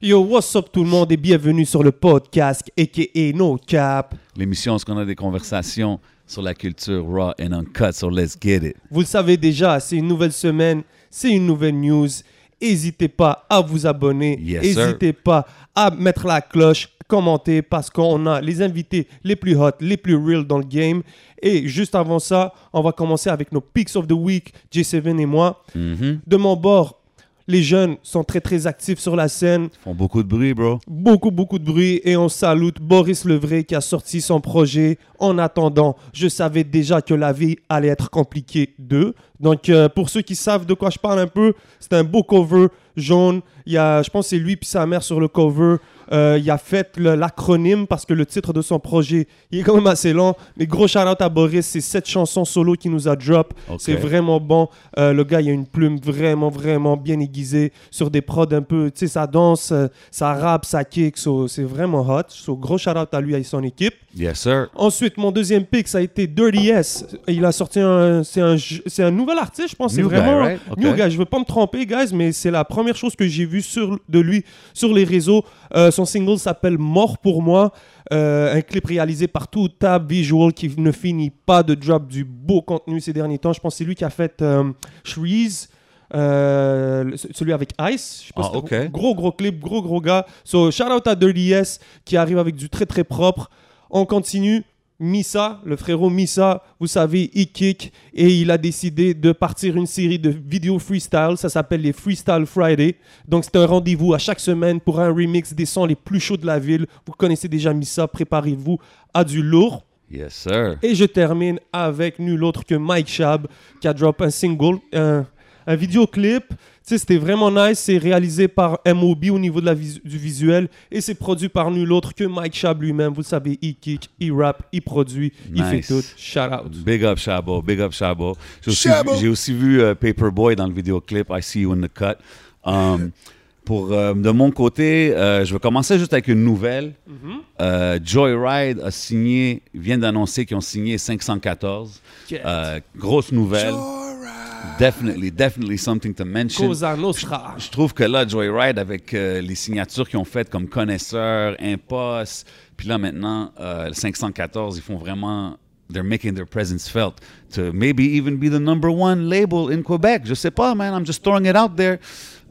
Yo, what's up tout le monde et bienvenue sur le podcast aka No Cap. L'émission où on a des conversations sur la culture raw and uncut, so let's get it. Vous le savez déjà, c'est une nouvelle semaine, c'est une nouvelle news. N'hésitez pas à vous abonner, Yes, sir. n'hésitez pas à mettre la cloche, commenter parce qu'on a les invités les plus hot, les plus real dans le game. Et juste avant ça, on va commencer avec nos picks of the week, J7 et moi. Mhm. De mon bord, les jeunes sont très très actifs sur la scène. Ils font beaucoup de bruit, bro. Beaucoup, beaucoup de bruit et on salute Boris Levray qui a sorti son projet. En attendant, je savais déjà que la vie allait être compliquée d'eux. Donc, euh, pour ceux qui savent de quoi je parle un peu, c'est un beau cover jaune. Il y a, je pense que c'est lui puis sa mère sur le cover. Euh, il a fait l'acronyme parce que le titre de son projet, il est quand même assez long. Mais gros shout out à Boris, c'est cette chanson solo qui nous a drop. C'est vraiment bon. Euh, le gars, il a une plume vraiment, vraiment bien aiguisée sur des prods un peu. Tu sais, ça danse, euh, ça rappe, ça kick. so, c'est vraiment hot. So, gros shout out à lui et son équipe. Yes, sir. Ensuite, mon deuxième pick, ça a été Dirty S. Il a sorti un. C'est un, un nouvel artiste, je pense. C'est New guy, vraiment. right? New guy. Je veux pas me tromper, guys, mais c'est la première chose que j'ai vue sur, de lui sur les réseaux. Euh, son single s'appelle Mort pour moi. Euh, un clip réalisé par tout Tab Visual qui ne finit pas de drop du beau contenu ces derniers temps. Je pense que c'est lui qui a fait euh, Shreeze. euh, celui avec Ice, je Ah, si c'était- ok. gros gros clip, gros gros gars. So shout out à Dirty S qui arrive avec du très très propre. On continue. Misa, le frérot Misa, vous savez, il kick et il a décidé de partir une série de vidéos freestyle. Ça s'appelle les Freestyle Friday. Donc c'est un rendez-vous à chaque semaine pour un remix des sons les plus chauds de la ville. Vous connaissez déjà Misa, préparez-vous à du lourd. Yes, sir. Et je termine avec nul autre que Mike Shab qui a drop un single, un, un vidéoclip. Tu sais, c'était vraiment nice. C'est réalisé par MOB au niveau de la du visuel et c'est produit par nul autre que Mike Shab lui-même. Vous le savez, il kick, il rap, il produit, il fait tout. Shout out. Big up, Shabo. Big up, Shabo. J'ai aussi, j'ai aussi vu euh, Paperboy dans le vidéoclip I See You in the Cut. Um, pour, euh, de mon côté, euh, je vais commencer juste avec une nouvelle. Euh, Joyride a signé, vient d'annoncer qu'ils ont signé 514. Euh, grosse nouvelle. Definitely, definitely something to mention. Nostra. Je trouve que là, Joyride, avec euh, les signatures qu'ils ont faites comme Connaisseur, Impost, puis là maintenant, euh, le 514, ils font vraiment. They're making their presence felt to maybe even be the number one label in Quebec. Je sais pas, man. I'm just throwing it out there.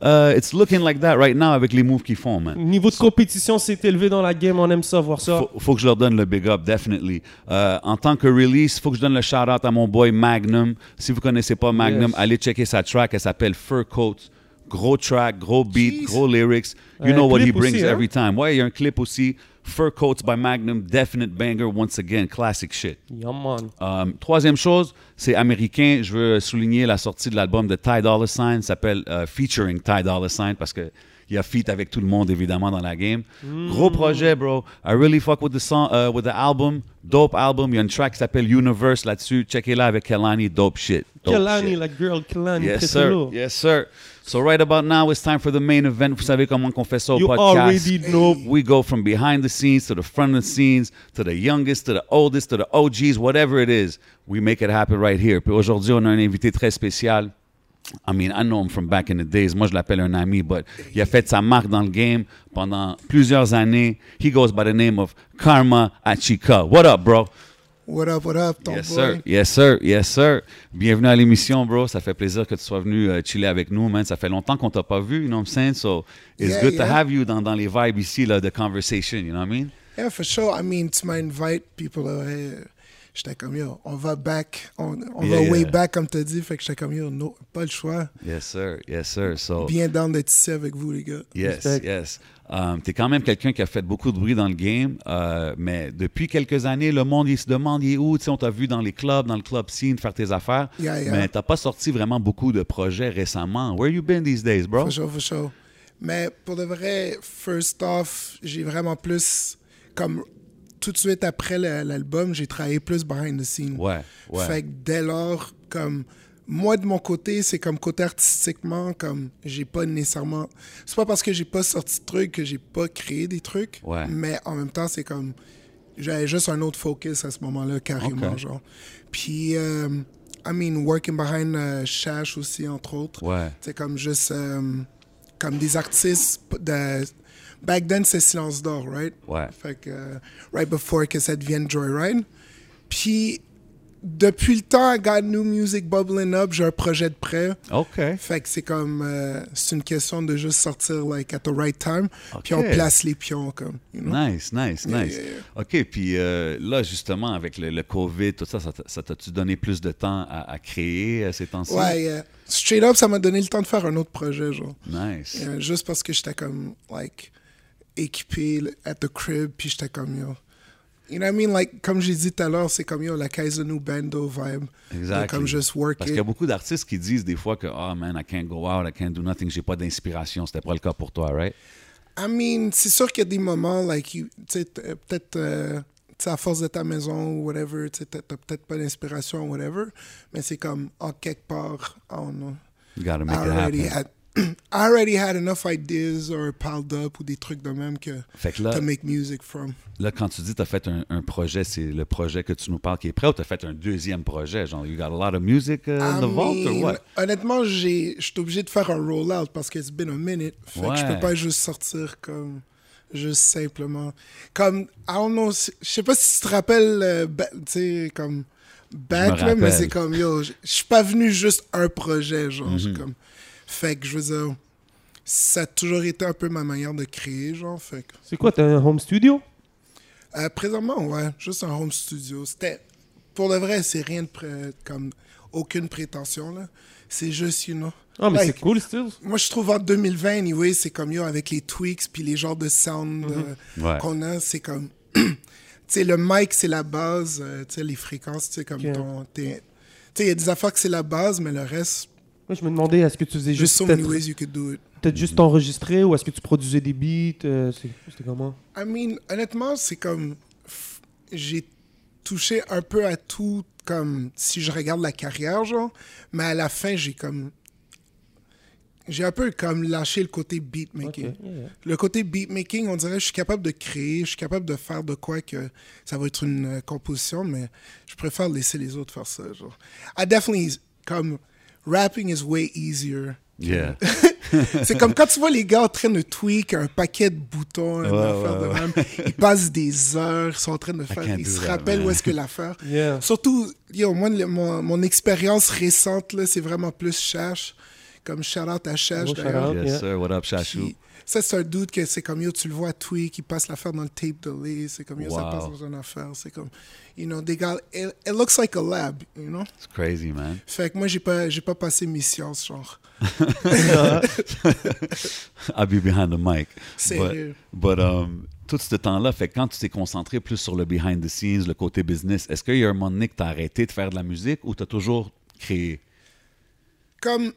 Uh, it's looking like that right now avec les moves qu'ils font, man. Niveau de compétition s'est élevé dans la game. On aime ça, voir ça. Faut, faut que je leur donne le big up, definitely. Euh, en tant que release, faut que je donne le shout out à mon boy Magnum. Si vous connaissez pas Magnum, Yes. allez checker sa track. Elle s'appelle Fur Coat. Gros track, gros beat, Jeez. gros lyrics. You Un know what he brings aussi, hein? every time. Ouais, il y a un clip aussi. Fur Coats by Magnum, definite banger once again, classic shit. Yeah, man. Um, troisième chose, c'est américain. Je veux souligner la sortie de l'album de Ty Dolla Sign, s'appelle euh, featuring Ty Dolla Sign parce que il y a feat avec tout le monde évidemment dans la game. Gros projet, bro. I really fuck with the song, uh, with the album. Dope album. Il y a une track qui s'appelle Universe là-dessus. Checkez-la avec Kelani. Dope shit. Dope Kelani, shit. la girl Kelani, Yes, sir. solo. Yes, sir. So right about now, it's time for the main event. Vous savez comment qu'on fait ça au You podcast. already know. We go from behind the scenes to the front of the scenes, to the youngest, to the oldest, to the OGs, whatever it is. We make it happen right here. Puis aujourd'hui, on a un invité très spécial. I mean, I know him from back in the days. Moi, je l'appelle un ami, but il a fait sa marque dans le game pendant plusieurs années. He goes by the name of Karma Achika. What up, bro? What up, what up, ton Yes, boy? sir. Yes, sir. Yes, sir. Bienvenue à l'émission, bro. Ça fait plaisir que tu sois venu euh, chiller avec nous, man. Ça fait longtemps qu'on t'a pas vu, you know what I'm saying? So, it's Yeah, good to have you dans, dans les vibes ici, là, de conversation, you know what I mean? Yeah, for sure. I mean, tu m'invites, people, là, hey, j'étais comme, yo, on va back, on, on Yeah, va way back, comme t'as dit, fait que j'étais comme, yo, no, pas le choix. Yes, sir. Yes, sir. So, Bien down d'être ici avec vous, les gars. yes, Respect. yes. Um, T'es quand même quelqu'un qui a fait beaucoup de bruit dans le game, euh, mais depuis quelques années, le monde, il se demande, il est où? Tu sais, on t'a vu dans les clubs, dans le club scene, faire tes affaires, Yeah, yeah. mais t'as pas sorti vraiment beaucoup de projets récemment. Where you been these days, bro? For sure, for sure. Mais pour de vrai, first off, j'ai vraiment plus, comme tout de suite après l'album, j'ai travaillé plus behind the scene. Ouais, ouais. Fait que dès lors, comme moi de mon côté, c'est comme côté artistiquement, comme j'ai pas nécessairement. C'est pas parce que j'ai pas sorti de trucs que j'ai pas créé des trucs. Ouais. Mais en même temps, c'est comme j'avais juste un autre focus à ce moment-là, carrément, genre. Puis, euh, I mean, working behind euh, Shash aussi, entre autres. Ouais. C'est comme juste euh, comme des artistes de back then, c'est Silence d'or, right? Ouais. Fait que, euh, right before que ça devienne Joyride. Puis, depuis le temps, I got new music bubbling up, j'ai un projet de prêt. OK. Fait que c'est comme, euh, c'est une question de juste sortir, like, at the right time. Puis on place les pions, comme, you know? Nice, nice, nice. OK, puis euh, là, justement, avec le, le COVID, tout ça, ça t'a- ça t'a-tu donné plus de temps à, à créer euh, ces temps-ci? Ouais, straight up, ça m'a donné le temps de faire un autre projet, genre. Nice. Euh, juste parce que j'étais comme, like, équipé at the crib, puis j'étais comme, yo. You know what I mean? Like, comme j'ai dit tout à l'heure, c'est comme, yo, la Kaizenu Bando vibe. Exactly. Comme juste work Parce it. qu'il y a beaucoup d'artistes qui disent des fois que, oh man, I can't go out, I can't do nothing, j'ai pas d'inspiration. C'était pas le cas pour toi, right? I mean, c'est sûr qu'il y a des moments, like, you- tu sais, peut-être, euh, tu sais, à force de ta maison ou whatever, tu sais, t'as peut-être pas d'inspiration ou whatever, mais c'est comme, en quelque part, I don't know. You gotta I make it already, happen. had, I already had enough ideas or piled up ou des trucs de même que Fait que là, to make music from. là, quand tu dis que tu as fait un, un projet, c'est le projet que tu nous parles qui est prêt ou tu as fait un deuxième projet? Genre, you got a lot of music uh, in the vault or mean, what? Honnêtement, je suis obligé de faire un roll-out parce que it's been a minute. Fait que je Ouais. peux pas juste sortir comme. Juste simplement. Comme, I don't know, je sais pas si tu te rappelles, euh, tu sais, comme. Back, là, mais c'est comme, yo, je suis pas venu juste un projet, genre. Comme, fait que je veux dire, ça a toujours été un peu ma manière de créer, genre. Fait que. C'est quoi, t'as un home studio? Euh, présentement, ouais, juste un home studio. C'était, pour le vrai, c'est rien de pré- comme aucune prétention là. C'est juste, you know. Ah, mais Like, c'est cool, still. Moi, je trouve en 2020, anyway, c'est comme yo avec les tweaks puis les genres de sound euh, Ouais. qu'on a, c'est comme, tu sais, le mic c'est la base, euh, tu sais, les fréquences, tu sais, comme ton, tes- tu sais, il y a des affaires que c'est la base, mais le reste, Moi, je me demandais, est-ce que tu faisais just juste so many peut-être ways you could do it. peut-être juste enregistrer ou est-ce que tu produisais des beats euh, c'est- C'était comment? I mean, honnêtement, c'est comme. f- J'ai touché un peu à tout, comme si je regarde la carrière, genre. Mais à la fin, j'ai comme. J'ai un peu comme lâché le côté Ok, beatmaking. yeah, yeah. Le côté beatmaking, on dirait que je suis capable de créer, je suis capable de faire de quoi que ça va être une euh, composition, mais je préfère laisser les autres faire ça. Genre. I definitely, comme, rapping is way easier. Yeah. C'est comme quand tu vois les gars en train de tweak un paquet de boutons, une Ouais, affaire ouais, de ouais. même. Ils passent des heures, ils sont en train de faire. can't Ils do se that, rappellent man. où est-ce que l'affaire. Yeah. Surtout, yo, moi, le- mon, mon expérience récente, là, c'est vraiment plus Chash. Comme shout out à d'ailleurs. shout-out. yes, sir. What up, Chachou? Ça, c'est un doute que c'est comme yo, tu le vois tweak, il passe l'affaire dans le tape delay, c'est comme yo, ça Wow. passe dans une affaire. C'est comme, you know, they got, it, it looks like a lab, you know? It's crazy, man. Fait que moi, j'ai pas, j'ai pas passé mes sciences, genre. I'll be behind the mic. Sérieux. But, but um, tout ce temps-là, fait que quand tu t'es concentré plus sur le behind the scenes, le côté business, est-ce qu'il y a un moment donné que tu as arrêté de faire de la musique ou tu as toujours créé? comme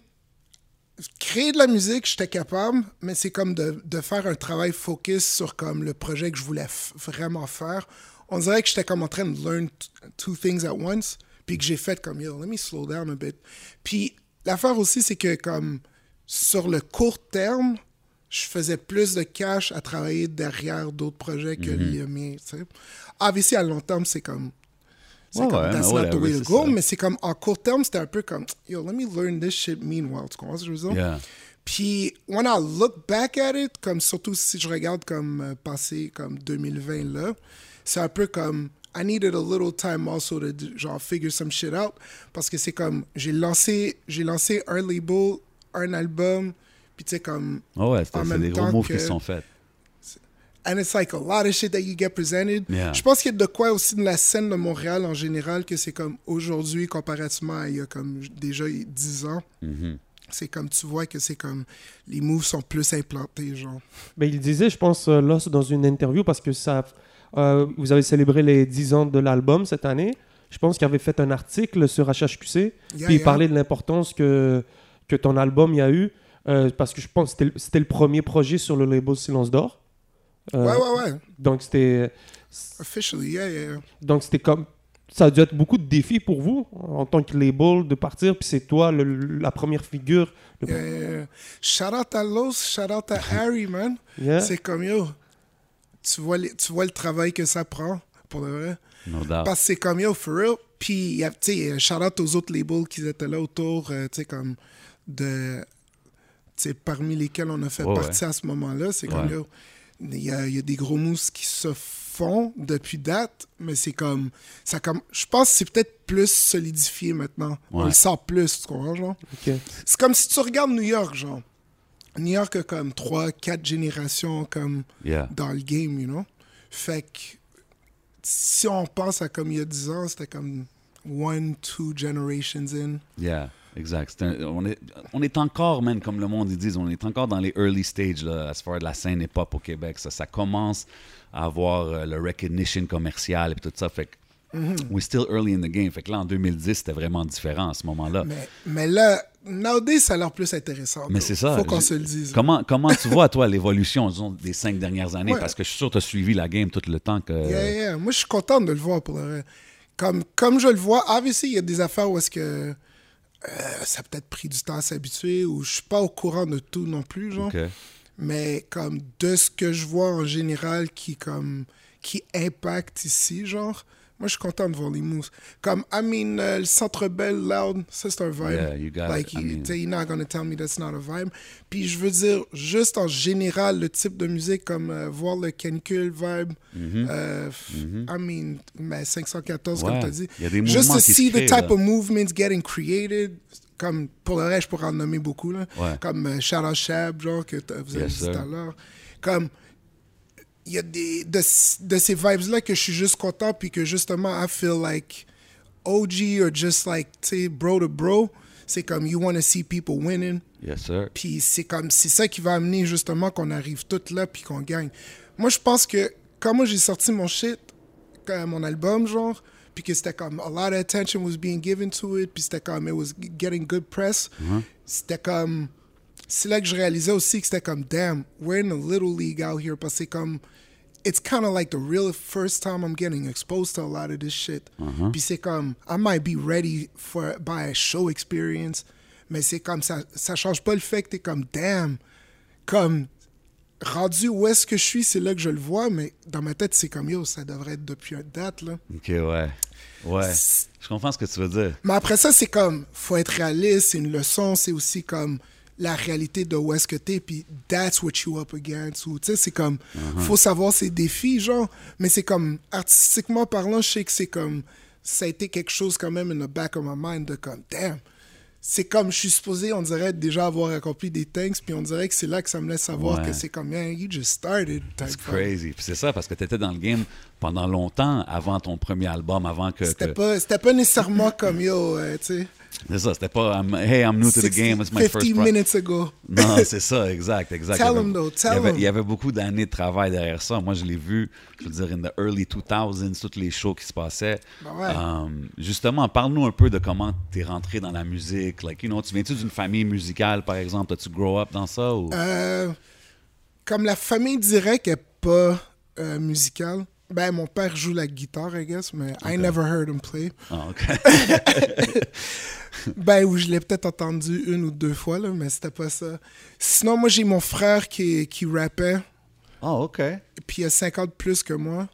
créer de la musique, j'étais capable, mais c'est comme de, de faire un travail focus sur comme le projet que je voulais vraiment faire. On dirait que j'étais comme en train de learn two things at once, puis que j'ai fait comme yo, let me slow down a bit. Puis l'affaire aussi, c'est que comme sur le court terme, je faisais plus de cash à travailler derrière d'autres projets que les miens. tu sais. Obviously, à long terme, c'est comme c'est Ouais, comme, ouais, that's not the way to go, mais c'est comme, en court terme, c'était un peu comme, yo, let me learn this shit meanwhile, tu comprends ce que je veux dire? Yeah. Puis, when I look back at it, comme surtout si je regarde comme euh, passé comme 2020 là, c'est un peu comme, I needed a little time also to genre figure some shit out, parce que c'est comme, j'ai lancé, j'ai lancé un label, un album, puis tu sais comme, Oh ouais, En c'est même des gros temps moves que- qui sont faits. And it's like a lot of shit that you get presented. Yeah. Je pense qu'il y a de quoi aussi de la scène de Montréal en général que c'est comme aujourd'hui comparativement à il y a comme déjà 10 ans. Mhm. C'est comme tu vois que c'est comme les moves sont plus implantés genre. Ben, il disait, je pense, euh, là, c'est dans une interview, parce que ça, euh, vous avez célébré les 10 ans de l'album cette année. Je pense qu'il avait fait un article sur HHQC, Yeah, puis il parlait de l'importance que, que ton album y a eu, euh, parce que je pense que c'était le premier projet sur le label Silence d'Or. Euh, Ouais ouais ouais. Donc, c'était Officially, yeah yeah. yeah. donc c'était comme... Ça a dû être beaucoup de défis pour vous, en tant que label, de partir, puis c'est toi le- la première figure. le- Yeah, yeah, yeah. Shout out à Los, shout out à Harry man. Yeah. C'est comme yo. Tu vois, les- tu vois le travail que ça prend pour le vrai. No doubt. Parce que c'est comme yo, for real. Puis, il y a, tu sais, shout out aux autres labels qui étaient là autour, euh, tu sais, comme de. Tu sais, parmi lesquels on a fait partie à ce moment-là. C'est comme Ouais. yo. Il y a, il y a des gros moves qui se font depuis date, mais c'est comme, ça comme, je pense que c'est peut-être plus solidifié maintenant. On le sent plus, tu comprends, genre? C'est comme si tu regardes New York, genre. New York a comme 3, 4 générations comme Yeah. dans le game, you know? Fait que si on pense à comme il y a 10 ans, c'était comme one, two generations in. Yeah, exact. Un- on, est, on est encore, man, comme le monde ils disent, on est encore dans les early stages, là, as far as la scène hip-hop au Québec. Ça, ça commence à avoir euh, le recognition commercial et tout ça. Fait que Mm-hmm. we're still early in the game. Fait que là, en 2010, c'était vraiment différent à ce moment-là. Mais, mais là, nowadays, ça a l'air plus intéressant. Mais c'est ça. Faut qu'on se le dise. Comment, comment tu vois, toi, l'évolution, des cinq dernières années? Ouais. Parce que je suis sûr que tu as suivi la game tout le temps que... Yeah, yeah. Moi, je suis content de le voir pour. Comme, comme je le vois, obviously, il y a des affaires où est-ce que euh, ça a peut-être pris du temps à s'habituer ou je suis pas au courant de tout non plus, genre. Mais comme de ce que je vois en général qui comme qui impacte ici, genre, moi je suis content de voir les moves. Comme I mean euh, le Centre Bell Loud, ça c'est un vibe. Yeah, you got like it. I mean- you're not gonna tell me that's not a vibe. Puis je veux dire juste en général le type de musique comme euh, voir le canicule vibe. euh, I mean mais 514 comme. Ouais, t'as dit. il y a des Juste to see the créent, type là. of movements getting created. Comme pour le reste, je pourrais en nommer beaucoup là. Ouais. Comme Out Shab, genre que vous avez Yes, dit tout à l'heure. Comme il y a des de, de ces vibes là que je suis juste content puis que justement I feel like OG or just like tu sais bro to bro, c'est comme you want to see people winning. Yes, sir. Puis c'est comme c'est ça qui va amener justement qu'on arrive toutes là puis qu'on gagne. Moi je pense que quand moi j'ai sorti mon shit, mon album genre, puis que c'était comme a lot of attention was being given to it, puis c'était comme it was getting good press. C'était comme c'est là que je réalisais aussi que c'était comme damn, we're in a little league out here parce que c'est comme it's kind of like the real first time I'm getting exposed to a lot of this shit. Puis c'est comme I might be ready for by a show experience, mais c'est comme ça ça change pas le fait que t'es comme damn, comme rendu où est-ce que je suis, c'est là que je le vois, mais dans ma tête c'est comme yo, ça devrait être depuis une date là. OK, ouais. Ouais. Je comprends ce que tu veux dire. Mais après ça, c'est comme, faut être réaliste, c'est une leçon, c'est aussi comme la réalité de où est-ce que t'es, puis that's what you up against, ou tu sais, c'est comme, faut savoir ses défis, genre, mais c'est comme, artistiquement parlant, je sais que c'est comme, ça a été quelque chose quand même in the back of my mind de comme, damn, c'est comme, je suis supposé, on dirait, déjà avoir accompli des things, puis on dirait que c'est là que ça me laisse savoir Ouais. que c'est comme, man, you just started. C'est crazy. Puis c'est ça, parce que tu étais dans le game pendant longtemps avant ton premier album, avant que... C'était que- pas, pas nécessairement comme, yo, euh, tu sais. C'est ça, c'était pas I'm- Hey, I'm new to the 60, game, it's my 50 first minutes ago. Non, c'est ça, exact, exact. Tell Il y avait- him, though, tell him. il y avait beaucoup d'années de travail derrière ça. Moi, je l'ai vu, je veux dire, in the early 2000s, tous les shows qui se passaient. Ben ouais. Um, justement, parle-nous un peu de comment tu es rentré dans la musique. Like, you know, tu viens-tu d'une famille musicale, par exemple? As-tu grow up dans ça? Ou... Euh, comme la famille directe est pas euh, musicale, ben mon père joue la guitare, I guess, mais I never heard him play. Ah, OK. Ben oui, je l'ai peut-être entendu une ou deux fois, là, mais c'était pas ça. Sinon, moi j'ai mon frère qui, qui rappait, Ah, OK. puis il a 50 plus que moi.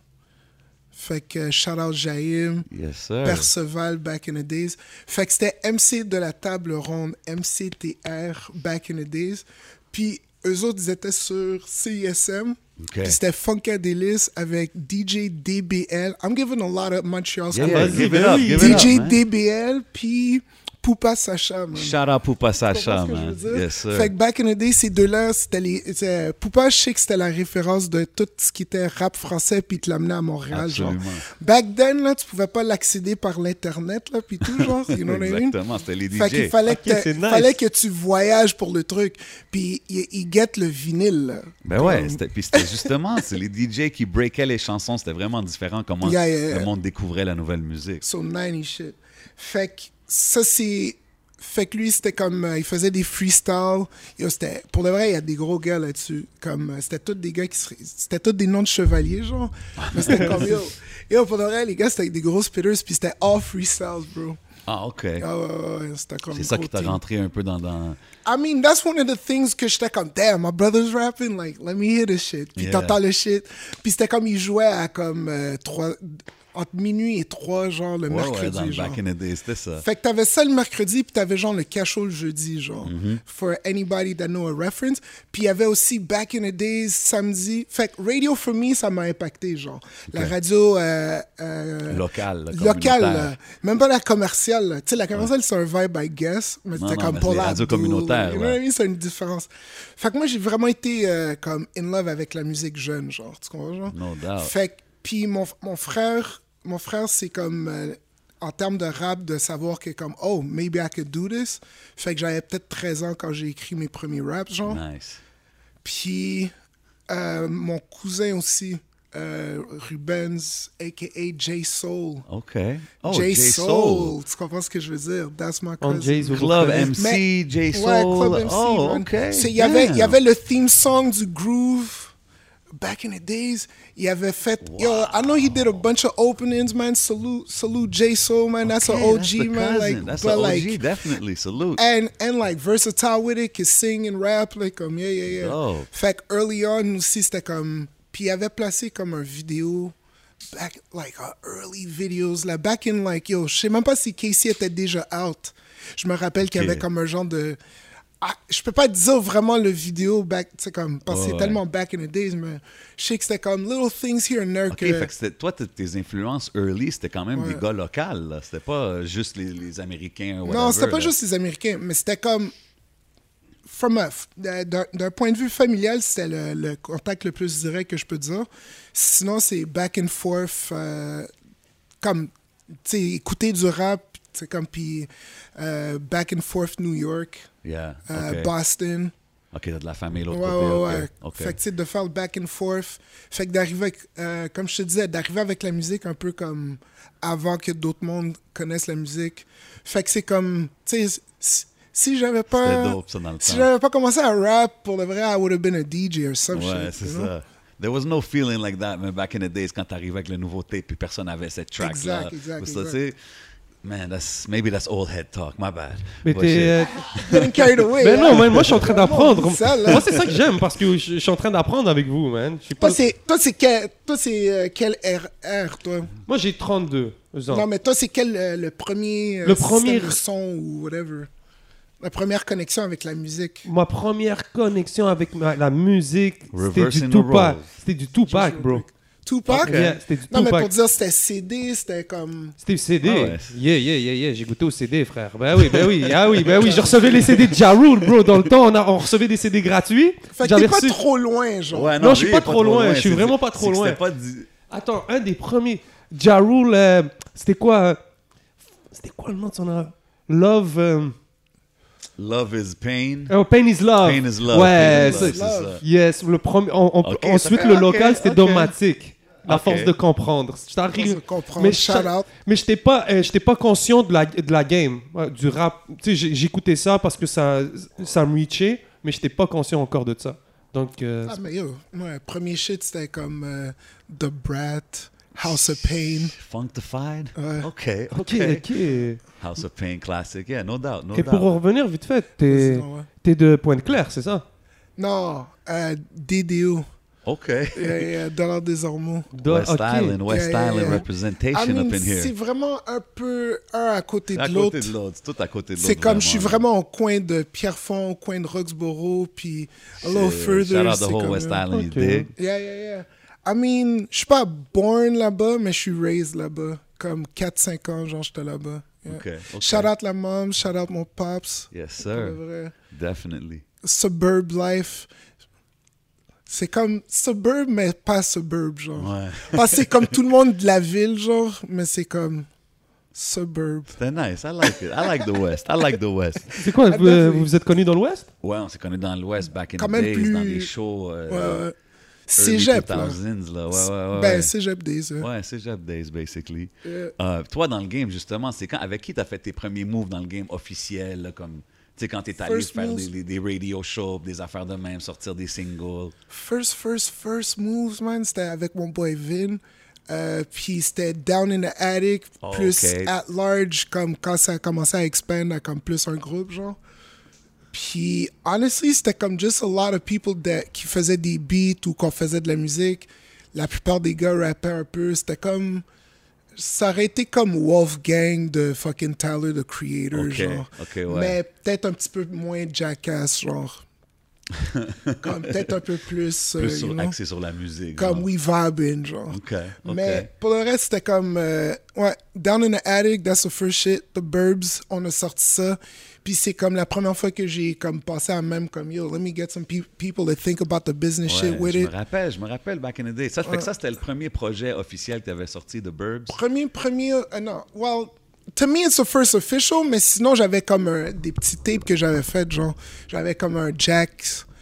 Fait que shout out Jaïm, Yes, sir. Perceval back in the days. Fait que c'était MC de la table ronde, MCTR back in the days. Puis eux autres, ils étaient sur CISM. OK. Puis c'était Funkadelic avec DJ DBL. I'm giving a lot of Montreal Yeah, yeah, give it up, it DJ. DBL, puis Poupa Sacha, man. Shout out Poupa Sacha, ce que je man. veux dire? Yes, sir. Fait que back in the day, ces deux-là, c'était les. c'était- Poupa, je sais que c'était la référence de tout ce qui était rap français, puis te l'amener à Montréal, genre. Absolument. Back then, là, tu pouvais pas l'accéder par l'Internet, là, puis tout, genre. You know what I mean? Exactement, c'était les Fait qu'il DJ. fallait, que, nice. fallait que tu voyages pour le truc. Puis ils il guettent le vinyle, là. Ben ouais, c'était- puis c'était justement, c'est les DJ qui breakaient les chansons, c'était vraiment différent comment Yeah, yeah, yeah. le monde découvrait la nouvelle musique. So 90 shit. Fait que ça, c'est. Fait que lui, c'était comme. euh, il faisait des freestyles. C'était- pour de vrai, il y a des gros gars là-dessus. Comme. euh, c'était tous des gars qui. seraient- C'était tous des noms de chevaliers, genre. Mais c'était comme. Yo, yo, pour de vrai, les gars, c'était des gros spitters. Puis c'était all freestyles, bro. Ah, OK. Ah ouais, ouais, ouais, c'était comme. c'est ça qui t'a rentré un peu dans... dans... I mean, that's one of the things que j'étais comme, damn, my brother's rapping, like, let me hear this shit. Puis Yeah. t'entends le shit. Puis c'était comme, il jouait à comme euh, trois, entre minuit et 3, genre, le Ouais, ouais, mercredi, le genre. back in the day, c'était ça. Fait que t'avais ça le mercredi, puis t'avais genre le cachot le jeudi, genre. Mm-hmm. For anybody that know a reference. Puis il y avait aussi Back in the Days, samedi. Fait que Radio for Me, ça m'a impacté, genre. La radio... Euh, euh, locale, communautaire. là. même pas la commerciale. Tu sais, la commerciale, c'est un vibe, I guess. Mais c'était comme les la radios boule, communautaires, You know ouais. what I mean? C'est une différence. Fait que moi, j'ai vraiment été euh, comme in love avec la musique jeune, genre. Tu comprends, genre? No doubt. Fait que, puis mon, mon frère, mon frère, c'est comme, euh, en termes de rap, de savoir que comme, oh, maybe I could do this. Fait que j'avais peut-être 13 ans quand j'ai écrit mes premiers raps, genre. Nice. Puis euh, mon cousin aussi, euh, Rubens, a.k.a. J Soul. OK. Oh, J J Soul. Soul. Tu comprends ce que je veux dire? That's my On cousin. Jay's vous Club. MC, J Soul. Ouais, Club MC. oh. OK. Il y avait, il y avait le theme song du Groove. Back in the days, il avait fait. Yo, I know he did a bunch of openings, man. Salute, salute J Soul, man. That's Okay, an OG, that's man. cousin. Like, that's but OG, like, definitely. Salute. and and like versatile with it, can sing and rap, like comme yeah yeah yeah. Fait que early on aussi c'était comme, puis il avait placé comme un vidéo, back like uh, early videos là, back in like yo, je sais même pas si Casey était déjà out. Je me rappelle qu'il y avait comme un genre de ah, je peux pas dire vraiment le vidéo back, c'est comme parce que c'est ouais. tellement back in the days, mais je sais que c'était comme little things here and there OK, que fait que c'était- toi, tes influences early, c'était quand même Ouais. des gars locaux. C'était pas juste les, les Américains. Non, whatever, c'était pas là. juste les Américains, mais c'était comme. From d'un, point de vue familial, c'était le, le contact le plus direct que je peux dire. Sinon, c'est back and forth, euh, comme, tu écouter du rap, c'est comme, puis euh, back and forth New York, Yeah, OK. Boston. OK, t'as de la famille Ouais, l'autre ouais, côté. ouais. OK. Fait que, tu sais, de faire le back and forth. Fait que d'arriver avec, euh, comme je te disais, d'arriver avec la musique un peu comme avant que d'autres mondes connaissent la musique. Fait que c'est comme, tu sais, si, si j'avais pas. dope, ça, dans le Si j'avais pas commencé à rap, pour le vrai, I would have been a DJ or some Ouais, c'est you know? ça. There was no feeling like that, man, back in the days, quand t'arrivais avec le nouveau tape puis personne n'avait cette track-là. Exact, exact, Ça, exact. Man, that's, maybe that's old head talk, my bad. Mais t'es. euh, Getting carried away. Mais hein. non, man, moi je suis en train d'apprendre. Moi c'est ça que j'aime parce que je je suis en train d'apprendre avec vous, man. Je suis pas- Toi, c'est, toi, c'est quel, toi, c'est euh, quel RR, toi? Moi j'ai 32 ans. Non, mais toi, c'est quel euh, le premier, euh, Le premier- son ou whatever? La première connexion avec la musique. Ma première connexion avec ma- la musique, c'était du Tupac. C'était du Tupac, bro. Tupac? Ok. Yeah, c'était du Non, mais pour dire c'était CD, c'était comme. C'était CD. Ah ouais. Yeah, yeah, yeah, yeah. J'ai goûté au CD, frère. Ben oui, ben oui. Ah oui, ben oui. Je recevais les CD de Ja Rule, bro. Dans le temps, on, a, on recevait des CD gratuits. Fait que t'es pas trop loin, genre. Ouais, Non, je suis pas trop loin, je suis vraiment pas trop loin. pas Attends, un des premiers. Ja Rule, euh, c'était quoi euh, C'était quoi le nom de son album Love. euh, Love is pain. oh, Pain is Love. Pain is love. Ouais, Pain is love. Yes, le premier. on- on- Ok, ça ensuite, fait- le local, c'était ok. Domatique. La Ok. force de comprendre. Je t'arrive- Je comprends. Mais. Mais j'étais pas, euh, j'étais pas conscient de la, de la game, ouais, du rap. Tu sais, j'ai- j'écoutais ça parce que ça, ça me reachait, mais j'étais pas conscient encore de ça. Donc, euh, Ah, mais yo, ouais, premier shit, c'était comme euh, The Brat, House of Pain. Functified? Ouais. OK, ok. Et House of Pain classic. Yeah, no doubt, no pour doubt. revenir vite fait, t'es, ouais. t'es de Pointe-Claire, c'est ça? Non, euh, DDO. OK. Yeah, yeah, Dollar des Ormeaux. West. Island, West Yeah, Island yeah. representation I mean, up in here. c'est vraiment un peu un à côté de l'autre. côté de l'autre, c'est tout à côté de l'autre. C'est comme, je suis vraiment au coin de Pierrefonds, au coin de Roxborough, puis a little further. Shout out the whole comme, West Island, you dig? Yeah, yeah, yeah. I mean, je suis pas born là-bas, mais je suis raised là-bas. Comme 4-5 ans, genre, j'étais là-bas. Yeah. OK. ok. Shout out la mom, shout out mon pops. Yes, sir. vrai. Definitely. Suburb life. C'est comme suburb, mais pas suburb, genre. Ouais. Pas c'est comme tout le monde de la ville, genre, mais c'est comme suburb. C'était nice. I like it. I like the West. I like the West. C'est quoi Ah, vous, definitely. vous vous êtes connus dans l'Ouest? Ouais, on s'est connus dans l'Ouest back in Quand the même days, plus- dans des shows. euh, Ouais, Cégep, là. 2000s, là. Ouais, ouais, ouais. Ben, ouais. cégep days, ouais. Ouais, Cégep Days, basically. Yeah. Euh, toi, dans le game, justement, c'est quand, avec qui t'as fait tes premiers moves dans le game officiel, là, comme, sais, quand t'es allé faire des, des, des radio shows, des affaires de même, sortir des singles. First, first, first moves, man, c'était avec mon boy Vin. Euh, puis c'était Down in the Attic, Oh, plus. At Large, comme quand ça a commencé à expand à comme plus un groupe, genre. Puis, honestly, c'était comme just a lot of people that, qui faisaient des beats ou qu'on faisait de la musique. La plupart des gars rappaient un peu. C'était comme. Ça aurait été comme Wolfgang de fucking Tyler, the Creator, genre. ouais. Mais peut-être un petit peu moins jackass, genre. comme peut-être un peu plus. euh, Plus you sur, know, axé sur la musique. comme genre. We genre. Mais pour le reste, c'était comme. euh, ouais, Down in the Attic, that's the first shit. The Burbs, on a sorti ça. Puis c'est comme la première fois que j'ai comme passé à même comme yo, let me get some pe- people to think about the business Ouais, shit with je it. me rappelle, je me rappelle back in the day. Ça fait que ça, c'était le premier projet officiel que tu avais sorti de Burbs. Premier, premier, euh, non, well, to me it's the first official, mais sinon j'avais comme un- des petits tapes que j'avais fait, genre, j'avais comme un Jack, euh,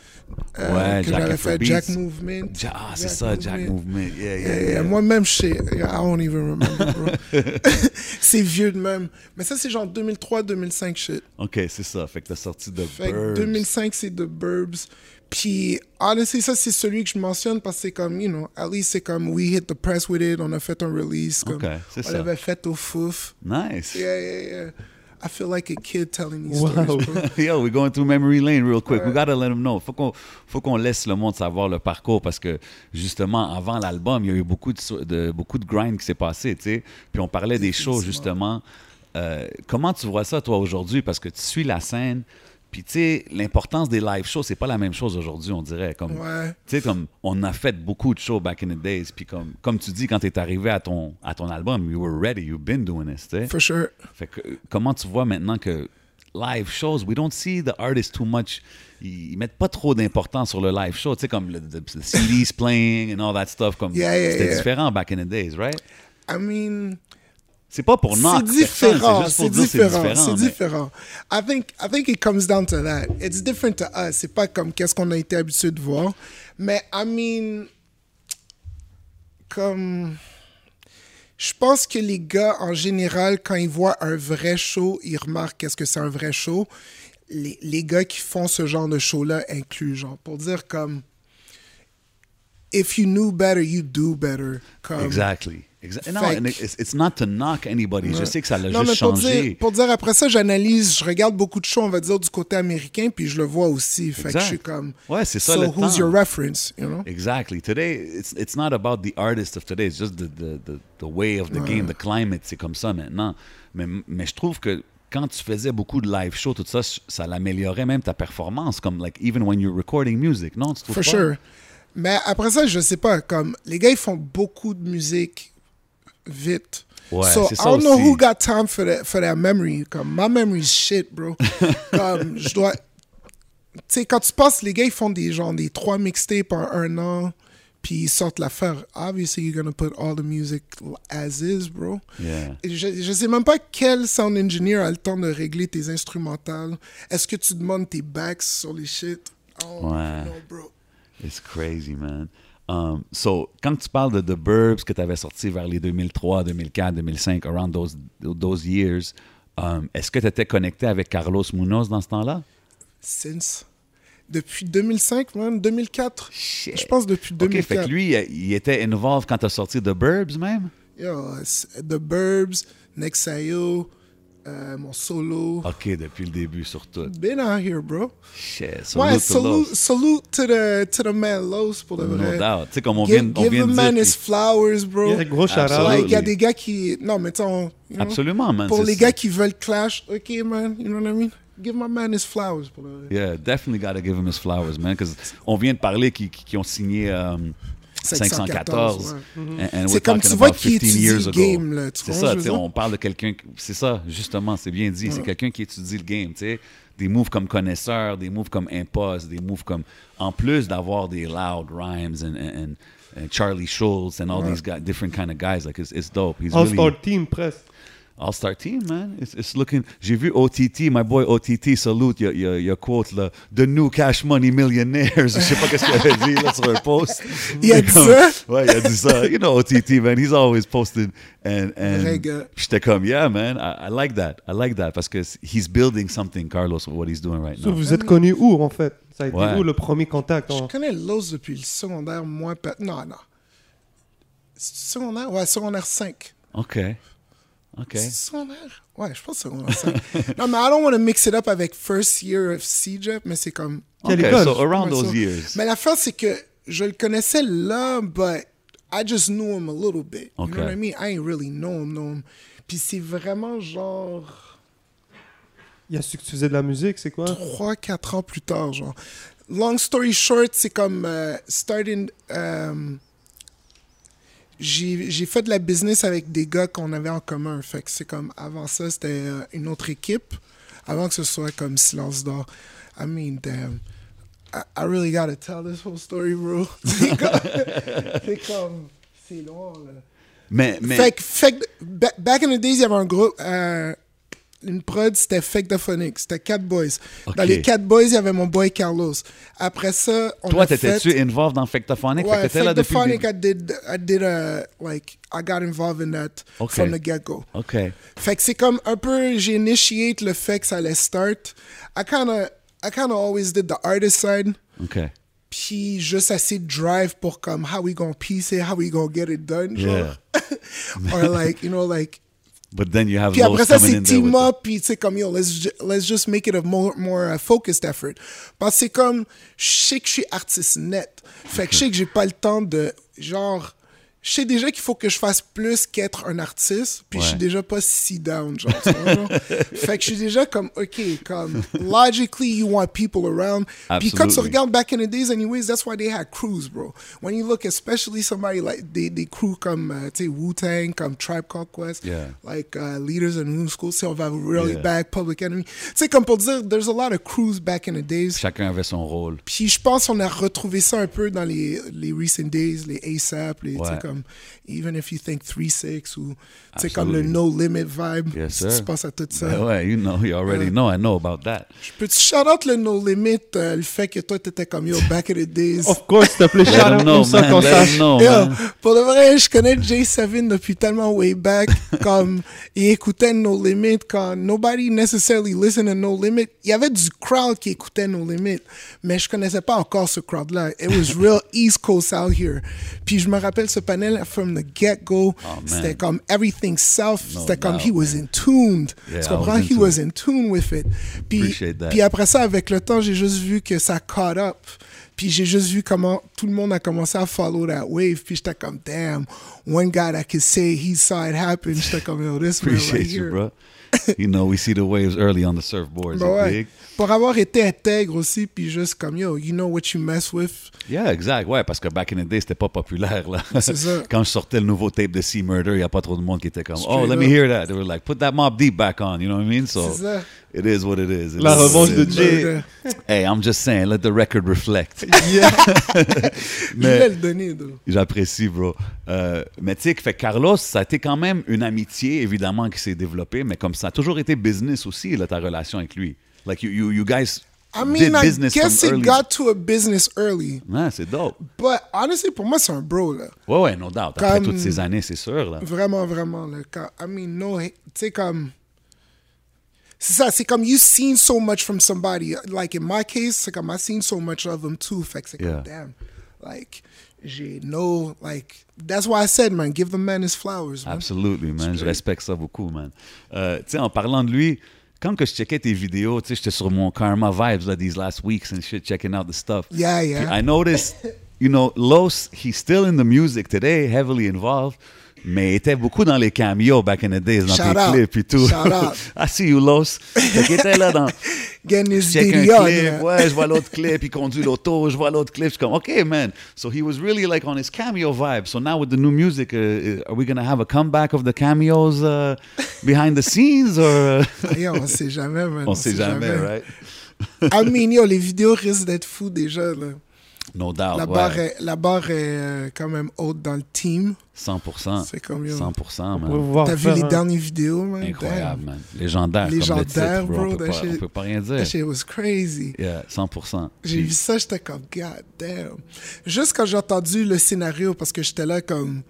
Ouais, que Jack j'avais fait. Jack Movement. Ja- ah, c'est ça, Jack Movement. Yeah, yeah, Yeah. Moi-même, je sais, I don't even remember, bro. c'est vieux de même. Mais ça, c'est genre 2003-2005 shit. OK, c'est ça. Fait que t'as sorti Fait Burbs. 2005, c'est The Burbs. Puis, honestly, ça, c'est celui que je mentionne parce que c'est comme, you know, at least c'est comme, we hit the press with it, on a fait un release. Comme, Ok, c'est on l'avait fait au fouf. Nice. Yeah, yeah, yeah. I feel like a kid telling these Wow. stories, bro. Yo, we're going through memory lane real quick. We gotta let them know. Faut qu'on, faut qu'on laisse le monde savoir le parcours parce que justement avant l'album, il y a eu beaucoup de beaucoup de grind qui s'est passé, tu sais. Puis on parlait des shows justement. Euh, comment tu vois ça toi aujourd'hui? Parce que tu suis la scène. Puis tu sais, l'importance des live shows, c'est pas la même chose aujourd'hui, on dirait. Comme, Ouais. tu sais, comme on a fait beaucoup de shows back in the days. Puis comme, comme tu dis, quand tu es arrivé à ton, à ton album, you were ready, you've been doing this, tu sais. For sure. Fait que, comment tu vois maintenant que live shows, we don't see the artists too much. Ils, ils mettent pas trop d'importance sur le live show, tu sais, comme le, the- the CDs playing and all that stuff. Comme, Yeah, yeah, c'était yeah. différent back in the days, right? I mean, C'est pas pour knock c'est différent. c'est différent. C'est différent. I think, I think it comes down to that. It's different to us. C'est pas comme qu'est-ce qu'on a été habitué de voir. Mais, I mean, comme. Je pense que les gars, en général, quand ils voient un vrai show, ils remarquent qu'est-ce que c'est un vrai show. Les, les gars qui font ce genre de show-là incluent, genre, pour dire comme. If you knew better, you do better. Comme, Exactly. Exactly. No, Fait and que- it's, it's not to knock anybody. Je sais que ça l'a Non, juste mais pour changé. dire, pour dire après ça, j'analyse, je regarde beaucoup de shows, on va dire, du côté américain, puis je le vois aussi. Fait que je suis comme. Ouais, c'est ça So le who's temps. your reference, you know? Exactly. Today, it's it's not about the artist of today. It's just the the, the, the way of the game, the climate. C'est comme ça maintenant. Mais, mais je trouve que quand tu faisais beaucoup de live shows, tout ça, ça l'améliorait même ta performance. Comme like even when you're recording music, non? Tu trouves For pas? sure. Mais après ça, je sais pas, comme, les gars, ils font beaucoup de musique vite. Ouais, so, I don't know aussi. who got time for that, for that memory. Comme, my memory's shit, bro. comme, je dois... Tu sais, quand tu passes, les gars, ils font des, genre, des trois mixtapes en un an, puis ils sortent l'affaire. Obviously, you're gonna put all the music as is, bro. Yeah. Je, je sais même pas quel sound engineer a le temps de régler tes instrumentales. Est-ce que tu demandes tes backs sur les shit? Don't Ouais. know, bro. It's crazy, man. Um, so, quand tu parles de The Burbs que tu avais sorti vers les 2003, 2004, 2005, around those, those years, um, est-ce que tu étais connecté avec Carlos Munoz dans ce temps-là? Since. Depuis 2005, man, 2004. Shit. Je pense depuis OK, 2004. fait que lui, il était involved quand tu as sorti The Burbs même? Yo, The Burbs, Nexayo, euh, mon solo. OK, depuis le début, sur tout. Been out here, bro. Shit, salute ouais, to salute, to the, to the man Los pour le No vrai. doubt. Tu sais, comme on Give, vient, on give vient a de man dire... his flowers, bro. Yeah, gros shout Absolument. Like, il y a Absolutely. des gars qui. Non, mais tu Absolument, man. Pour les ça. gars qui veulent clash, ok, man, you know what I mean? Give my man his flowers. Pour le... Yeah, definitely gotta give him his flowers, man. Because on vient de parler qui, qui, qui ont signé um, 514. ouais. And- and we're C'est comme talking tu vois about qui 15 étudie le game, là, tu C'est ça, on parle de quelqu'un. C'est ça, justement, c'est bien dit. C'est quelqu'un qui étudie le game, tu sais. Des moves comme connaisseur, des moves comme impost, des moves comme. En plus d'avoir des loud rhymes and, and, and- and Charlie Schultz and all these guys, different kind of guys, like it's, it's dope. He's really. All-Star Team, presque. All-Star team, man. It's, it's looking. J'ai vu OTT, my boy OTT, salute, il y a- y a, quote là, The New Cash Money Millionaires. Je sais pas qu'est-ce qu'il avait dit là sur un post. Il a dit ça? Ouais, il a dit ça. You know OTT, man. He's always posted. And, and j'étais comme, yeah, man. I, I like that. I like that parce que he's building something, Carlos, what he's doing right So, now. vous êtes connu où, en fait? Ça a été Ouais. où le premier contact Je connais Los depuis le secondaire, moi. Non, non. Secondaire? Ouais, secondaire 5. OK. OK. Secondaire? Ouais, je pense secondaire 5. non, mais I don't want to mix it up avec first year of CJEP, mais c'est comme. Quelle OK, école? so around those ça. years. Mais l'affaire, c'est que je le connaissais là, but I just knew him a little bit. You Okay. know what I mean? I ain't really know him, know him. Puis c'est vraiment genre Il a su que tu faisais de la musique, c'est quoi? 3-4 ans plus tard, genre. Long story short, c'est comme euh, starting. euh, j'ai fait de la business avec des gars qu'on avait en commun. Fait que c'est comme avant ça, c'était euh, une autre équipe. Avant que ce soit comme Silence d'or. I mean, damn. I, I really gotta tell this whole story, bro. C'est comme. C'est long, là. Mais, mais Fait que, fait back in the days, il y avait un groupe, euh, une prod, c'était Fake the Phonics, c'était Cat Boys. Ok. Dans les Cat Boys, il y avait mon boy Carlos. Après ça, on toi, a fait... t'étais-tu involved dans Fectophonic? fait que Ouais, t'étais là Fake the depuis le Phonic, début. I did, I did, uh, like, I got involved in that Ok. from the get-go. OK. Fait que c'est comme un peu, j'ai initiate le fait que ça allait start. I kinda, I kinda always did the artist side. OK. Puis juste assez de drive pour comme, how we gonna piece it, how we gonna get it done, genre. Or like, you know, like, But then you have Puis après ça, c'est team up, puis sais, comme yo, let's, ju- let's just make it a more, more uh, focused effort. Parce que c'est comme, je sais que je suis artiste net. Fait que je sais que j'ai pas le temps de, genre, je sais déjà qu'il faut que je fasse plus qu'être un artiste, puis je suis Ouais. déjà pas si down, genre, tu. Fait que je suis déjà comme, ok, comme, logically, you want people around. Puis quand tu regardes back in the days, anyways, that's why they had crews, bro. When you look, especially somebody like, des, des crews comme, uh, tu sais, Wu-Tang, comme Tribe Called Quest, Yeah. like uh, leaders in new school, si on va really Yeah. back, Public Enemy. Tu sais, comme pour dire, there's a lot of crews back in the days. Chacun avait son rôle. Puis je pense qu'on a retrouvé ça un peu dans les, les recent days, les ASAP, les, tu Ouais. sais, comme, him even if you think 3-6 ou, tu sais, comme le. No Limit vibe. Yes, si sir. tu penses à tout ça. Ben ouais, you know, you already know, I know about that. Je peux-tu shout out le No Limit, euh, le fait que toi, t'étais comme, yo, back in the days. Of course, s'il te plaît, Let shout out know, comme ça man. qu'on Let sache. know, Yo, pour de vrai, je connais J7 depuis tellement way back. comme il écoutait No Limit quand nobody necessarily listened to No Limit. Il y avait du crowd qui écoutait No Limit, mais je connaissais pas encore ce crowd-là. It was real East Coast out here. Puis je me rappelle ce panel from the get-go. Oh. C'était comme everything south. No C'était comme he was in tuned. Yeah, tu comprends? was He was in tune with it. Puis, puis après ça, avec le temps, j'ai juste vu que ça caught up. Puis j'ai juste vu comment tout le monde a commencé à follow that wave. Puis j'étais comme, damn, one guy that could say he saw it happen. J'étais comme, yo, this man right you, here. bro. you know, we see the waves early on the surfboards. It's ouais. big. Pour avoir été intègre aussi, puis juste comme, yo, you know what you mess with. Yeah, exact. Ouais, parce que back in the day, c'était pas populaire, là. C'est ça. Quand je sortais le nouveau tape de Sea Murder, il n'y a pas trop de monde qui était comme, oh, Straight let me hear that. They were like, put that Mob Deep back on, you know what I mean? So, C'est ça. It is what it is. It La is revanche de. Jay. Hey, I'm just saying, let the record reflect. Je voulais le donner, though. J'apprécie, bro. Euh, mais tu sais, que fait Carlos, ça a été quand même une amitié, évidemment, qui s'est développée, mais comme ça a toujours été business aussi, là, ta relation avec lui. Like, you, you, you guys I did mean, I business guess it early. got to a business early. Ouais, c'est dope. But honestly, pour moi, c'est un bro, là. Ouais, ouais, no doubt. Après Comme- toutes ces années, c'est sûr, là. Vraiment, vraiment. Là, quand- I mean, no, tu sais, comme. C'est ça, c'est comme you've seen so much from somebody. Like in my case, c'est comme I've seen so much of them too. Fait que c'est Yeah. comme, damn. Like, j'ai no, like, that's why I said, man, give the man his flowers, man. Absolutely, man. Je respecte ça beaucoup, man. Euh, tu sais, en parlant de lui, quand que je checkais tes vidéos, tu sais, j'étais sur mon Karma Vibes, là, these last weeks and shit, checking out the stuff. Yeah, Puis yeah. I noticed, you know, Los, he's still in the music today, heavily involved, mais il était beaucoup dans les cameos back in the days, dans Shout tes out. clips et tout. Shout out. I see you, Los. Fait qu'il était là dans... Check un on, clip, yeah. ouais, je vois l'autre clip, il conduit l'auto, je vois l'autre clip, je suis comme, OK, man. So he was really like on his cameo vibe. So now with the new music, uh, are we going to have a comeback of the cameos uh, behind the scenes or... uh, on sait jamais, man. on sait jamais, right? I mean, yo, les vidéos risquent d'être fous déjà, là. No doubt, La ouais. barre, est, la barre est euh, quand même haute dans le team. 100%. C'est comme, yo. 100%, On man. T'as vu les un- dernières vidéos, man? Incroyable, Damn. man. Légendaire, comme le Légendaire, titre, bro. bro, On peut, pas, on peut pas rien dire. That shit was crazy. Yeah, 100%. J'ai vu ça, j'étais comme, God damn. Juste quand j'ai entendu le scénario, parce que j'étais là comme.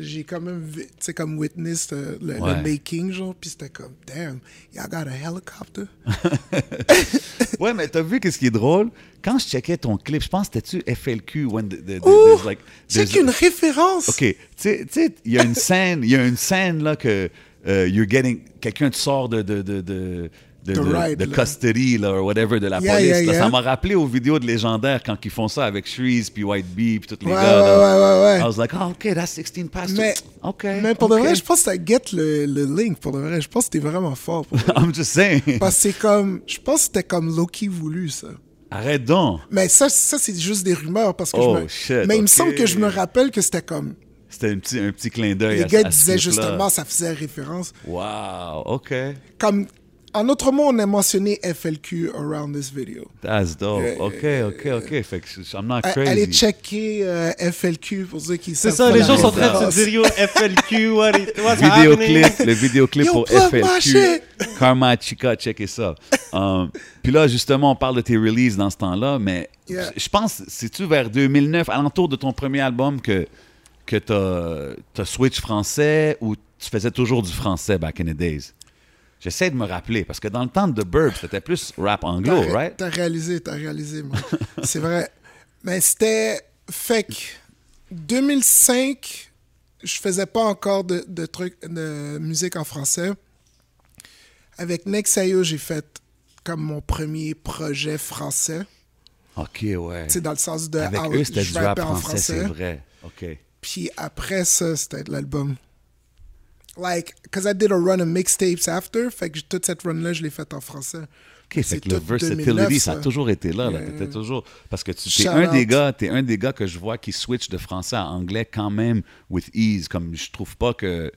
J'ai quand même, tu sais, comme witness euh, le, le Ouais. making, genre, puis c'était comme, damn, y'all got a helicopter? Ouais, mais t'as vu qu'est-ce qui est drôle? Quand je checkais ton clip, je pense que c'était-tu FLQ when the, the- the- Ouh! like... C'est qu'une référence! OK. Tu sais- il y a une scène, il y a une scène là que euh, you're getting quelqu'un te sort de de de de, de, The de- ride, de là. custody, là, or whatever, de la Yeah, police. yeah, là. yeah. Ça m'a rappelé aux vidéos de légendaires quand ils font ça avec Shreeze, puis White Bee, puis tous les Ouais, gars. là. ouais, ouais. I was like, oh, OK, that's 16 past. Mais-. Mais pour de vrai, je pense que ça get le, le link. Pour de vrai, je pense que t'es vraiment fort. pour. I'm just saying. Parce que c'est comme. Je pense que c'était comme Loki voulu, ça. Arrête donc. Mais ça, ça c'est juste des rumeurs. Parce que Oh, je me... shit, Mais il me semble que je me rappelle que c'était comme. C'était un petit, un petit clin d'œil. Les à- gars à disaient justement, ça faisait référence. Wow, OK. Comme. En autre mot, on a mentionné FLQ around this video. That's dope. Yeah, OK, OK, OK. Fait que je- I'm not crazy. Allez checker euh, FLQ pour ceux qui C'est savent ça, pas les gens sont en train de se dire yo, FLQ, what is, what's vidéoclip, happening? le vidéoclip Yo, pour FLQ. Karma Chica, checkez ça. Um, Puis là, justement, on parle de tes releases dans ce temps-là, mais Yeah. je pense, c'est-tu vers 2009, alentour de ton premier album, que, que t'as as switch français ou tu faisais toujours du français back in the days? J'essaie de me rappeler, parce que dans le temps de The Burbs, c'était plus rap anglo, T'as right? T'as réalisé, t'as réalisé, moi. c'est vrai. Mais c'était. Fait que 2005, je faisais pas encore de, de trucs de musique en français. Avec Nexayo, j'ai fait comme mon premier projet français. OK, ouais. Tu sais, dans le sens de. Avec ah, eux, c'était du rap rappais en français, c'est vrai. OK. Puis après ça, c'était de l'album. Like, because I did a run of mixtapes after, fait que toute cette run-là, je l'ai faite en français. OK, fait C'est que le versatility, 2009, ça a toujours été là. là. Toujours... Parce que tu es un des gars, t'es un des gars que je vois qui switch de français à anglais quand même with ease. Comme je trouve pas que...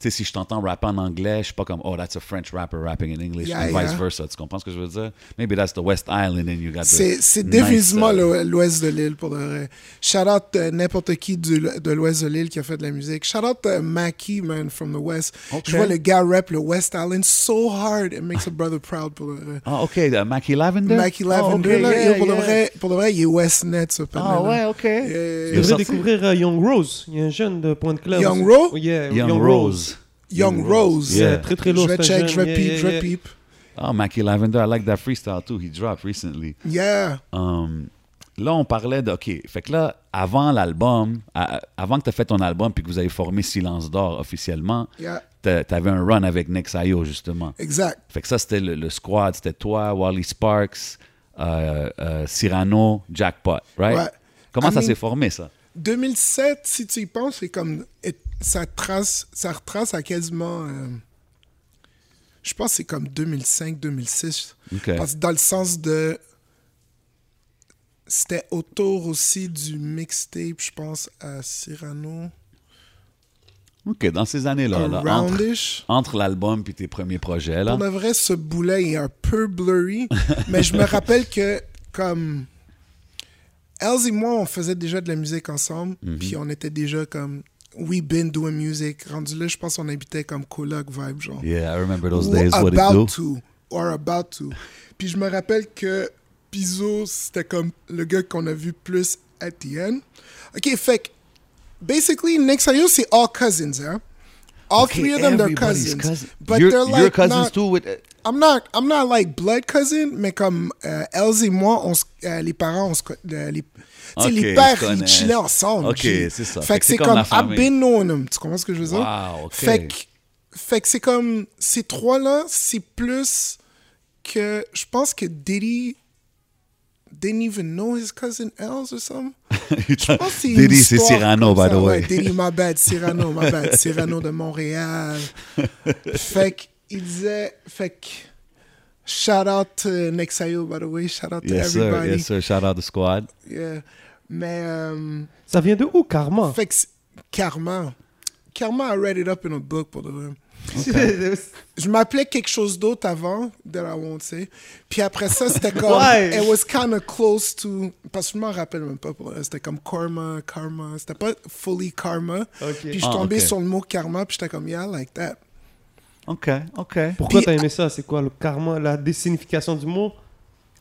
Tu sais, si je t'entends rapper en anglais, je suis pas comme, oh, that's a French rapper rapping in English, Yeah, and vice yeah. versa. Tu comprends ce que je veux dire? Maybe that's the West Island and you got the C'est c'est nice, définitivement uh, le- l'ouest de l'île, pour de vrai. Shout out euh, n'importe qui du- de l'ouest de l'île qui a fait de la musique. Shout out euh, Mackie, man, from the west. Ok. Je vois le gars rap le West Island so hard, it makes a brother proud, pour de vrai. Ah, OK, uh, Mackie Lavender? Mackie Oh, Lavender, ok, là, yeah, pour, de vrai, pour de vrai, il est West Net, ce Ah, panel ouais, OK. Il sorti? découvrir euh, Young Rose. Il y a un jeune de Pointe Claire. Young aussi. Ro? Yeah, Young, Rose. Young Rose. Yeah. Très très Je lourd. vais c'est un check, je vais peep, je vais peep. Ah, Mackie Lavender, I like that freestyle too. He dropped recently. Yeah. Um, là, on parlait de. OK, fait que là, avant l'album, avant que tu aies fait ton album puis que vous avez formé Silence d'Or officiellement, Yeah. tu avais un run avec Nexayo, justement. Exact. Fait que ça, c'était le, le squad. C'était toi, Wally Sparks, euh, euh, Cyrano, Jackpot, right? Ouais. Comment I ça s'est formé, ça? 2007, si tu y penses, c'est comme. et- Ça, trace, ça retrace à quasiment. euh, je pense que c'est comme 2005-2006. OK. Parce que dans le sens de. C'était autour aussi du mixtape, je pense, à Cyrano. OK, dans ces années-là, là, entre, l'album puis tes premiers projets, là. Pour de vrai, ce boulet est un peu blurry, mais je me rappelle que, comme. Els et moi, on faisait déjà de la musique ensemble, Mhm. puis on était déjà comme. We been doing music. Rendu là, je pense qu'on habitait comme coloc vibe, genre. Yeah, I remember those days. What it about do? to. Or about to. Puis je me rappelle que Pizzo, c'était comme le gars qu'on a vu plus at the end. Ok, fait que, basically, Nexayo, c'est all cousins, hein? All Okay, three of them, they're cousins. cousin. But you're, they're like cousins not, too with... I'm not, I'm not like blood cousin, mais comme euh, Els et moi, on euh, les parents, on se, euh, les, tu sais, Ok, les pères, ils chillaient ensemble. Ok, c'est ça. Fait, que c'est comme, I've been knowing them. Tu comprends ce que je veux dire? Wow, ok. Fait que, fait que c'est comme, ces trois-là, c'est plus que, je pense que Diddy didn't even know his cousin Els or something. Je pense que c'est une Diddy, c'est Cyrano, by the way. Ouais, Diddy, my bad. Cyrano, my bad. Cyrano de Montréal. fait que, il disait, fait que, shout out to Nexayo, by the way. Shout out to Yes, sir. everybody. Yes, sir. Shout out the squad. Yeah. Mais, euh, Ça vient de où, Karma? Fait que, c'est- Karma. Karma, I read it up in a book pour de vrai. Je m'appelais quelque chose d'autre avant, that I won't say. Puis après ça, c'était comme. Ouais. It was kind of close to. Parce que je m'en rappelle même pas. C'était comme karma, karma. C'était pas fully karma. Ok. Puis je suis Ah, tombé ok. sur le mot karma, puis j'étais comme, yeah, I like that. OK, OK. Pourquoi t'as aimé ça? C'est quoi le karma, la désignification du mot?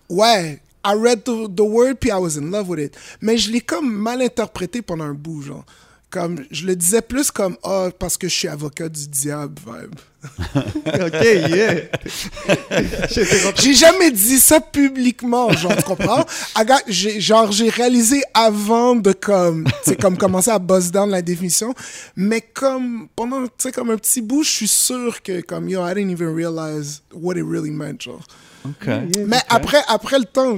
Ouais, I read the, the word, puis I was in love with it. Mais je l'ai comme mal interprété pendant un bout, genre. Comme, je le disais plus comme, ah, parce que je suis avocat du diable, vibe. ok, yeah. J'ai jamais dit ça publiquement, genre, tu comprends? I got- j'ai- genre, j'ai réalisé avant de comme, sais, comme commencer à buzz down la définition, mais comme, pendant, tu sais, comme un petit bout, je suis sûr que, comme, yo, I didn't even realize what it really meant, genre. OK. Mais après, après le temps,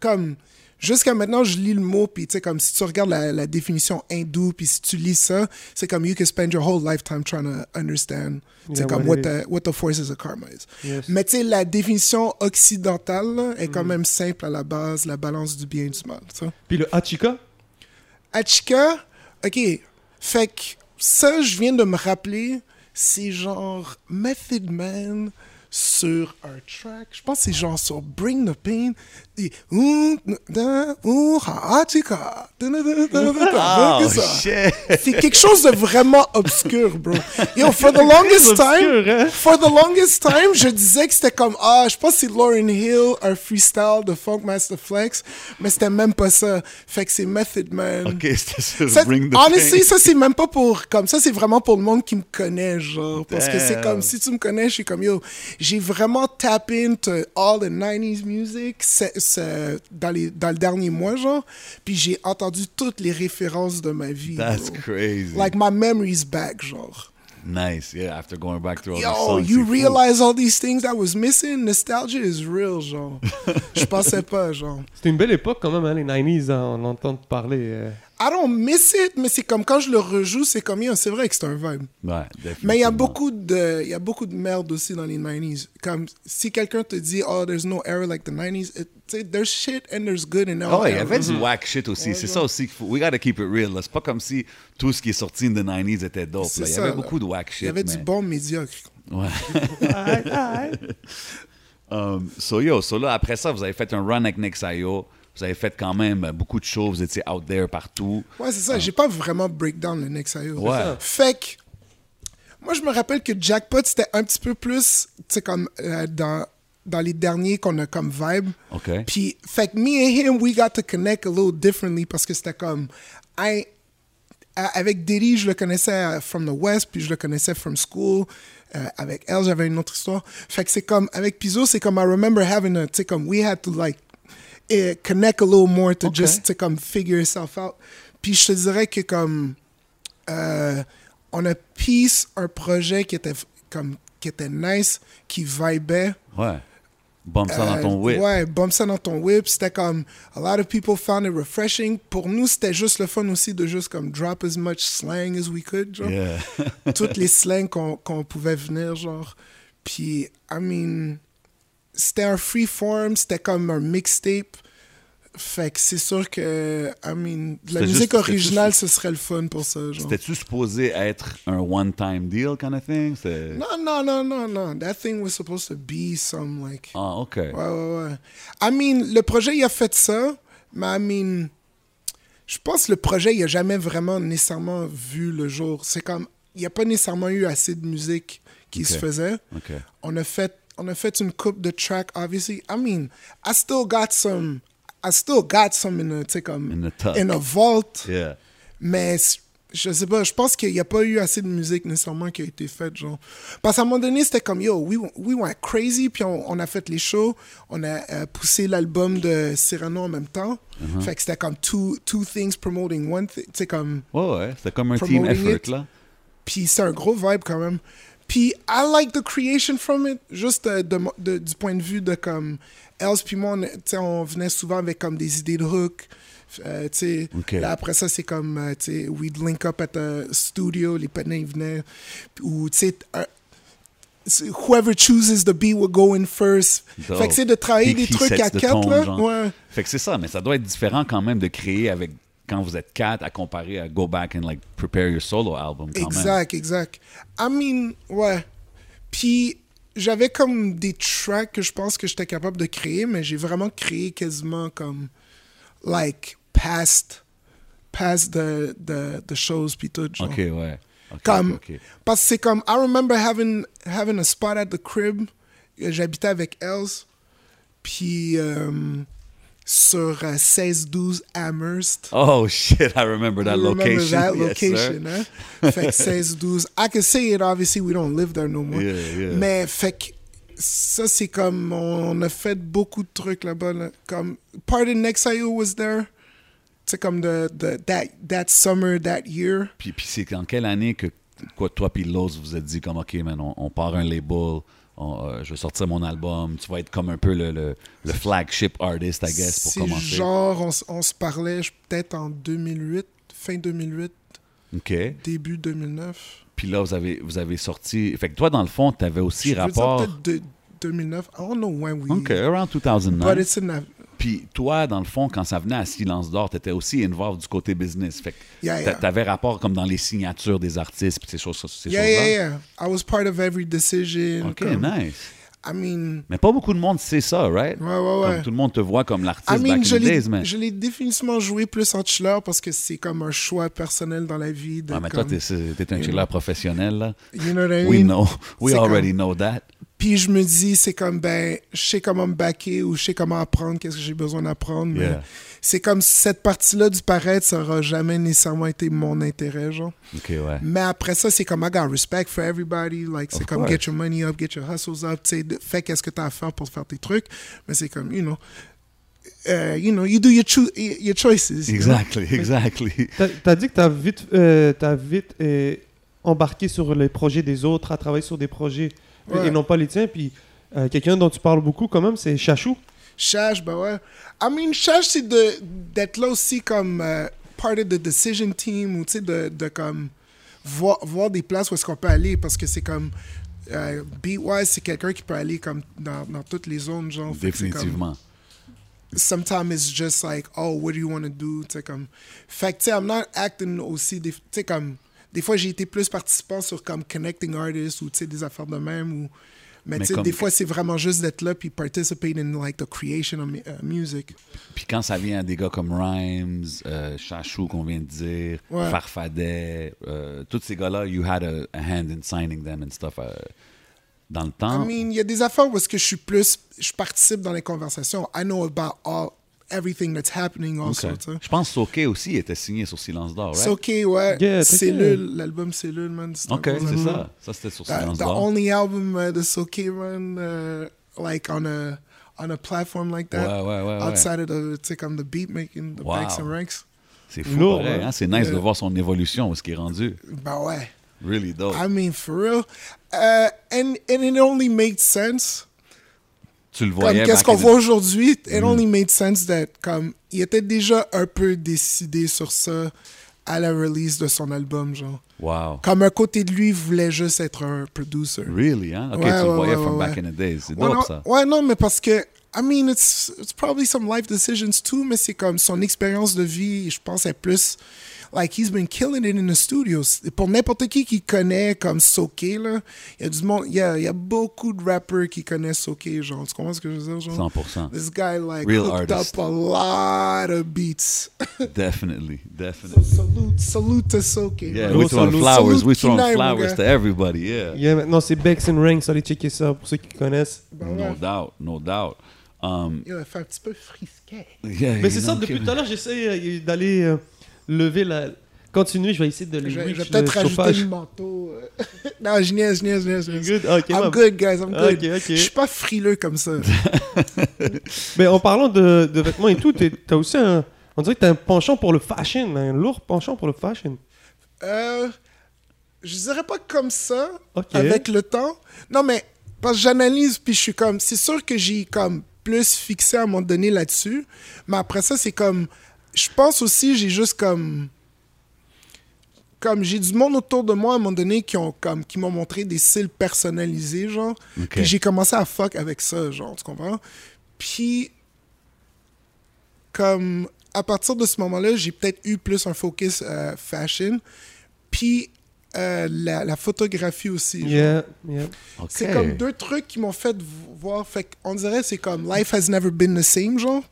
comme jusqu'à maintenant, je lis le mot, puis tu sais, comme si tu regardes la, la définition hindoue, puis si tu lis ça, c'est comme you can spend your whole lifetime trying to understand, sais, Yeah, comme what the, what the forces of karma is. Yes. Mais tu sais, la définition occidentale là, est quand même simple à la base, la balance du bien et du mal. Puis le Hachika Hachika, ok, fait que ça, je viens de me rappeler, c'est genre Method Man sur un track, je pense que c'est genre sur Bring the Pain, Oh, ça. C'est quelque chose de vraiment obscur, bro. Yo, for the longest time, for the longest time, je disais que c'était comme, ah, je pense que c'est Lauryn Hill, un freestyle de Funk Master Flex, mais c'était même pas ça. Fait que c'est Method Man. OK, c'était sur Ça, Bring the honestly, Pain. ça c'est même pas pour comme ça, c'est vraiment pour le monde qui me connaît, genre. Parce que c'est comme si tu me connais, je suis comme yo, j'ai vraiment tap into all the 90s music c'est- c'est- dans, les, dans le dernier mois, genre. Puis j'ai entendu toutes les références de ma vie. That's bro. crazy. Like my memory's back, genre. nice, yeah, after going back through all Yo, songs. you c'est fou. realize all these things I was missing? Nostalgia is real, genre. Je pensais pas, genre. C'était une belle époque quand même, hein, les 90s, hein, on entend parler. euh. I don't miss it, mais c'est comme quand je le rejoue, c'est comme, c'est vrai que c'est un vibe. Ouais, Mais il y a beaucoup de, il y a beaucoup de merde aussi dans les 90s. Comme si quelqu'un te dit, oh, there's no era like the 90s, it- there's shit and there's good in all Oh, ouais, il y avait du whack shit aussi. C'est ça aussi qu'il faut. We gotta keep it real. C'est pas comme si tout ce qui est sorti in the 90s était dope. Il y avait là. beaucoup de whack shit. Il y avait mais... du bon médiocre. Ouais. Um, so yo, so là, après ça, vous avez fait un run avec Nexayo. Vous avez fait quand même euh, beaucoup de shows. Vous étiez out there partout. Ouais, c'est ça. J'ai pas vraiment breakdown le Nexayo. Ouais. ça. Fait que, moi, je me rappelle que Jackpot, c'était un petit peu plus, tu sais, comme euh, dans, dans les derniers qu'on a comme vibe. OK. Puis, fait que me and him, we got to connect a little differently parce que c'était comme, I, avec Diddy, je le connaissais euh, from the West, puis je le connaissais from school. Euh, avec elle, j'avais une autre histoire. Fait que c'est comme, avec Pizzo, c'est comme, I remember having a, tu sais, comme, we had to like, eh, connect a little more to Okay. just, sais, comme, figure itself out. Puis je te dirais que comme, euh, on a piece un projet qui était, comme, qui était nice, qui vibait. Ouais. Bombe ça dans ton Euh, whip. Ouais, bombe ça dans ton whip. C'était comme, a lot of people found it refreshing. Pour nous, c'était juste le fun aussi de juste comme drop as much slang as we could, genre. Yeah. Toutes les slangs qu'on qu'on pouvait venir, genre. Puis, I mean, c'était un free form, c'était comme un mixtape. Fait que c'est sûr que, I mean, la musique juste- originale, ce serait le fun pour ça. C'était-tu supposé être un one-time deal kind of thing? Non, non, non, non, non. That thing was supposed to be some, like... Ah, OK. Ouais, ouais, ouais. I mean, le projet, il a fait ça, mais I mean, je pense que le projet, il a jamais vraiment nécessairement vu le jour. C'est comme, il n'y a pas nécessairement eu assez de musique qui se faisait. On a fait, on a fait une coupe de tracks, obviously. I mean, I still got some, I still got some in a, tu sais, comme, In the tuck. in a vault. Yeah. Mais je sais pas, je pense qu'il n'y a pas eu assez de musique nécessairement qui a été faite, genre. Parce qu'à un moment donné, c'était comme, yo, we, we went crazy, puis on, on a fait les shows, on a euh, poussé l'album de Cyrano en même temps. Uh-huh. Fait que c'était comme two, two things promoting one thing, tu sais, comme... Ouais, ouais. C'était comme un team effort, it. là. Puis c'est un gros vibe quand même. Puis I like the creation from it, juste euh, de, mo- de- du point de vue de comme Els puis moi, on, on venait souvent avec comme des idées de hook. Euh, tu sais, Ok. là, après ça, c'est comme, euh, tu sais, we'd link up at the studio, les patins ils venaient. Ou, tu sais, whoever chooses the beat will go in first. Dope. Fait que c'est de travailler des trucs à quatre, tone, là. Ouais. Fait que c'est ça, mais ça doit être différent quand même de créer avec quand vous êtes quatre à comparer à go back and like prepare your solo album quand même. Exact, exact. I mean, ouais. Puis j'avais comme des tracks que je pense que j'étais capable de créer, mais j'ai vraiment créé quasiment comme, like, past, past the, the, the shows, puis tout. Genre. Ok, ouais. Ok, Comme. Parce que c'est comme, I remember having, having a spot at the crib. J'habitais avec Els. Puis, euh, sur euh, 1612 Amherst. Oh shit, I remember that You remember location. that Yes, location, sir. hein? Fait que 1612. I can say it, obviously, we don't live there no more. Yeah, yeah. Mais fait que ça, c'est comme, on a fait beaucoup de trucs là-bas. là. Comme, part of Nexio was there. C'est comme the, the, that, that summer, that year. Puis, puis c'est en quelle année que quoi, toi puis Loz vous êtes dit comme OK, man, on, on part un label, on, euh, je vais sortir mon album, tu vas être comme un peu le, le, le flagship artist, I guess, pour commencer. genre, on, se parlait peut-être en 2008, fin 2008, OK. début 2009. Puis là, vous avez, vous avez sorti. Fait que toi, dans le fond, tu avais aussi Je veux dire rapport. peut-être de- 2009. I don't know when we... OK, around 2009. But it's in. Puis toi, dans le fond, quand ça venait à Silence d'Or, tu étais aussi involved du côté business. Fait que Yeah, t'a- yeah. t'avais rapport comme dans les signatures des artistes puis ces choses, ces Yeah, choses-là? yeah, yeah. I was part of every decision. OK, comme- nice. I mean, Mais pas beaucoup de monde sait ça, right? Ouais, ouais, ouais. Comme tout le monde te voit comme l'artiste I mean back je in the days, mais... je l'ai définitivement joué plus en chiller parce que c'est comme un choix personnel dans la vie. De Ouais, mais toi, t'es, t'es un chiller professionnel, là. You know what I mean? We know. We C'est already comme- know that. Puis je me dis, c'est comme, ben, je sais comment me backer ou je sais comment apprendre, qu'est-ce que j'ai besoin d'apprendre. Mais Yeah. c'est comme cette partie-là du paraître, ça aura jamais nécessairement été mon intérêt, genre. Ouais. Mais après ça, c'est comme, I got respect for everybody. Like, c'est comme, course. get your money up, get your hustles up. Tu sais, fais qu'est-ce que t'as à faire pour faire tes trucs. Mais c'est comme, you know, euh, you know, you do your, choo- your choices. you know? Exactly, exactly. T'as as dit que t'as vite, euh, t'as vite euh, embarqué sur les projets des autres, à travailler sur des projets Ouais. et non pas les tiens. Puis euh, quelqu'un dont tu parles beaucoup quand même, c'est Chachou. Chash, ben ouais. I mean, Chash, c'est de- d'être là aussi comme euh, part of the decision team ou tu sais, de, de comme voir, voir des places où est-ce qu'on peut aller parce que c'est comme. Euh, Beatwise, c'est quelqu'un qui peut aller comme dans, dans toutes les zones, genre. Définitivement. sometimes it's just like, oh, what do you want to do? Tu sais, comme. Fait que, tu sais, I'm not acting aussi. des- Tu sais, comme. Des fois, j'ai été plus participant sur comme connecting artists ou des affaires de même. Ou, mais Mais comme- des fois, c'est vraiment juste d'être là puis participate in like the creation of mu- uh, music. Puis quand ça vient à des gars comme Rhymes, euh, Chachou qu'on vient de dire, Ouais. Farfadet, euh, tous ces gars-là, you had a, a hand in signing them and stuff euh, dans le temps. I mean, il y a des affaires où est-ce que je suis plus. Je participe dans les conversations. I know about all, everything that's happening Ok. also, tu sais. Je pense que Soke aussi était signé sur Silence d'Or, right? C'est ok, ouais. Yeah, Cellule, l'album Cellule, man. c'est ok, c'est ça. Ça, c'était sur The, Silence the only album uh, de Soke, man, uh, like on a on a platform like that, ouais, ouais, ouais. outside of the, tu sais, comme the beat making, the Wow. banks and ranks. C'est fou, Lourd, pareil, hein? hein? C'est nice Yeah. de voir son évolution, où ce qui est rendu. Bah ouais. Really dope. I mean, for real. Uh, and, and it only made sense. Tu le Comme voyais. qu'est-ce qu'on voit aujourd'hui, it Mm. only made sense that comme il était déjà un peu décidé sur ça à la release de son album, genre. Wow. Comme un côté de lui voulait juste être un producer. Really, hein? Ok, Ouais, tu le ouais, voyais ouais, from back in the days. C'est dope, non, ça. ouais, non, mais parce que, I mean, it's, it's probably some life decisions too, mais c'est comme son expérience de vie, je pense, est plus. Like, he's been killing it in the studios. Pour n'importe qui qui connaît comme Soke, là, il y a du monde, il y a, il y a beaucoup de rappers qui connaissent Soke, genre. Tu comprends ce que je veux dire, genre? 100%. This guy, like, Real hooked artist. up a lot of beats. Definitely, definitely. salute, salute to Soke. Yeah, bro. we throwing salute. flowers. Salute We throwing Kinaï, flowers gars. to everybody, yeah. Yeah, maintenant c'est Bex and Ranks, allez checker ça pour ceux qui connaissent. Ben No ouais. doubt, no doubt. Um, Il a fait un petit peu frisquet. yeah, Mais you c'est ça, know, depuis tout à l'heure, j'essaie euh, d'aller euh, lever la. Continuer, je vais essayer de Je le vais, je vais peut-être rajouter chauffage. le manteau. euh. non, je niaise, je niaise, je niaise, je. Good? Ok, I'm man. good, guys, I'm good. Ok, ok. Je suis pas frileux comme ça. Mais en parlant de, de vêtements et tout, t'as aussi un. On dirait que t'as un penchant pour le fashion, un lourd penchant pour le fashion. Euh, je dirais pas comme ça, avec le temps. Non, mais parce que j'analyse, puis je suis comme... C'est sûr que j'ai comme plus fixé à un moment donné là-dessus, mais après ça, c'est comme... Je pense aussi, j'ai juste comme... Comme j'ai du monde autour de moi à un moment donné qui ont comme qui m'ont montré des styles personnalisés genre puis j'ai commencé à fuck avec ça genre tu comprends? Puis comme à partir de ce moment-là, j'ai peut-être eu plus un focus euh, fashion, puis euh, la, la photographie aussi. genre. Yeah, yeah. C'est comme deux trucs qui m'ont fait vo- voir. Fait on dirait c'est comme life has never been the same, genre.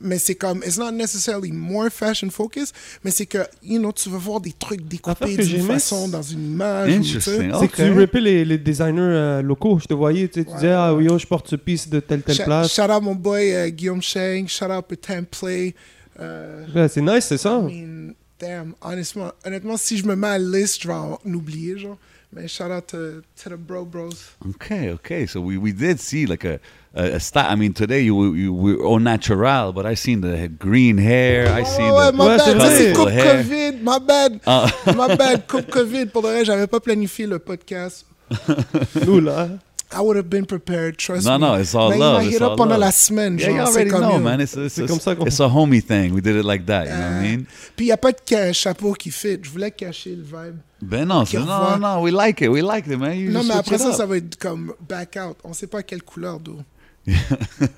Mais c'est comme, it's not necessarily more fashion focus, mais c'est que, you know, tu veux voir des trucs découpés d'une façon, dans une image. ou, tu sais. Interesting. C'est que tu rappais les, les designers euh, locaux. Je te voyais, tu sais, tu disais, ah oui, oh, je porte ce piece de telle, telle place. Shout out mon boy euh, Guillaume Cheng, shout out Pretend Play. Euh, Ouais, c'est nice, c'est ça. I mean, damn, honnêtement, honnêtement, si je me mets à la liste, je vais en oublier, genre. Mais shout out to, to the bro bros. Okay, okay. So we, we did see like a, a, a style. I mean, today you, you were au natural, but I seen the green hair. I seen Oh, ouais, the my bad, c'est coupe Hair. COVID, my bad. Ah. my bad, coupe COVID. Pour le reste, j'avais pas planifié le podcast. Nous, là. I would have been prepared, trust No, me. no, it's all Mais love, il m'a it's hit all up pendant love. la semaine, Yeah, genre, you c'est already comme know, man. It's, it's, C'est it's, comme ça it's a homie thing. We did it like that. You know what I mean? Puis il n'y a pas de chapeau qui fit. Je voulais cacher le vibe. Ben non, c'est- revoit. no, no, we like it. We like it, man. You non, mais après ça, ça va être comme back out. On sait pas quelle couleur d'eau.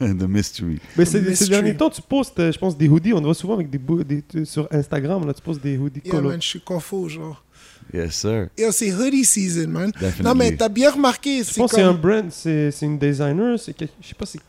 the mystery. Mais ces, Mystery. ces derniers temps, tu postes, euh, je pense, des hoodies. On te voit souvent avec des, des tu- sur Instagram. Là, tu postes des hoodies Yeah, colo. man, je suis confus, genre. Yes, sir. Yo, c'est hoodie season, man. Definitely. Non, mais t'as bien remarqué, Je pense que c'est un brand, c'est c'est une designer. C'est quel- je sais pas, c'est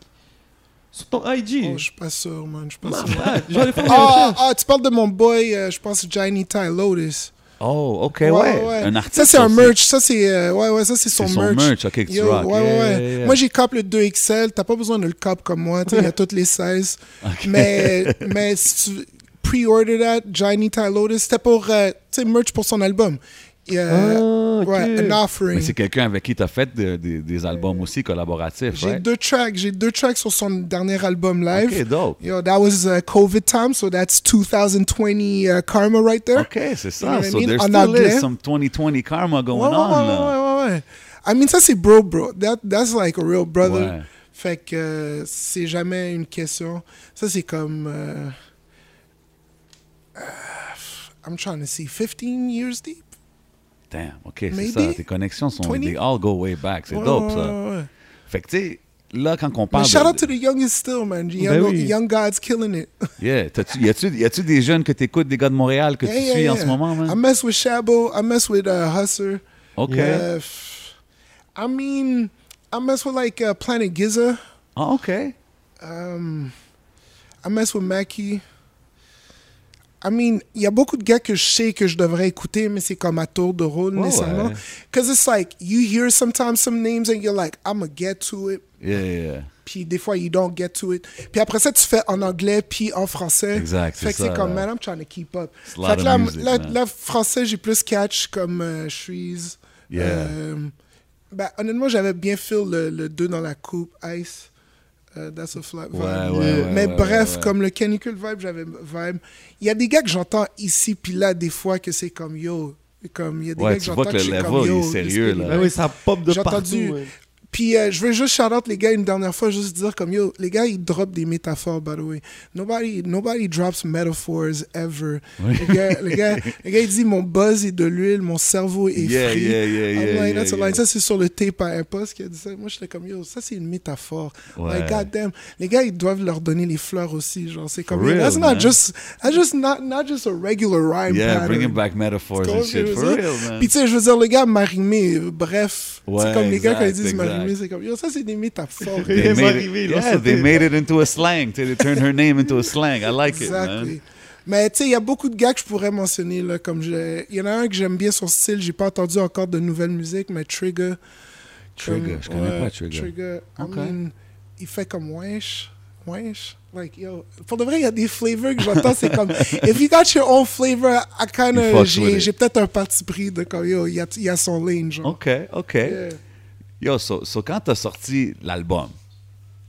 sur ton IG. Oh, je suis pas sûr, man. Je suis pas sûr. J'allais faire Ah, recherches. ah, tu parles de mon boy, euh, je pense Johnny Ty Lotus. Oh, OK, ouais. Un artiste. Ça, c'est un merch. Ça, c'est euh, ouais, ouais, ça, c'est son, son merch. merch, OK, Yo, rock. ouais, ouais, Yeah, ouais. yeah, yeah. Moi, j'ai cap le 2XL. T'as pas besoin de le cap comme moi. Il y a toutes les 16. OK. Mais, mais si tu pre-order that, Johnny Ty Lotus, c'était pour, euh, tu sais, merch pour son album. Et, euh, Ah, ok. Ouais, an offering. Mais c'est quelqu'un avec qui tu as fait de- de- des albums aussi collaboratifs, J'ai right? deux tracks. J'ai deux tracks sur son dernier album live. OK, dope. Yo, that was uh, COVID time, so that's 2020 uh, karma right there. OK, c'est You ça. know what I So mean? there still is some 2020 karma going Ouais, ouais, on, ouais, ouais, ouais, ouais. I mean, ça, c'est bro, bro. That, that's like a real brother. Ouais. Fait que euh, c'est jamais une question. Ça, c'est comme. euh, euh, I'm trying to see, 15 years deep? Damn, OK, c'est ça. Tes connexions sont... 20? They all go way back. C'est Ouais, dope, ça. ouais, ouais. Fait que, tu sais, là, quand on Mais parle... shout de- out to the youngest still, man. Young, Ben oui. young God's killing it. Yeah. T'as-tu- Y a-tu y a-tu des jeunes que t'écoutes, des gars de Montréal que Yeah, tu yeah, suis en yeah. ce moment, I man? mess with Shabo. I mess with uh, Husser. OK. Uh, I mean, I mess with like uh, Planet Giza. Ah, OK. Um, I mess with Mackie. I mean, il y a beaucoup de gars que je sais que je devrais écouter, mais c'est comme à tour de rôle, Ouais, nécessairement. ouais. Because it's like, you hear sometimes some names and you're like, I'm gonna get to it. Yeah, yeah. Puis des fois, you don't get to it. Puis après ça, tu fais en anglais, puis en français. Exact, Fait que c'est comme, man, I'm trying to keep up. Fait que là, music, là, là, français, j'ai plus catch comme euh, Shreeze. Yeah. Euh, ben, honnêtement, j'avais bien fait le, le 2 dans la coupe, Ice. Euh, that's a flat vibe. Ouais, ouais, ouais, mais ouais, bref, ouais, ouais. comme le canicule vibe, j'avais vibe. Il y a des gars que j'entends ici, puis là, des fois, que c'est comme yo. Comme, il y a des Ouais, gars que tu vois j'entends que le je suis level, comme, yo, il est sérieux, là. Ben oui, ça pop de J'ai partout. entendu- ouais. Puis euh, je veux juste shout out les gars une dernière fois, juste dire comme yo, les gars ils drop des métaphores by the way. Nobody, nobody drops metaphors ever. Oui. Le gars, le gars, gars, il dit mon buzz est de l'huile, mon cerveau est Yeah, free. yeah, yeah, I'm like, line. Ça c'est sur le tape à Impost qui a dit ça. Moi j'étais comme yo, ça c'est une métaphore. Ouais. Like goddamn, les gars ils doivent leur donner les fleurs aussi, genre c'est comme real, that's man. not just, that's just not not just a regular rhyme. Yeah, pattern. bringing back metaphors and shit. For real, man. Puis tu sais, je veux dire, le gars m'a rimé, euh, bref. Ouais, c'est comme les gars quand ils disent m'a exact. rimé, c'est comme, yo, ça c'est des métaphores. They made it, il a yeah, sauté. they made it into a slang. They turned her name into a slang. I like it, man. Mais tu sais, il y a beaucoup de gars que je pourrais mentionner. Là, comme je... Il y en a un que j'aime bien son style. J'ai pas entendu encore de nouvelle musique, mais Trigger. Trigger, comme- je connais pas Trigger. Trigger, I mean, il fait comme wesh. Wesh. Like, yo. Pour de vrai, il y a des flavors que j'entends. c'est comme, if you got your own flavor, I kind of, fucks with j'ai it. j'ai peut-être un parti pris de comme, yo, il y a, il y a son lane, genre. OK, OK. Yeah. Yo, so, so quand t'as sorti l'album,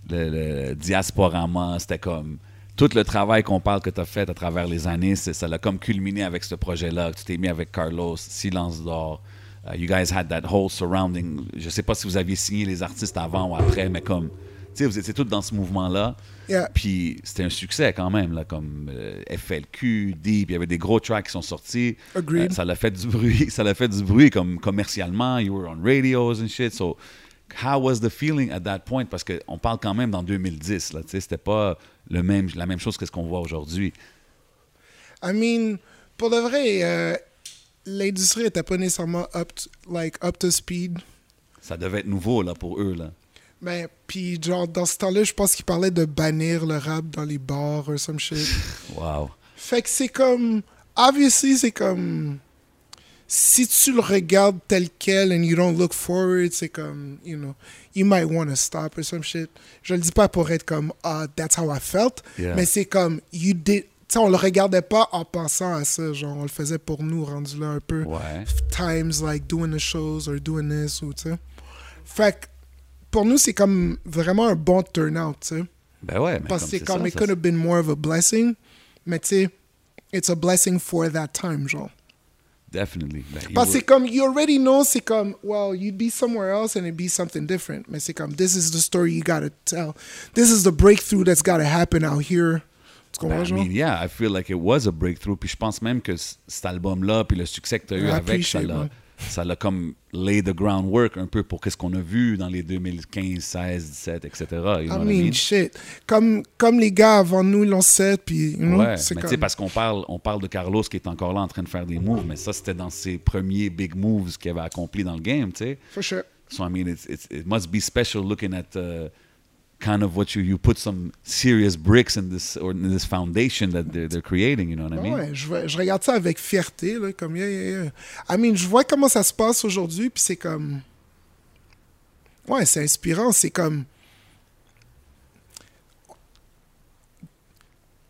le, Diasporama, c'était comme tout le travail qu'on parle que t'as fait à travers les années, ça l'a comme culminé avec ce projet-là. Tu t'es mis avec Carlos, Silence d'or. Uh, you guys had that whole surrounding. Je sais pas si vous aviez signé les artistes avant ou après, mais comme, tu sais, vous étiez tous dans ce mouvement-là. Yeah. Puis c'était un succès quand même, là, comme euh, FLQ, Deep, il y avait des gros tracks qui sont sortis. Agreed. Euh, ça l'a fait du bruit, ça l'a fait du bruit comme commercialement. You were on radios and shit. So, how was the feeling at that point? Parce qu'on parle quand même dans 2010, là, tu sais, c'était pas le même, la même chose que ce qu'on voit aujourd'hui. I mean, pour de vrai, euh, l'industrie était pas nécessairement up to, like, up to speed. Ça devait être nouveau, là, pour eux, là. Ben, puis genre, dans ce temps-là, je pense qu'il parlait de bannir le rap dans les bars ou some shit. Wow. Fait que c'est comme. Obviously, c'est comme. Si tu le regardes tel quel and you don't look forward, c'est comme, you know, you might want to stop or some shit. Je le dis pas pour être comme, ah, that's how I felt, Yeah. mais c'est comme, you did. Tu sais, on le regardait pas en pensant à ça, genre, on le faisait pour nous, rendu là un peu. Ouais. Times like doing the shows or doing this, ou tu sais. Fait que pour nous, c'est comme vraiment un bon turnout, tu sais. Ben ouais, mais Parce que c'est comme, ça, it could have been more of a blessing, mais tu sais, it's a blessing for that time, genre. Definitely. Ben, Parce que c'est comme, you already know, c'est comme, well, you'd be somewhere else and it'd be something different. Mais c'est comme, this is the story you gotta tell. This is the breakthrough that's gotta happen out here. Tu Ben, I mean, yeah, I feel like it was a breakthrough. Puis je pense même que cet album-là, puis le succès que tu as eu I avec, ça l'a. Ça l'a comme lay the groundwork un peu pour qu'est-ce qu'on a vu dans les 2015, 16, 17, etc. You know I mean, shit. Comme, comme les gars avant nous l'ont set, puis, you know, Ouais, c'est mais tu comme... sais, parce qu'on parle, on parle de Carlos qui est encore là en train de faire des moves, mais ça, c'était dans ses premiers big moves qu'il avait accomplis dans le game, tu sais. For sure. So, I mean, it's, it's, it must be special looking at uh, kind of what you, you put some serious bricks in this, or in this foundation that they're, they're creating, you know what I mean? Ouais, je, regarde ça avec fierté, là, comme, yeah. I mean, je vois comment ça se passe aujourd'hui, puis c'est comme... Ouais, c'est inspirant, c'est comme...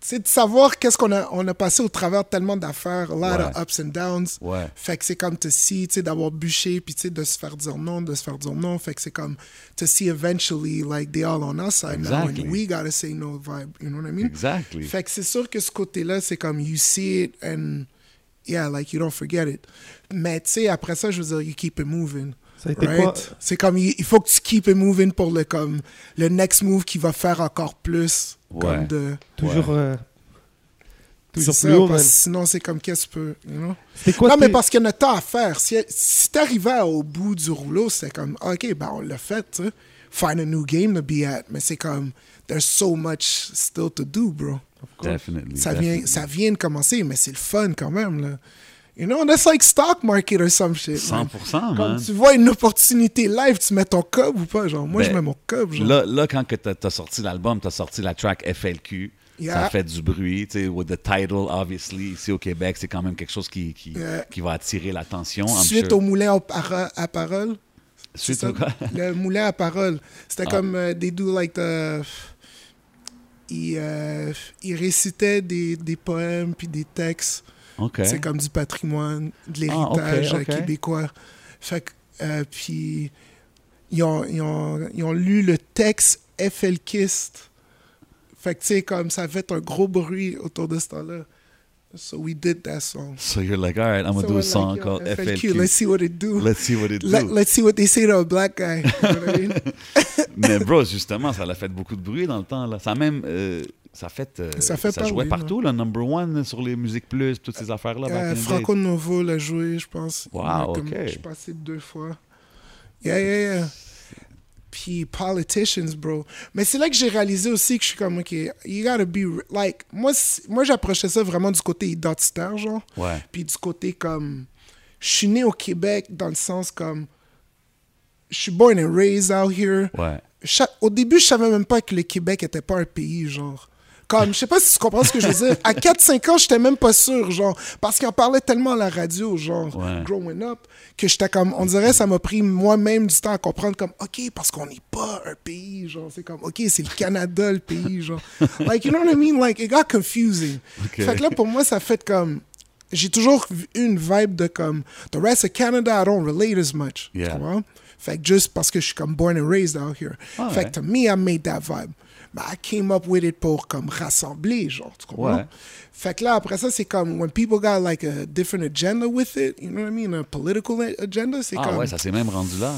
C'est de savoir qu'est-ce qu'on a, on a passé au travers de tellement d'affaires, lot Ouais. of ups and downs. Ouais. Fait que c'est comme to see, tu sais, d'avoir bûché, puis tu sais, de se faire dire non, de se faire dire non. Fait que c'est comme to see eventually, like, they all on our side now, Exactly. and we gotta say no vibe, you know what I mean? Exactly. Fait que c'est sûr que ce côté-là, c'est comme you see it and yeah, like you don't forget it. Mais tu sais, après ça, je veux dire, you keep it moving. Ça a été right? quoi C'est comme, il faut que tu keep it moving pour le, comme, le next move qui va faire encore plus. Ouais. Comme de. Toujours, euh, toujours C'est plus ça, haut, parce sinon, c'est comme qu'est-ce que tu peux, you know? Quoi non, mais parce qu'il y en a tant à faire. Si, si t'arrivais au bout du rouleau, c'était comme, OK, ben on l'a fait, tu sais. Find a new game to be at. Mais c'est comme, there's so much still to do, bro. Definitely. Ça vient, definitely. ça vient de commencer, mais c'est le fun quand même, là. You know, that's like stock market or some shit. man. 100%, Comme man. tu vois une opportunité live, tu mets ton cob ou pas? Genre, moi, Ben, je mets mon cob. Genre. Là, là, quand t'as as sorti l'album, t'as sorti la track FLQ. Yeah. Ça fait du bruit, tu sais, with the title, obviously. Ici au Québec, c'est quand même quelque chose qui, qui, Yeah. qui va attirer l'attention. Suite sure. au moulin à, paro- à parole. Suite au quoi? Le moulin à parole. C'était Ah. comme euh, des do like the. Ils, euh, ils récitaient des, des poèmes puis des textes. OK. C'est comme du patrimoine, de Ah, ok, l'héritage euh, ok. québécois. Fait que, euh, puis, ils ont, ils, ont, ils ont lu le texte FLKiste. Fait que, tu sais, comme ça fait un gros bruit autour de ce temps-là. So we did that song. So you're like, all right, I'm going So to do a song like, called FLQ. Let's see what it do. Let's see what it Let, do. let's see what they say to a black guy. You know what I mean? Mais bro, justement, ça l'a fait beaucoup de bruit dans le temps. Là. Ça a même... euh, ça fait... euh, Ça fait ça jouait partout, le number one sur les musiques plus, toutes ces affaires-là. Euh, the days. Franco Novo l'a joué, je pense. Wow, m'a comme- ok. Je suis passé deux fois. Yeah, yeah, yeah. Puis politicians, bro. Mais c'est là que j'ai réalisé aussi que je suis comme, OK, you gotta be... Like, moi, moi j'approchais ça vraiment du côté identitaire, genre. Ouais. Puis du côté comme... Je suis né au Québec dans le sens comme... Je suis born and raised out here. Ouais. Cha- au début, je savais même pas que le Québec était pas un pays, genre. Comme, je sais pas si tu comprends ce que je veux dire. À 4-5 ans, j'étais même pas sûr, genre. Parce qu'il en parlait tellement à la radio, genre, Ouais. growing up, que j'étais comme, on dirait, ça m'a pris moi-même du temps à comprendre, comme, OK, parce qu'on n'est pas un pays, genre. C'est comme, OK, c'est le Canada, le pays, genre. Like, you know what I mean? Like, it got confusing. Ok. Fait que là, pour moi, ça fait comme. J'ai toujours eu une vibe de comme, the rest of Canada, I don't relate as much. Tu Yeah. comprends? Fait que juste parce que je suis comme born and raised out here. Ah fait que to me, I made that vibe. But I came up with it pour comme rassembler, genre, tu comprends? Ouais. Fait que là, après ça, c'est comme, when people got like a different agenda with it, you know what I mean? A political agenda, c'est Ah comme. ouais, ça s'est même rendu là.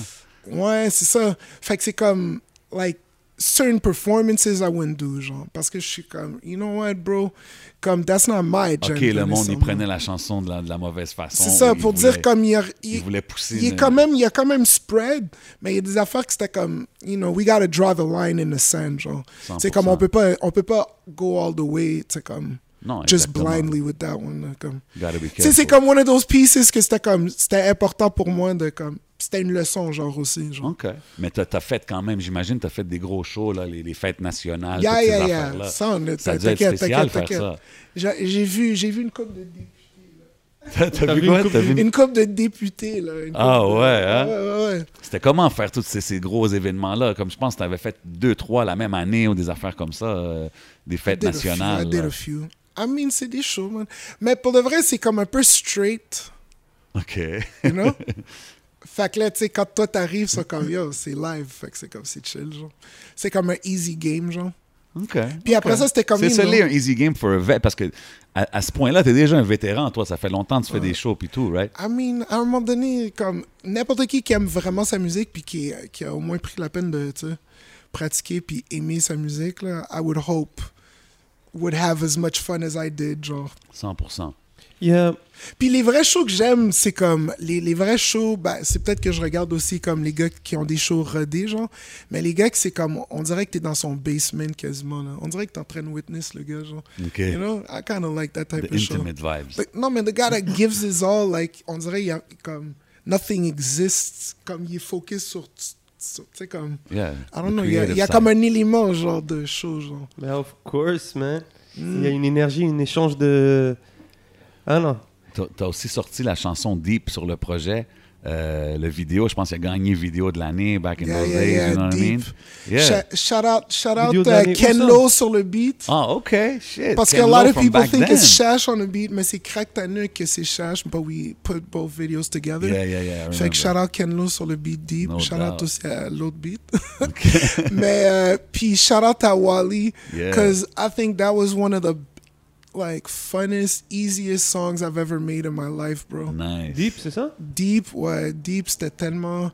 Ouais, c'est ça. Fait que c'est comme, like, certain performances I wouldn't do, genre. Parce que je suis comme, you know what, bro? Comme, that's not my agenda. OK, le monde, il prenait la chanson de la, de la mauvaise façon. C'est ça, pour voulait- dire comme, il, a- il- Il voulait pousser... il est une- quand même, il a quand même spread, mais il y a des affaires que c'était comme, you know, we gotta draw the line in the sand, genre. 100%. C'est comme, on peut pas, on peut pas go all the way, sais, comme, Non, just blindly with that one, là, comme. C'est comme one of those pieces que c'était comme, c'était important pour moi de comme, c'était une leçon, genre, aussi. Genre. OK. Mais t'as as fait quand même, j'imagine, t'as fait des gros shows, là, les, les fêtes nationales, Yeah, toutes ces yeah, yeah. affaires-là. Ça, on Ça t'inquiète, spécial t'inquiète. J'ai vu, j'ai vu une coupe de députés. T'as vu vu quoi? une coupe vu une- Une coupe de députés, là. une Ah, coupe de- ouais, hein? Ouais, ouais, ouais. C'était comment faire tous ces, ces gros événements-là? Comme je pense que tu avais fait deux, trois la même année ou des affaires comme ça, euh, des fêtes I a few, nationales. I did là. a few. I mean, c'est des shows, man. Mais pour de vrai, c'est comme un peu straight, OK. you know? fait que là, tu sais, quand toi t'arrives, c'est comme, yo, c'est live. Fait que c'est comme, c'est chill, genre. C'est comme un easy game, genre. OK. Puis après ça, c'était comme, C'est ça, un easy game for a vet, parce que à, à ce point-là, t'es déjà un vétéran, toi. Ça fait longtemps que tu fais des shows puis tout, right? I mean, à un moment donné, comme n'importe qui qui aime vraiment sa musique puis qui, qui a au moins pris la peine de tu sais, pratiquer puis aimer sa musique, là, I would hope would have as much fun as I did, genre. 100 Yeah. Puis les vrais shows que j'aime, c'est comme les, les vrais shows, ben, c'est peut-être que je regarde aussi comme les gars qui ont des shows rodés, genre. Mais les gars que c'est comme, on dirait que t'es dans son basement quasiment, là. On dirait que t'es en train de witness le gars, genre. OK. You know, I kind of like that type The of show. intimate vibes. But, non, mais the guy that gives his all, like, on dirait il y a comme nothing exists, comme il est focus sur, tu sais, comme, Yeah. I don't know, il y a, y comme un élément, genre, de show, genre. Mais of course, man. Mm. Il y a une énergie, un échange de. Ah non. T'as aussi sorti la chanson Deep sur le projet. Euh, le vidéo, je pense qu'il a gagné vidéo de l'année back in Yeah, those yeah, days, yeah, you know what I mean? Sh- shout out, shout out uh, où Ken? Lo sur le beat. Ah, OK, shit. Parce que a Lo lot of people think then. it's Shash on the beat, mais c'est Crack Tanuk que c'est Shash, but we put both videos together. Yeah, yeah, yeah. Fait que shout out Ken Lo sur le beat Deep. No shout out aussi à l'autre beat. Mais euh, puis shout out à Wally Yeah. because I think that was one of the like funnest, easiest songs I've ever made in my life, bro. Nice. Deep, c'est ça? Deep, ouais, Deep, c'était tellement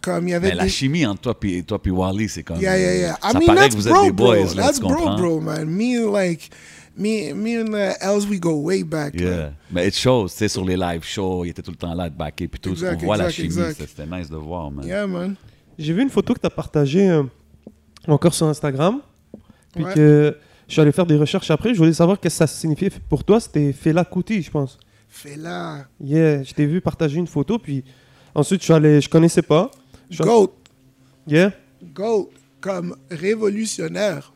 comme il y avait Mais la chimie entre toi et toi puis Wally, c'est comme. Yeah, yeah, yeah. I Ça mean, paraît that's que vous êtes bro, des boys, bro. là, That's tu bro, comprends? bro, man. Me, like, me, me and uh, Els, we go way back. Yeah. là. Mais it shows, tu sais, sur les live shows, il était tout le temps là de backer puis tout. Exact, on voit la chimie, c'était nice de voir, man. Yeah, man. J'ai vu une photo que tu as partagée euh, encore sur Instagram. Puis Ouais. que je suis allé faire des recherches après. Je voulais savoir qu'est-ce que ça signifiait pour toi. C'était Fela Kuti, je pense. Là. Yeah, je t'ai vu partager une photo. Puis ensuite, je suis allé. Je connaissais pas. Je suis- Goat. Yeah. GOAT comme révolutionnaire.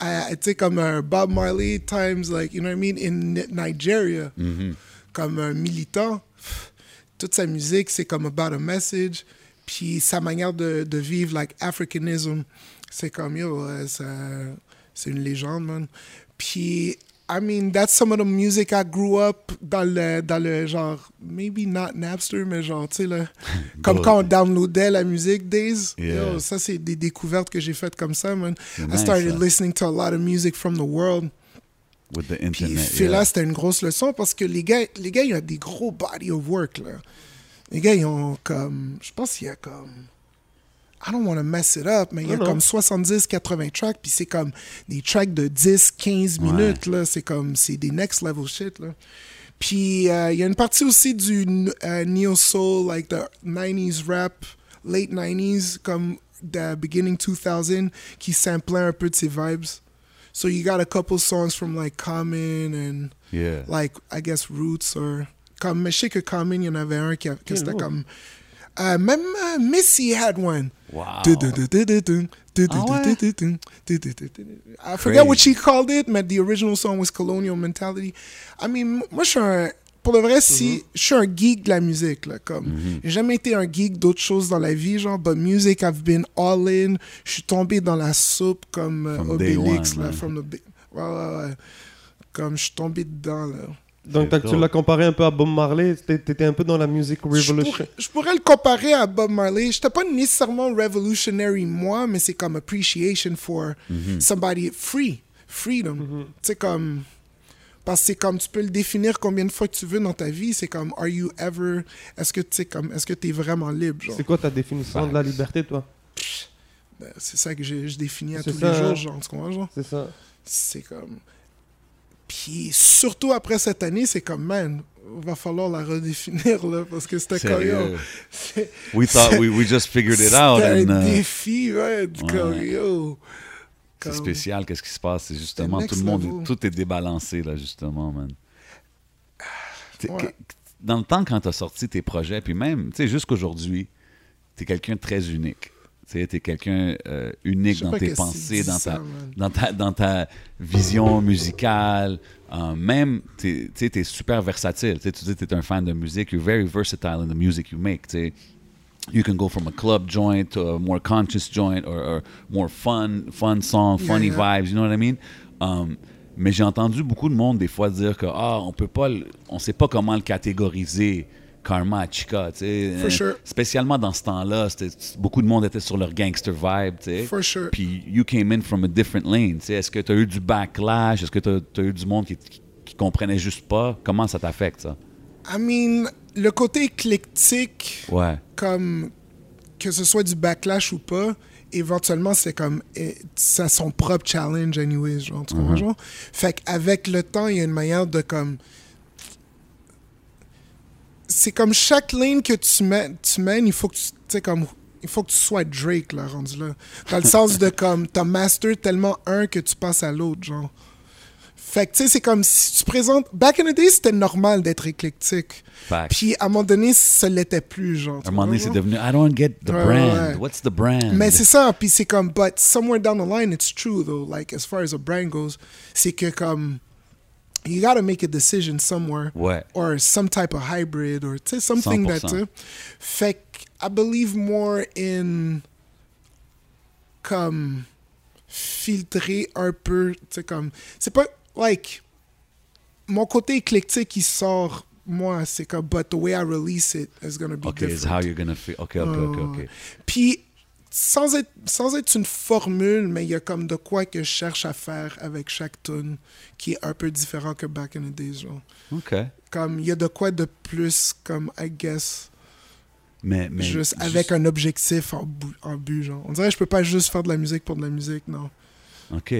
Tu sais, comme un Bob Marley times, like, you know what I mean, in Ni- Nigeria. Mm-hmm. Comme un militant. Toute sa musique, c'est comme about a message. Puis sa manière de, de vivre, like, Africanism, c'est comme, yo, euh, ça- c'est une légende, man. Puis, I mean, that's some of the music I grew up dans le, dans le genre, maybe not Napster, mais genre, tu sais, là, comme quand on downloadait la musique, Days. Yeah. Yo, ça, c'est des découvertes que j'ai faites comme ça, man. C'est I nice, started ça. listening to a lot of music from the world. With the Puis internet. Fela, yeah. c'était une grosse leçon parce que les gars, les gars, ils ont des gros body of work, là. Les gars, ils ont comme, je pense qu'il y a comme, I don't want to mess it up, mais il y a Non, comme 70, 80 tracks, puis c'est comme des tracks de 10, 15 Ouais. là. C'est comme, c'est des next level shit, là. Puis euh, y a une partie aussi du euh, neo soul, like the 90s rap, late 90s, comme the beginning 2000, qui samplait un peu de ces vibes. So you got a couple songs from like Common and Yeah. like I guess Roots or comme mais je sais que Common, il y en avait un qui a- que c'était lourd. comme euh, même euh, Missy had one. Wow. I forget what she called it, but the original song was Colonial Mentality. I mean, moi je suis un pour le vrai, si je suis un geek de la musique, là, comme j'ai jamais été un geek d'autres choses dans la vie, genre, but music, I've been all in. Je suis tombé dans la soupe comme euh, From day Obélix, one, là, from the ouais, ouais, ouais. Comme je suis tombé dedans, là. Donc tu l'as comparé un peu à Bob Marley? T'é- T'étais un peu dans la music Je revolution. pourrais, je pourrais le comparer à Bob Marley. J'étais pas nécessairement revolutionary moi, mais c'est comme appreciation for somebody free, freedom. C'est comme parce que c'est comme tu peux le définir combien de fois que tu veux dans ta vie. C'est comme are you ever Est-ce que tu comme est-ce que t'es vraiment libre genre? C'est quoi ta définition de la liberté, toi? Ben, C'est ça que je, je définis à tous ça, les jours, hein. genre. Tu comprends, genre? C'est ça. C'est comme. Puis surtout après cette année, c'est comme man. Va falloir la redéfinir là parce que c'était c'est- We thought we, we just figured it out. C'était un uh, défi, ouais. Yo. C'est spécial, qu'est-ce qui se passe? C'est justement, tout le monde, level. tout est débalancé, là, justement, man. Ouais. Dans le temps, quand t'as sorti tes projets, puis même, tu sais, jusqu'aujourd'hui, es quelqu'un de très unique. Tu es quelqu'un euh, unique dans tes pensées, dans ta, dans, ta, dans ta vision musicale. Euh, même, tu es super versatile. Tu sais, tu dis que tu es un fan de musique. You're very versatile in the music you make. tu sais. You can go from a club joint to a more conscious joint or, or more fun, fun song, funny yeah. vibes. You know what I mean? Um, mais j'ai entendu beaucoup de monde des fois dire que ah, on peut pas, on sait pas comment le catégoriser. Karma Chica, tu sais. For Euh, sure. Spécialement dans ce temps-là, beaucoup de monde était sur leur gangster vibe, tu sais. For sure. Puis you came in from a different lane, tu sais. Est-ce que tu as eu du backlash? Est-ce que tu as, eu du monde qui, qui, qui comprenait juste pas? Comment ça t'affecte, ça? I mean, le côté éclectique, Ouais. comme que ce soit du backlash ou pas, éventuellement, c'est comme. eh, Ça a son propre challenge, anyways, genre, tu Mhm. genre? Fait qu'avec le temps, il y a une manière de comme. C'est comme chaque lane que tu, mènes, tu mènes, il faut que tu. comme. Il faut que tu sois Drake, là, rendu là. Dans le sens de comme. T'as master tellement un que tu passes à l'autre, genre. Fait que, tu sais, c'est comme si tu présentes. Back in the day, c'était normal d'être éclectique. Puis, à un moment donné, ça l'était plus, genre. À un moment donné, c'est devenu I don't get the Ouais, brand. ouais. What's the brand? Mais c'est ça, puis c'est comme, but somewhere down the line, it's true though, like as far as a brand goes, c'est que comme, you gotta make a decision somewhere, Ouais. or some type of hybrid, or sais, something that, 100%. tu sais. Fait que, I believe more in, comme, filtrer un peu, tu sais, comme, c'est pas, like, mon côté éclectique, il sort, moi, c'est comme, but the way I release it is gonna be OK, different. is how you're gonna feel. OK, OK, OK, OK. Euh, puis, sans être, sans être une formule, mais il y a comme de quoi que je cherche à faire avec chaque tune qui est un peu différent que Back in the Days. Genre. OK. Comme, il y a de quoi de plus, comme, I guess, Mais, mais juste avec un objectif en, en but. Genre. On dirait que je peux pas juste faire de la musique pour de la musique, non. OK.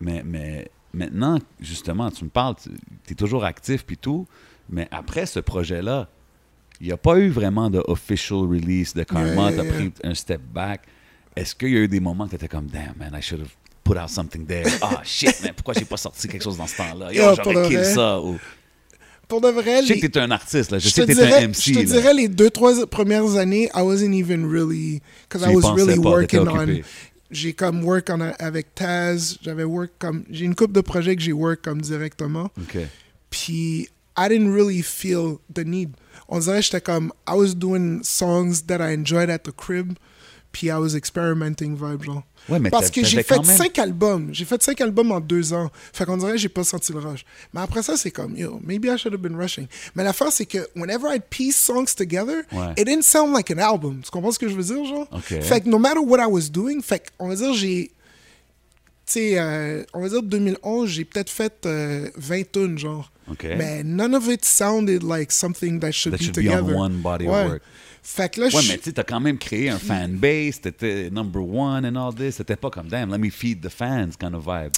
Mais, mais maintenant, justement, tu me parles, tu es toujours actif puis tout, mais après ce projet-là, il n'y a pas eu vraiment de official release de Karma. Yeah, yeah, tu as pris un step back. Est-ce qu'il y a eu des moments que tu étais comme, damn, man, I should have put out something there. Ah, shit, man, pourquoi j'ai pas sorti quelque chose dans ce temps-là? Yo, Yo, j'aurais kill ça. Ou... Pour de vrai, Je sais les- que tu es un artiste, là. je, je sais que tu es dirais, un MC. je te là. dirais les deux, trois premières années, I wasn't even really, because I y was really pas, working on, j'ai comme work on, avec Taz, j'avais work comme, j'ai une couple de projets que j'ai work comme directement, OK. puis I didn't really feel the need. On dirait que j'étais comme, I was doing songs that I enjoyed at the crib, puis I was experimenting vibe, genre. Ouais, mais Parce que j'ai fait même- cinq albums. J'ai fait cinq albums en deux ans. Fait qu'on dirait que j'ai pas senti le rush. Mais après ça, c'est comme, yo, maybe I should have been rushing. Mais l'affaire, c'est que whenever I'd piece songs together, Ouais. it didn't sound like an album. Tu comprends ce que je veux dire, genre? Ok. Fait que no matter what I was doing, fait qu'on va dire, j'ai. Tu sais, euh, on va dire 2011, j'ai peut-être fait euh, 20 tonnes, genre. OK. Mais none of it sounded like something that should That be should be on one body of work. Fait que là, Ouais, je- mais tu t'as quand même créé un fanbase, t'étais number one and all this. C'était pas comme, damn, let me feed the fans kind of vibe.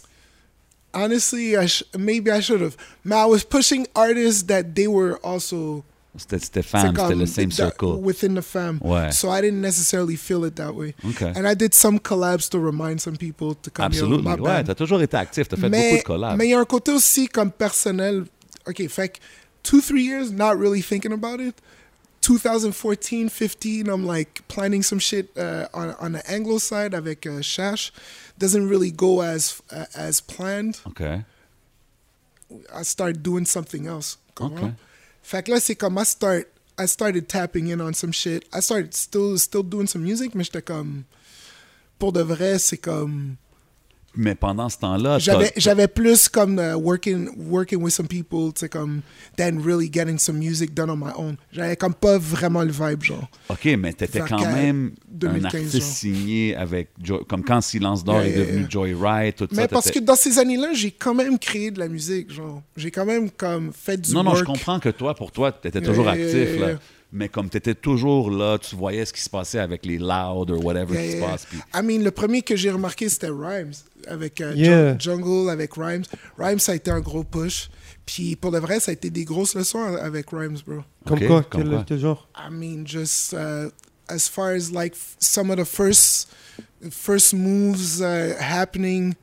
honestly, I sh- maybe I should have. But I was pushing artists that they were also C'était fam, c'était comme le same circle. within the fam. Ouais. So I didn't necessarily feel it that way. Okay. And I did some collabs to remind some people to come. yo, Absolument. my Ouais, t'as toujours été actif, t'as fait mais, beaucoup de collabs. Mais il y a un côté aussi comme personnel. OK, fait que two, three years not really thinking about it. 2014, 15, I'm like planning some shit uh, on, on the Anglo side avec uh, Shash. Doesn't really go as uh, as planned. OK. I started doing something else. Okay. Fait que là, c'est comme I start, I started tapping in on some shit. I started still, still doing some music, mais j'étais comme, pour de vrai, c'est comme, Mais pendant ce temps-là, j'avais, j'avais plus comme uh, working, working with some people, tu sais, comme, than really getting some music done on my own. J'avais comme pas vraiment le vibe, genre. OK, mais t'étais quand même 2015, un artiste genre. signé avec... Jo- comme quand Silence d'Or Yeah, est devenu yeah. Joyride, tout Mais ça. parce que dans ces années-là, j'ai quand même créé de la musique, genre. J'ai quand même comme fait du Non, non, work. je comprends que toi, pour toi, t'étais toujours yeah, actif, là. Mais comme t'étais toujours là, tu voyais ce qui se passait avec les loud or whatever Yeah, qui se yeah. passe. puis- I mean, le premier que j'ai remarqué, c'était Rhymes, avec euh, Yeah. Jungle, avec Rhymes. Rhymes, ça a été un gros push. Puis pour de vrai, ça a été des grosses leçons avec Rhymes, bro. Comme quoi, comme quel, quoi? quel genre? I mean, just uh, as far as like f- some of the first, first moves uh, happening.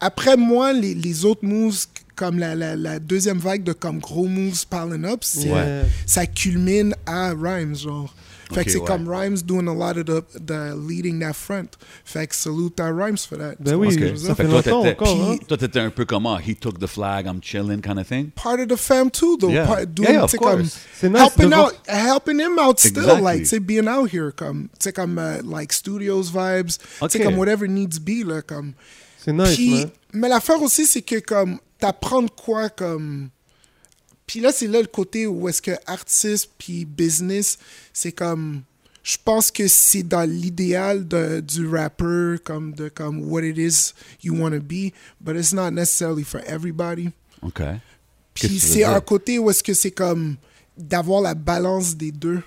Après moi, les, les autres moves comme la, la, la deuxième vague de comme gros moves piling up, Ouais. ça culmine à Rhymes, genre. Fait Ok, que c'est ouais. comme Rhymes doing a lot of the, the leading that front. Fait que salute à Rhymes for that. Ben Tu oui, ça dire? fait que toi, encore. hein. Toi, t'étais un peu comment? He took the flag, I'm chilling kind of thing? Part of the fam too, though. Yeah. Part, Yeah, doing, yeah, of comme, course. C'est nice helping out, voir- helping him out still, Exactly. like, tu sais, being out here, comme, tu sais, comme, uh, like, studios vibes, tu sais, Ok. comme, whatever needs be, là, comme. C'est nice, Puis, man. mais l'affaire aussi, c'est que, comme, t'apprends quoi, comme. Puis là, c'est là le côté où est-ce que artiste puis business, c'est comme. Je pense que c'est dans l'idéal du rapper, comme de comme what it is you want to be, but it's not necessarily for everybody. OK. Puis c'est un côté où est-ce que c'est comme d'avoir la balance des deux.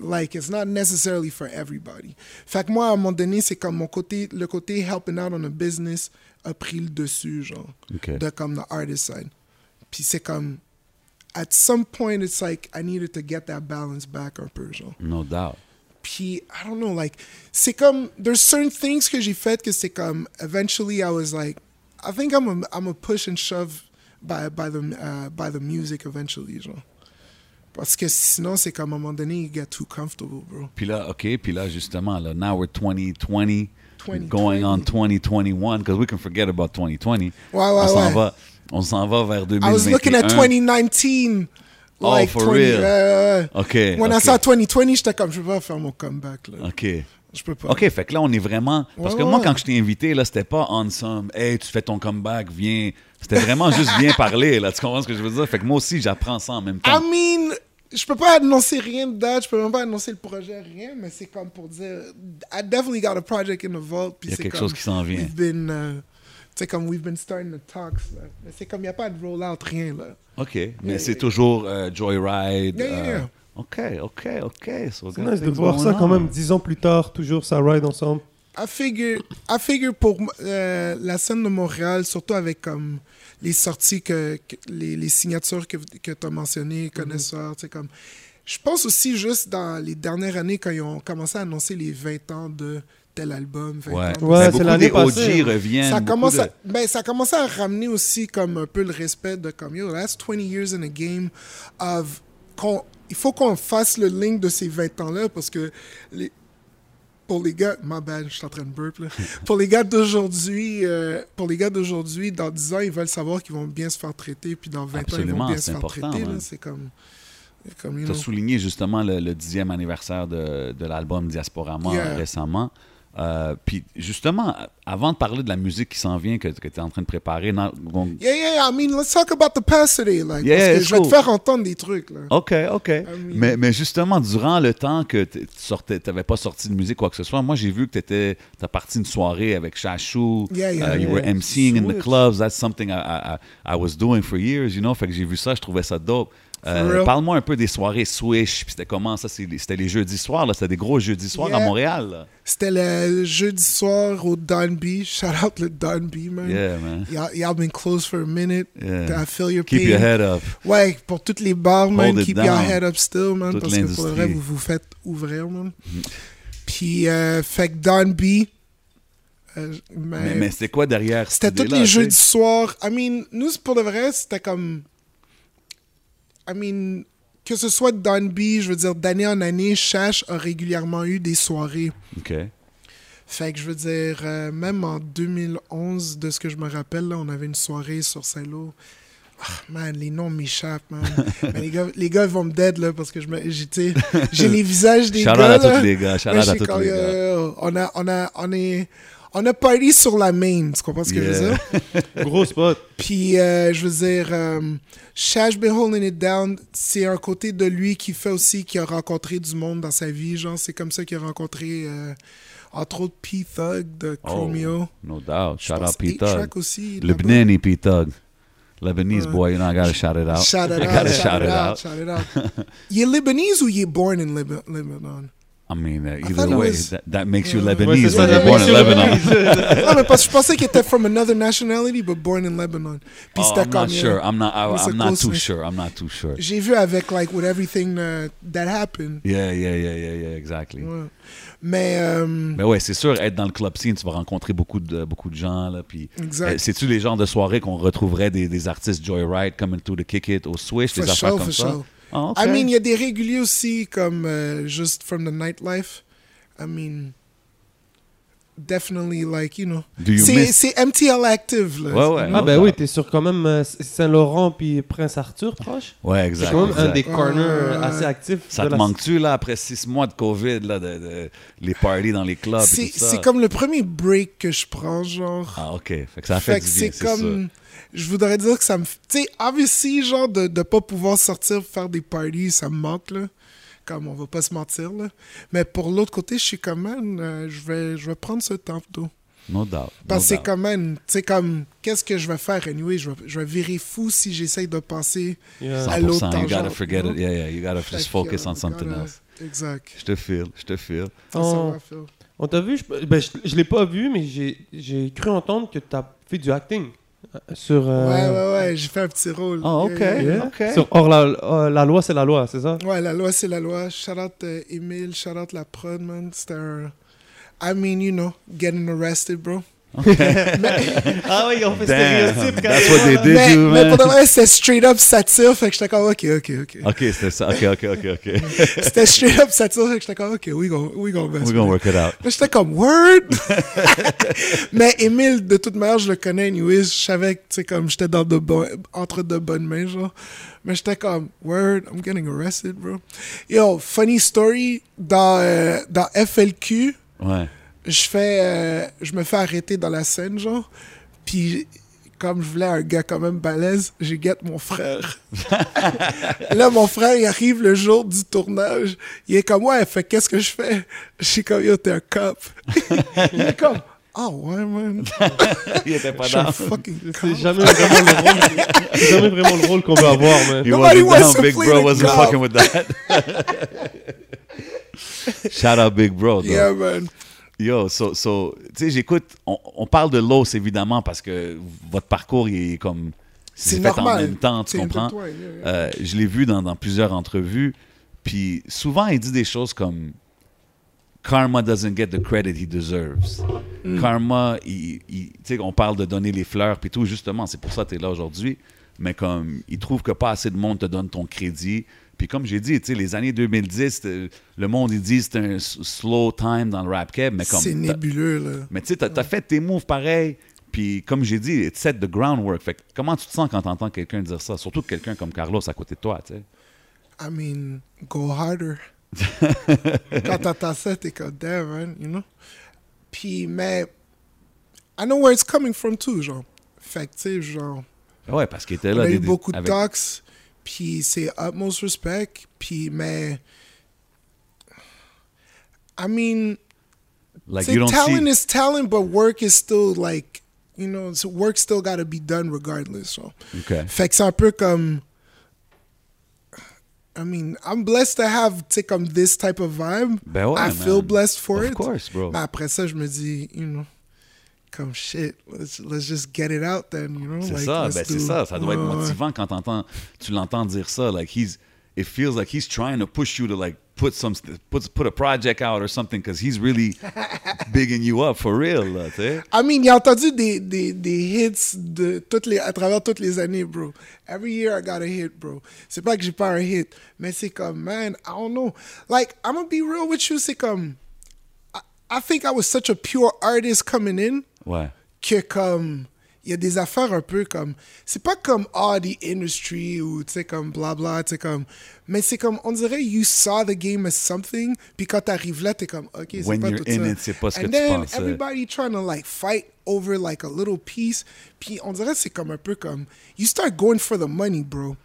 Like, it's not necessarily for everybody. Fait que moi, à un moment donné, c'est comme mon côté, le côté helping out on a business a pris le dessus, genre, OK. de comme the artist side. Puis c'est comme, at some point, it's like, I needed to get that balance back un peu, genre. No doubt. Puis, I don't know, like, c'est comme, there's certain things que j'ai fait que c'est comme, eventually I was like, I think I'm a, I'm a push and shove by, by, the, uh, by the music eventually, genre. Parce que sinon, c'est comme, à un moment donné, you get too comfortable, bro. Puis là, OK, puis là, justement, là, now we're 2020, 2020. going on 2021, because we can forget about 2020. Ouais, ouais, on s'en ouais. va, on s'en va vers 2021. I was looking at 2019. Oh, Like for 20, real? euh, OK, when I OK. saw 2020, j'étais comme, je pas faire mon comeback, là. OK. Je peux pas. OK, fait que là, on est vraiment... Parce Ouais, que moi, quand je t'ai invité, là, c'était pas on some, « Hey, tu fais ton comeback, viens. » C'était vraiment juste « Viens parler », là. Tu comprends ce que je veux dire? Fait que moi aussi, j'apprends ça en même temps. I mean, je peux pas annoncer rien de date, je peux même pas annoncer le projet, rien, mais c'est comme pour dire, I definitely got a project in the vault. Il y a c'est quelque comme, chose qui s'en vient. We've been, uh, sais, comme we've been starting the talks, là. Mais c'est comme, il n'y a pas de roll-out, rien, là. OK, mais Yeah, c'est yeah. toujours euh, Joyride. Yeah, euh, yeah. OK, OK, OK. So C'est nice de voir ça quand on. même dix ans plus tard, toujours ça ride ensemble. I figure, I figure pour euh, la scène de Montréal, surtout avec comme les sorties que, que- les, les signatures que, que tu as mentionnées, connaisseurs, tu sais, comme. Je pense aussi juste dans les dernières années quand ils ont commencé à annoncer les 20 ans de tel album. 20 Ouais, c'est l'année des OG passée. reviennent. ça commence, de- à, ben, ça commence à ramener aussi comme un peu le respect de comme yo, that's 20 years in a game of il faut qu'on fasse le link de ces 20 ans-là parce que les, pour les gars, my bad, je suis en train de burp là. pour les gars d'aujourd'hui, euh, pour les gars d'aujourd'hui, dans 10 ans, ils veulent savoir qu'ils vont bien se faire traiter, puis dans 20 ans, ils vont bien se faire traiter. man. C'est comme, Tu as know. souligné justement le, le dixième anniversaire de, de l'album Diasporama Yeah. récemment. Euh, Puis justement, avant de parler de la musique qui s'en vient, que, que tu es en train de préparer, non- on- Yeah, yeah, I mean, let's talk about the past today, like, Yeah, parce que it's je vais te faire entendre des trucs, là. OK, OK. mean- mais, mais justement, durant le temps que tu n'avais pas sorti de musique, quoi que ce soit, moi, j'ai vu que tu as parti une soirée avec Chachou. Yeah, yeah, uh, you were emceeing in the clubs. That's something I, I, I- I was doing for years, you know? Fait que j'ai vu ça, je trouvais ça dope. Euh? Parle-moi un peu des soirées Swish. Puis c'était comment ça? C'était les jeudis soirs, là. C'était des gros jeudis soirs à. Montréal. C'était le jeudi soir au Don B. Shout out le Don B, man. Yeah, man. Y'all, been closed for a minute. Yeah. I feel your Keep pain. your head up. Ouais, pour toutes les bars, man, Hold keep your head up still, man. Toute parce que pour le vrai, vous vous faites ouvrir, man. Puis, euh, fait que euh, mais- Mais, mais c'était quoi derrière c'était tous les jeudis soirs. I mean, nous, pour de vrai, c'était comme. I mean, que ce soit Don B, je veux dire, d'année en année, Chash a régulièrement eu des soirées. OK. Fait que je veux dire, euh, même en 2011, de ce que je me rappelle, là, on avait une soirée sur Saint-Lô. Ah, man, les noms m'échappent, man. Mais les, gars, les gars vont me dead, là, parce que je me- j'ai les visages des Shout out gars. à là. tous les gars. Shout à tous les gars. yo, On a, on a, on est, on a party sur la main, tu comprends ce que je veux dire? Gros spot. Puis, euh, je veux dire, euh, Shash Been Holding It Down, c'est un côté de lui qui fait aussi, qui a rencontré du monde dans sa vie. Genre, c'est comme ça qu'il a rencontré, euh, entre autres, P-Thug de Oh, Chromeo. no doubt. Shout out P Thug. A-Track aussi. là-bas. Lebanese P Thug. Lebanese boy, you know, I gotta shout it out. Shout it I out, gotta shout, it out, shout it out. il est Lebanese ou il est born in Lib- Lebanon? I mean, uh, either it way, was- that, that makes you Lebanese ça, you're born in Lebanon. Non, mais parce que je pensais qu'il était from another nationality, but born in Lebanon. Puis Oh, I'm not sure. yeah. I'm not. I, not too sure. I'm not too sure. J'ai vu avec, like, with everything uh, that happened. Yeah, yeah, yeah, yeah, yeah, exactly. Ouais. Mais. euh, Mais ouais, c'est sûr, être dans le club scene, tu vas rencontrer beaucoup de, beaucoup de gens. Là, puis, Exact. euh, C'est-tu les genres de soirées qu'on retrouverait des, des artistes Joyride, Coming to the Kick It, au Swish, des For affaires sure, comme for ça? sure. Ah, ok. I mean, il y a des réguliers aussi, comme euh, just from the nightlife. I mean, definitely, like, you know. Do you C'est miss- c'est MTL Active, là. Ouais, ouais. Ah ben oui, t'es sur quand même euh, Saint-Laurent puis Prince Arthur proche. Ouais, C'est exact. quand même un exact. des corners ouais, assez actifs. Ça te la- manque-tu, là, après six mois de COVID, là, de, de- les parties dans les clubs et C'est tout ça? c'est comme le premier break que je prends, genre. Ah, OK. Fait que ça a fait, Fait du que bien, c'est c'est comme. Je voudrais dire que ça me. Tu sais, obviously, genre, de ne pas pouvoir sortir faire des parties, ça me manque, là. Comme on va pas se mentir, là. Mais pour l'autre côté, je suis comme, man, euh, je vais, je vais prendre ce temps plutôt. No doubt. Parce que c'est quand même, tu sais, comme, qu'est-ce que je vais faire, anyway? Je vais, je vais virer fou si j'essaye de penser Yeah. à l'autre 100%, you gotta tangente, forget it. Yeah, yeah, you gotta just focus euh, on something gotta- else. Exact. Je te feel, je te feel. On, on t'a vu, je, ben, je, je l'ai pas vu, mais j'ai- j'ai cru entendre que t'as fait du acting sur. euh, Ouais, ouais, ouais, j'ai fait un petit rôle. Oh, ok. Yeah. Sur Or la, euh, la loi, c'est la loi, c'est ça? Ouais, la loi, c'est la loi. Shout out euh, Emile, shout out la prod, man. C'était un. I mean, you know, getting arrested, bro. Ah oui, on fait what they did mais, you, mais man. pour de vrai, c'était straight up satire, fait que j'étais comme, ok, ok, ok. OK, c'était ça. OK, OK, OK, OK. C'était straight up satire, fait que j'étais comme, ok, we gon' we gon' mess We're with gonna work it out. Mais j'étais comme, word! mais Emile, de toute manière, je le connais, anyways. Je savais que, tu sais, comme, j'étais dans de bon- entre de bonnes mains, genre. Mais j'étais comme, word, I'm getting arrested, bro. Yo, funny story, dans, euh, dans FLQ, Ouais. Je fais euh, je me fais arrêter dans la scène genre puis comme je voulais un gars quand même balèze j'ai guette mon frère là mon frère il arrive le jour du tournage il est comme ouais fait qu'est-ce que je fais? Je suis comme yo t'es un cop il est comme ah ouais man Il était pas fucking C'est jamais vraiment le rôle, c'est jamais vraiment le rôle qu'on veut avoir, man. He Nobody wants down. Big Bro wasn't fucking with that. Shout out Big Bro. though. yeah man Yo, so, so tu sais, j'écoute, on, on parle de l'os évidemment parce que votre parcours il est comme. c'est fait normal en même temps, tu comprends? intertwined, yeah, yeah. Euh, je l'ai vu dans, dans plusieurs entrevues. Puis souvent, il dit des choses comme Karma doesn't get the credit he deserves. Mm. Karma, il, il- tu sais, on parle de donner les fleurs puis tout, justement, c'est pour ça que tu es là aujourd'hui. Mais comme, il trouve que pas assez de monde te donne ton crédit. Puis comme j'ai dit, les années 2010, c'était- le monde, il dit c'est un slow time dans le rap keb, mais comme... c'est nébuleux là mais tu sais, t'as, fait tes moves pareil. Puis comme j'ai dit, it set the groundwork. Fait que comment tu te sens quand t'entends quelqu'un dire ça? Surtout quelqu'un comme Carlos à côté de toi, tu sais? I mean, go harder. Quand t'entends ça, t'es comme damn, man, you know? Puis, mais, I know where it's coming from too, genre. Fait que, tu sais, genre, Ouais, parce qu'il était on là. a des- eu des- beaucoup de talks, puis c'est utmost respect, puis, mais, I mean, Like, you don't talent see... is talent, but work is still like, you know, so work still gotta be done regardless, so. OK. Fait que c'est un um, peu comme. I mean, I'm blessed to have, tu sais, comme this type of vibe. Ben ouais, I feel blessed for Of it. Of course, bro. Mais après ça, je me dis, you know, comme shit, let's, let's just get it out then, you know? C'est like, ça, ben c'est ça. Ça doit être motivant quand t'entends, tu l'entends dire ça. Like, he's... It feels like he's trying to push you to, like, put some... Put, put a project out or something because he's really bigging you up for real, là. I mean, il a entendu des, des, des hits de toutes les, à travers toutes les années, bro. Every year I got a hit, bro. C'est pas que j'ai pas un hit, mais c'est comme, man, I don't know. Like, I'm gonna be real with you, c'est comme, I, I think I was such a pure artist coming in Ouais. que comme, il y a des affaires un peu comme, c'est pas comme, ah, the industry ou, tu sais, comme, blabla, tu sais, comme, mais c'est comme, on dirait, you saw the game as something, puis quand t'arrives là, t'es comme, ok, c'est pas tout in ça. it, c'est pas ce que And tu then pensais. everybody trying to like fight over like a little piece. Puis on dirait c'est comme un peu comme you start going for the money, bro.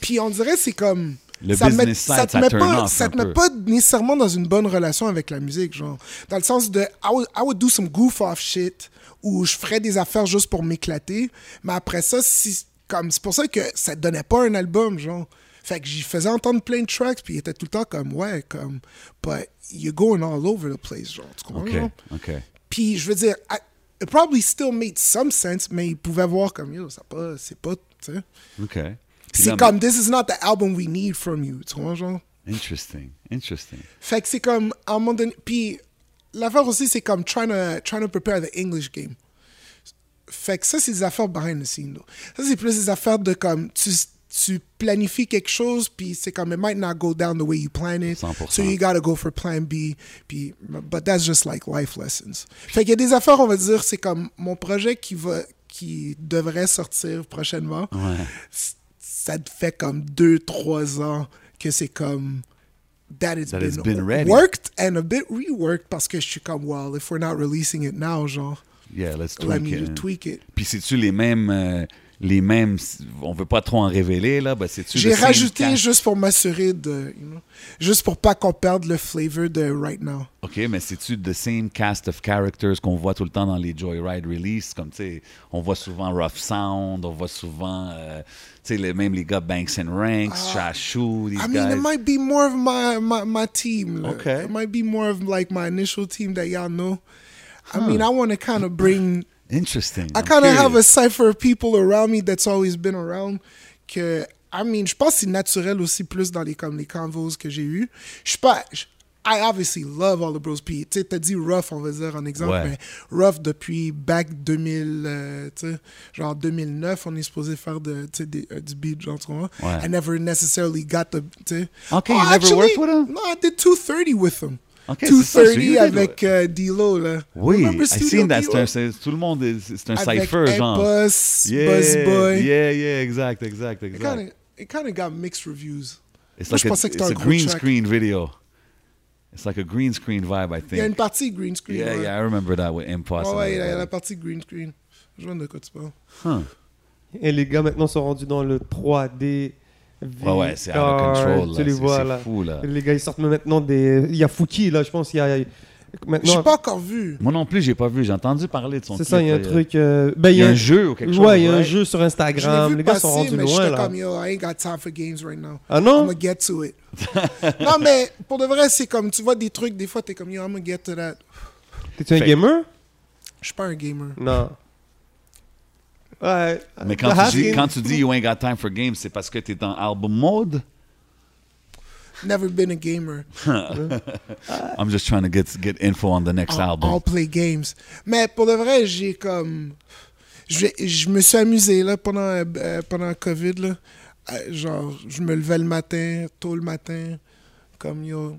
Puis on dirait c'est comme Le ça business met, side, ça te ça met pas off ça un te met peu. pas nécessairement dans une bonne relation avec la musique genre dans le sens de I would, I would do some goof off shit où je ferais des affaires juste pour m'éclater mais après ça si comme c'est pour ça que ça te donnait pas un album genre Fait que j'y faisais entendre plein de tracks, puis il était tout le temps comme, ouais, comme, but you're going all over the place, genre, tu comprends? OK, genre? OK. Puis je veux dire, I- it probably still made some sense, mais il pouvait voir comme, yo, ça pas, c'est pas, tu sais. OK. C'est comme, this is not the album we need from you, tu comprends, genre? Interesting, interesting. Fait que c'est comme, à un moment donné, puis l'affaire aussi, c'est comme trying to, trying to prepare the English game. Fait que ça, c'est des affaires behind the scenes. Ça, c'est plus des affaires de comme, tu, tu planifies quelque chose, puis c'est comme, it might not go down the way you plan it. 100%. So you gotta go for plan B, puis, but that's just like life lessons. Fait qu'il y a des affaires, on va dire, c'est comme mon projet qui va, qui devrait sortir prochainement. Ouais. Ça te fait comme deux, trois ans que c'est comme, that it's That been, it's been ready. worked and a bit reworked parce que je suis comme, well, if we're not releasing it now, genre, Yeah, let's let tweak me it. tweak it. Puis c'est-tu les mêmes, euh, les mêmes, on veut pas trop en révéler, là, ben c'est-tu J'ai rajouté cast? juste pour m'assurer de, you know, juste pour pas qu'on perde le flavor de right now. OK, mais c'est-tu the same cast of characters qu'on voit tout le temps dans les Joyride release? Comme, tu sais, on voit souvent Rough Sound, on voit souvent, euh, tu sais, les, même les gars Banks and Ranks, these Ah. I mean, guys. it might be more of my my, my team. Okay. It might be more of like my initial team that y'all know. I mean, I want to kind of bring. Interesting. I kind of have a cipher of people around me that's always been around. Que I mean, je pense que c'est naturel aussi plus dans les comme les convos que j'ai eu. Je suis pas. je- I obviously love all the bros. Puis, tu sais, t'as dit Rough, on va dire en exemple, Ouais. mais Rough depuis back 2000, euh, tu sais, genre 2009, on est supposé faire de, des- euh, du beat, genre, tu vois. I never necessarily got the, tu sais. Okay, you never worked with him? No, I did 230 with him. Okay, c'est ça, so 230 you did avec euh, D-Lo, là. Oui, Remember I seen that. C'est un- c'est- tout le monde, est- c'est un Avec cipher, genre. Boss, Yeah, Buzz Boy. yeah, yeah, exact, exact, It exact. kind of it kind of got mixed reviews. It's Moi, like je a, pensais que c'était un green track. screen video. It's like a green screen vibe, I Il y a une think. partie green screen. Yeah, ouais. yeah, I remember that with. Ouais, and ouais, il y a la partie green screen. Je vois de quoi tu parles. Huh. Et les gars maintenant sont rendus dans le 3D. Ouais, ouais, c'est out of control, là. Tu les C'est- vois là. fou, là. Les gars ils sortent maintenant des. Il y a Fouki là, je pense. Il y a. Maintenant, J'ai pas encore vu. Moi non plus, j'ai pas vu. J'ai entendu parler de son c'est ça, il y a un truc. euh, Ben, Il y a un jeu ou quelque chose. Ouais, il y a un jeu sur Je Instagram. vu Les gars passer, sont rendus mais loin là. comme, yo, I ain't got time for games right now. Ah I'm non? Gonna get to it. non, mais pour de vrai, c'est comme, tu vois des trucs, des fois, t'es comme, yo, I'm gonna get to that. T'es-tu un gamer? Je suis pas un gamer. Non. Ouais. Mais quand tu, dis, quand tu dis you ain't got time for games, c'est parce que t'es dans album mode? Never been a gamer. I'm just trying to get, get info on the next I'll, album. I'll play games. Mais pour de vrai, j'ai comme. Je, je me suis amusé là, pendant, euh, pendant COVID. Là. Euh, genre, je me levais le matin, tôt le matin, comme yo,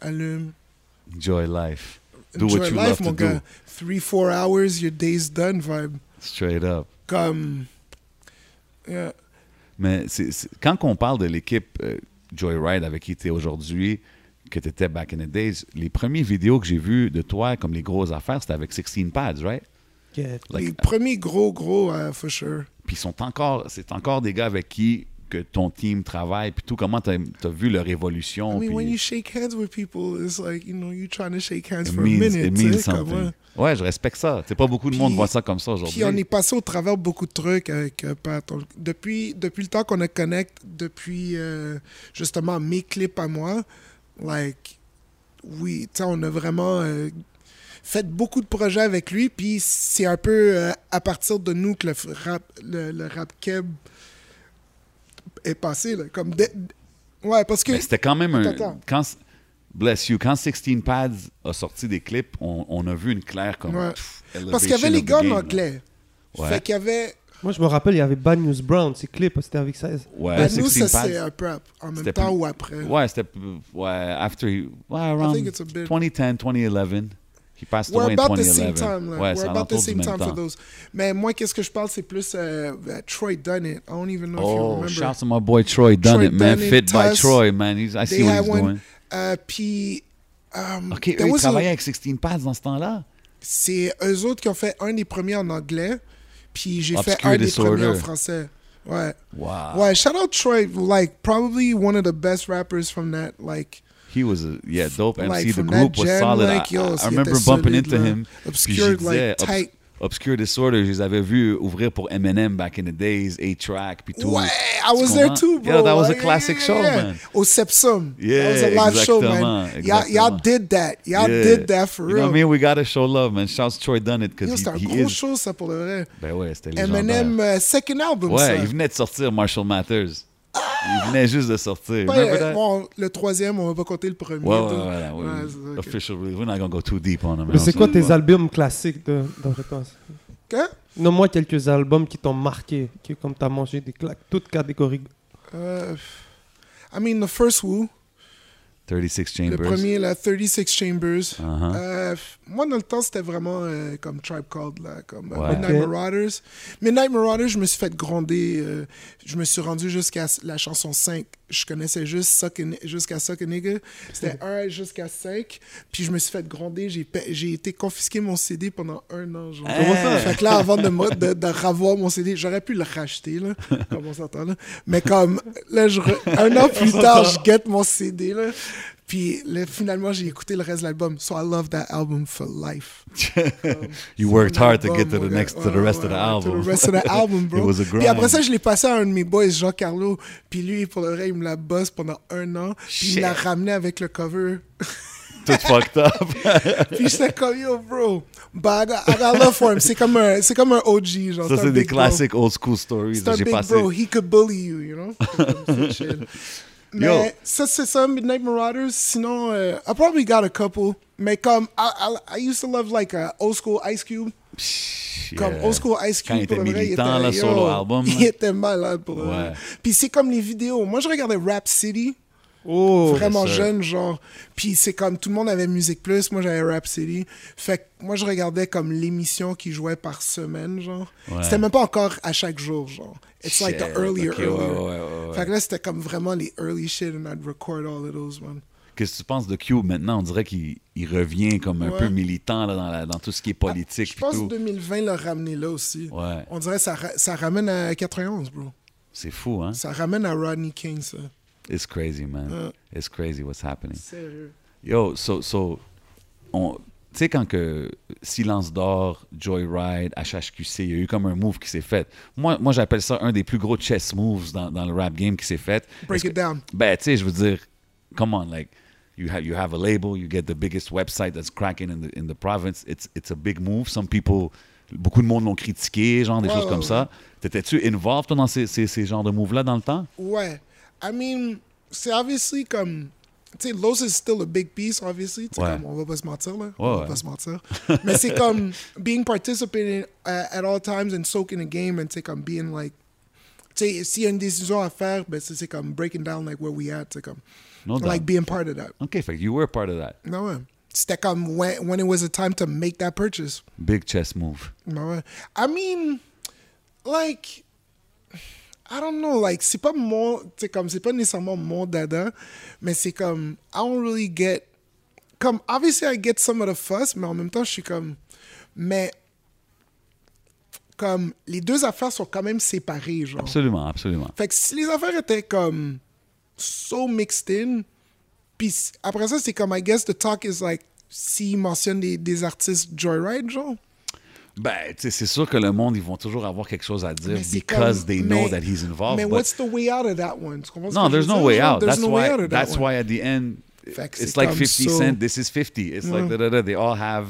allume. Enjoy life. Do Enjoy what you life, love mon to do. gars. Three, four hours, your day's done vibe. Straight up. Comme. Yeah. Mais quand on parle de l'équipe euh, Joyride avec qui tu es aujourd'hui, que tu étais back in the days, les premières vidéos que j'ai vues de toi, comme les grosses affaires, c'était avec 16 pads, right? Yeah. Like, Les premiers gros, gros, euh, for sure. Puis ils sont encore, c'est encore des gars avec qui que ton team travaille, puis tout, comment tu as, vu leur évolution. I mean, puis when you shake hands with people, it's like, you know, you trying to shake hands it for means, a it minute. tu means something. ouais. Je respecte ça. C'est pas beaucoup de monde voit ça comme ça aujourd'hui. Puis on est passé au travers beaucoup de trucs avec euh, Pat. On- Depuis, depuis le temps qu'on a connect, depuis euh, justement mes clips à moi, like, oui, tu sais, on a vraiment euh, fait beaucoup de projets avec lui. Puis c'est un peu euh, à partir de nous que le rap, le, le rap keb est passé. Là, comme de- ouais, parce que. Mais c'était quand même un. Quand, bless you, quand 16 Pads a sorti des clips, on, on a vu une claire comme. Ouais. pff, Parce qu'il y avait les gars en anglais. Ouais. Fait qu'il y avait. Moi, je me rappelle, il y avait Bad News Brown, c'est clip, c'était avec ça. Ouais, Ben, nous, 16 ça Pads. c'est un peu en même temps plus- ou après. Ouais, c'était. Ouais, after. Ouais, around think it's a bit- 2010, 2011. He passed We're away in about the 2011. same time. Là. Ouais, We're about the same même time for those. Mais moi, qu'est-ce que je parle, c'est plus euh, euh, Troy Dunnit. I don't even know if you Oh, remember. shout to my boy Troy Dunnit, man. Dunnit, Fit by. Troy, man. He's, I see what he's one. doing. Euh, Puis, um, OK, eux, ils a- travaillaient avec 16 Pads dans ce temps-là. c'est eux autres qui ont fait un des premiers en anglais. Puis j'ai fait un des Disorder. premiers en français. Ouais. Wow. Ouais, shout out Troy. Like, probably one of the best rappers from that. Like, He was a yeah dope MC. like the group was solid. like, I- yo, I, I remember bumping into là. him. Obscured, je disais, like, obs- Obscure Disorder, je les avais vus ouvrir pour Eminem back in the days, A-Track, puis tout. Ouais, I was there too, bro. Yeah, that was a Yeah, classic yeah, show, yeah. man. Oh, Au Sepsum. Yeah, that was a live show, man. Y'all, did that. Y'all Yeah. did that for You know real. what I mean? We gotta show love, man. Shouts Troy Dunnett, because c'était un he, gros he is... show, ça, pour le vrai. Ben ouais, c'était légendaire. Eminem, euh, second album, Ouais, ça. il venait de sortir Marshall Mathers. Il venait juste de sortir. Le troisième, on va pas compter le premier. Ouais, ouais, ouais, ouais, Ouais, c'est ça, ok. Official release. We're not gonna go too deep on him. Mais c'est quoi tes albums classiques de, de réponse Quoi? Nomme-moi quelques albums qui t'ont marqué, qui comme t'as mangé des claques, toutes catégories. Euh, I mean, the first Woo, 36 le Chambers. premier, la 36 Chambers. Uh-huh. Euh, moi, dans le temps, c'était vraiment euh, comme Tribe Called, là, comme euh, Ouais. Midnight. Marauders. Midnight Marauders, je me suis fait gronder. euh, je me suis rendu jusqu'à la chanson 5. Je connaissais juste Suck a Ni- jusqu'à Suck a Nigga. C'était 1 jusqu'à 5. Puis je me suis fait gronder. J'ai été confisqué mon CD pendant un an. Genre. Comment ça? Fait que là, avant de, me- de, de revoir mon CD, j'aurais pu le racheter, là, comme on s'entend, là. Mais comme, là, je re- un an plus tard, je guette mon CD, là. Puis finalement, j'ai écouté le reste de l'album. So I love that album for life. You worked hard to get to the ouais, next, to ouais, the rest of the ouais, album. To the rest of the album, bro. It was a Puis après ça, je l'ai passé à un de mes boys, Jean-Carlo. Puis lui, pour le vrai, il me l'a boss pendant un an. Puis il me l'a Shit. ramené avec le cover. Tout fucked up. Puis j'étais comme, yo, bro. But I got, I got love for him. C'est comme un, comme un OG, genre. Ça, c'est des classiques old school stories. C'est un big passé. bro. He could bully you, you know? C'est chill. Mais Yo. ça, c'est ça, Midnight Marauders. Sinon, euh, I probably got a couple. Mais comme, I, I, I used to love like uh, old school Ice Cube. Comme Yeah. old school Ice Cube. Quand il était vrai, militant, était- là, yo, solo album, Il était malade pour Ouais. Puis c'est comme les vidéos. Moi, je regardais Rap City. Oh, vraiment jeune, genre. Puis c'est comme tout le monde avait Musique Plus, moi j'avais Rap City. Fait que moi je regardais comme l'émission qui jouait par semaine, genre. Ouais. C'était même pas encore à chaque jour, genre. It's like the earlier, earlier. ouais, ouais, ouais. Fait que là c'était comme vraiment les early shit and I'd record all of those, man. Qu'est-ce que tu penses de Cube maintenant? On dirait qu'il il revient comme un peu militant là, dans, la- dans tout ce qui est politique. Je pense que 2020 l'a ramené là aussi. On dirait que ça, ra- ça ramène à 91, bro. c'est fou, hein? Ça ramène à Rodney King, ça. It's crazy, man. Ouais. It's crazy what's happening. Sérieux. Yo, so, so on- tu sais, quand que Silence d'Or, Joyride, HHQC, il y a eu comme un move qui s'est fait. Moi, moi j'appelle ça un des plus gros chess moves dans, dans le rap game qui s'est fait. Break it que- down. Ben, tu sais, je veux dire, come on, like, you have, you have a label, you get the biggest website that's cracking in the, in the province. It's, it's a big move. Some people, beaucoup de monde l'ont critiqué, genre des choses comme ça. T'étais-tu involved, toi, dans ces, ces, ces genres de moves-là dans le temps? Ouais. I mean, c'est obviously comme. Tu sais, Los is still a big piece, obviously. Ouais. comme, on va pas se mentir, là. Ouais, on va ouais. pas se mentir. Mais c'est comme being participating uh, at all times and soaking a game and tu sais, comme being like. Tu sais, s'il y a une décision à faire, ben c'est comme breaking down like where we at, tu sais, comme. No doubt. Like being part of that. OK, fait you were part of that. Non, ouais. C'était comme when, when it was a time to make that purchase. Big chess move. Non, ouais. I mean, like, I don't know, like, c'est pas mon, c'est comme, c'est pas nécessairement mon dada, mais c'est comme, I don't really get, comme, obviously I get some of the fuss, mais en même temps, je suis comme, mais, comme, les deux affaires sont quand même séparées, genre. Absolument, absolument. Fait que si les affaires étaient comme, so mixed in, puis après ça, c'est comme, I guess the talk is like, s'ils mentionnent des, des artistes Joyride, genre. Ben, c'est sûr que le monde, ils vont toujours avoir quelque chose à dire because comme- they know mais- that he's involved. Mais but- what's the way out of that one? No, there's no way out. There's That's no why. way out of that That's one. why at the end, it's like 50 so- Cent. This is 50. It's like da, da, da. They all have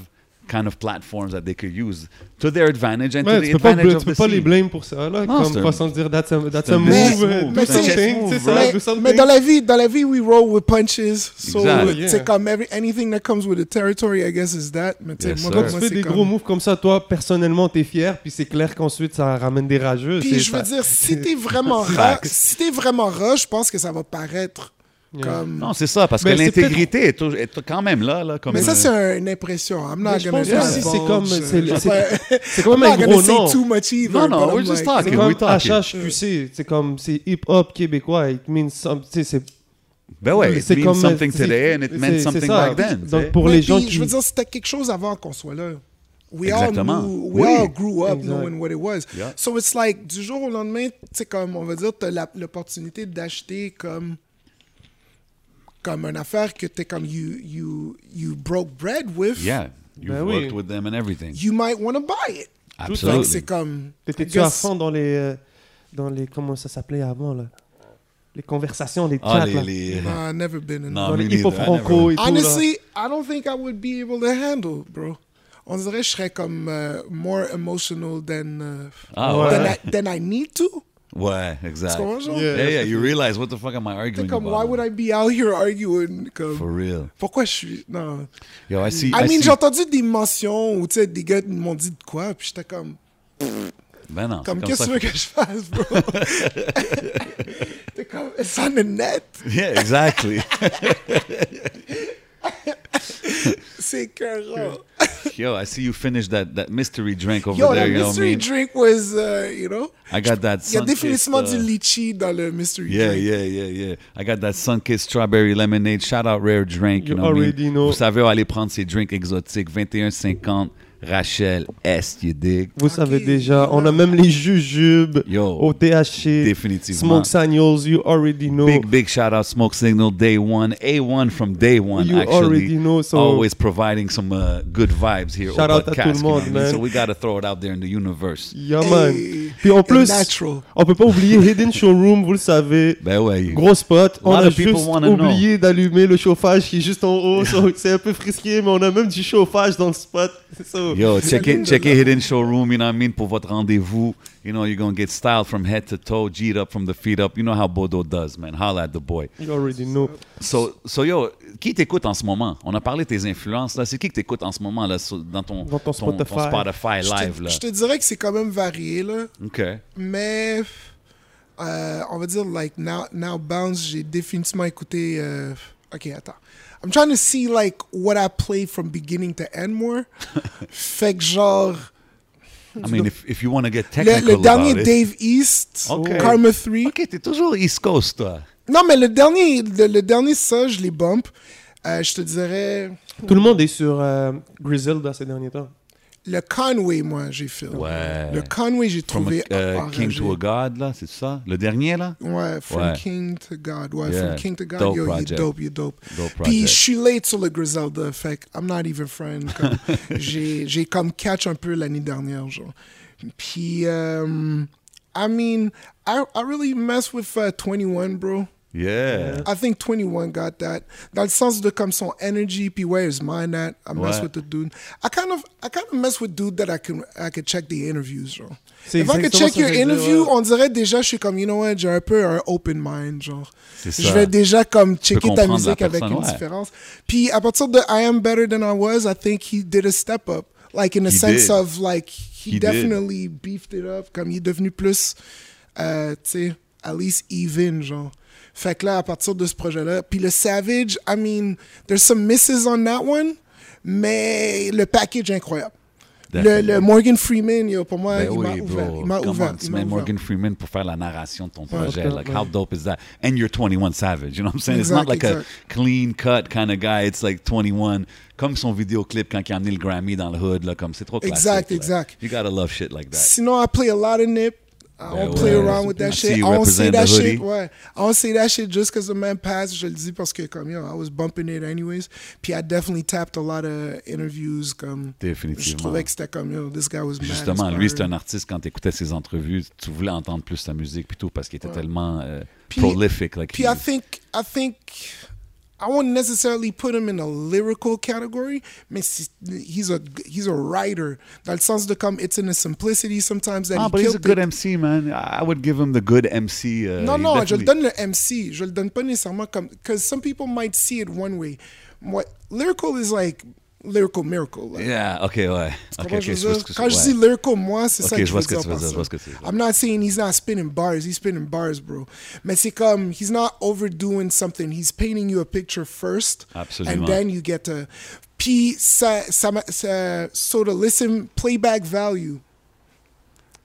kind of platforms that they could use to their advantage and Ouais, to the pas, advantage tu of peux the pas les blame pour ça, là. Non, c'est comme façon de dire, that's a, that's c'est a un move, euh, move. do Mais c'est- something, move, tu sais, ça, right? do something. Mais dans la vie, dans la vie, we roll with punches. So, c'est Yeah. comme every, anything that comes with the territory, I guess, is that. Mais Yes, moi, Quand tu fais des comme- gros moves comme ça, toi, personnellement, t'es fier, puis c'est clair qu'ensuite, ça ramène des rageux. Puis je veux ça. dire, si t'es vraiment si t'es vraiment ras, je pense que ça va paraître. Comme. Non, c'est ça, parce Mais que c'est l'intégrité est, toujours- est quand même là. là comme mais ça, euh, c'est un- une impression. I'm not gonna aussi, c'est comme- c'est- c'est- C'est même un gros say nom. too much either. Non, non, we're just like- C'est talking. comme we talking. HHQC, c'est comme, c'est hip-hop québécois, it means some- tu sais, c'est Ben ouais, it c'est means comme- something c'est- today and it c'est- meant c'est something ça. back then. Donc, pour les gens qui... Je veux dire, c'était quelque chose avant qu'on soit là. We Exactement. all knew, we Oui. all grew up Exact. knowing what it was. Yeah. So it's like, du jour au lendemain, tu sais, comme, on va dire, t'as l'opportunité d'acheter comme comme une affaire que t'es comme you, you, you broke bread with. Yeah. You've Ben oui. worked with them and everything. you might want to buy it. Absolutely. c'est comme. T'étais-tu à fond dans les, euh, dans les. Comment ça s'appelait avant, là? Les conversations, les Ah, chats, les, là. les- Nah, I've never been in. Non, Dans les franco et tout, là. Honestly, I don't think I would be able to handle, bro. On dirait que je serais comme uh, more emotional than, uh, Ah, than, ouais. I, than I need to. Ouais, exactly? exact. comprends. Yeah. Yeah, yeah, you realize what the fuck am I arguing T'es comme, about? why would I be out here arguing? Comme, For real. pourquoi je suis. Non. Yo, I see. I mean, see- j'ai entendu des mentions où, tu sais, des gars m'ont dit de quoi, puis j'étais comme, Ben non, c'est comme comme qu'est-ce que tu veux que je fasse, bro? T'es comme, it's on the net. Yeah, exactly. C'est écœurant. Yo, I see you finished that, that mystery drink over Yo, there, the you know what I mystery drink was, uh, you know, I got that il y a définitivement uh, du litchi dans le mystery Yeah, drink. yeah, yeah, yeah. I got that sun-kissed strawberry lemonade. Shout out Rare Drink. You know what I mean? already know. Vous savez où aller prendre ces drinks exotiques. 21,50. Rachel Est, you dig? Vous savez déjà, on a même les jujubes Yo, au THC. définitivement. Smoke Signals, you already know. Big, big shout out Smoke Signal Day One. A1 from day one, You actually. already know, so- Always providing some uh, good vibes here. Shout au out à podcast, tout le you know monde, man. So we got to throw it out there in the universe. Yeah, man. Puis en plus, natural. on peut pas oublier Hidden Showroom, vous le savez. Ben ouais. Gros spot. On a juste oublié d'allumer le chauffage qui est juste en haut. so c'est un peu frisqué, mais on a même du chauffage dans le spot. So, Yo, check it, check it, là. Hidden Showroom, you know what I mean, pour votre rendez-vous. You know, you're going to get styled from head to toe, G'd up from the feet up. You know how Bodo does, man. Holla at the boy. you already know. So, so yo, qui t'écoute en ce moment? On a parlé de tes influences, là. C'est qui que t'écoutes en ce moment, là, dans ton, Dans ton Spotify. Spotify Je te- live, là? Je te dirais que c'est quand même varié, là. OK. Mais, euh, on va dire, like, Now, now Bounce, j'ai définitivement écouté. euh, ok, attends. I'm trying to see, like, what I played from beginning to end more. fait que, genre, I mean, if, if you want to get le, technical le dernier about it. Dave East, Ok. Karma 3. OK, t'es toujours East Coast, toi. Non, mais le dernier, le, le dernier ça, je les bump. Euh, je te dirais, Tout le monde est sur euh, Griselda ces derniers temps. Le Conway, moi, j'ai fait. Ouais. Le Conway, j'ai From trouvé. a, uh. King to a God, là, c'est ça? Le dernier, là? Ouais, From Ouais. King to God. Ouais, Yeah. From King to God. Dope Yo, project. you dope, you dope. Dope Puis je suis late sur le Griselda. Fait que I'm not even friend. J'ai comme catch un peu l'année dernière, genre. Puis, um, I mean, I, I really mess with uh, 21, bro. Yeah. I think 21 got that. Dans le sens de comme son energy, puis where is mine at? I mess Ouais. with the dude. I kind of, I kind of mess with dude that I can, I can check the interviews, genre. C'est If I could check your que dire, interview, ouais. on dirait déjà, je suis comme, you know what, j'ai un peu un open mind, genre. C'est Je ça. vais déjà comme checker ta comprendre la musique avec une ouais. différence. Puis à partir de I Am Better Than I Was, I think he did a step up. Like in a He sense did. of like, he, He did. definitely beefed it up. Comme il est devenu plus, euh, tu sais, at least even, genre. Fait que là, à partir de ce projet-là, puis le Savage, I mean, there's some misses on that one, mais le package est incroyable. Le, Morgan Freeman, yo, pour moi, Ben il m'a ouvert. Il m'a ouvert. tu mets. Morgan Freeman pour faire la narration de ton projet. Like, how dope is that? And you're 21 Savage, you know what I'm saying? It's Exact, not like exact. a clean cut kind of guy. It's like 21. Comme son vidéoclip quand il a amené le Grammy dans le hood, là, comme c'est trop classique. Exact, là. exact. You gotta love shit like that. Sinon, I play a lot of nip. I Ben don't play ouais. around with that shit. I don't say that shit. Ouais. I don't say that shit just because the man passed. Je le dis parce que comme yo, I was bumping it anyways. Puis I definitely tapped a lot of interviews. Comme je Définitivement. trouvais que c'était comme yo, this guy was mad. Justement, lui, c'est un artiste, quand tu écoutais ses entrevues, tu voulais entendre plus sa musique, plutôt parce qu'il était tellement euh, Puis- prolific. Like, Puis he- I think I think I won't necessarily put him in a lyrical category, he's a he's a writer. That sounds to come. it's in the simplicity sometimes that Ah, he but he's a good it. MC, man. I would give him the good MC. uh, Non, he non, je le donne le MC. Je le donne pas nécessairement comme. Because some people might see it one way. What lyrical is like lyrical miracle. like. Yeah, ok, ouais. Tu Ok, ok, je je veux vois dire? ce que- Quand je dis lyrical, moi, c'est ça que je vois veux que dire tu veux par dire, je vois ce que tu veux dire. I'm not saying he's not spinning bars. He's spinning bars, bro. Mais c'est comme, he's not overdoing something. He's painting you a picture first. Absolument. And then you get to... Puis, ça, ça, ça, so to listen, playback value.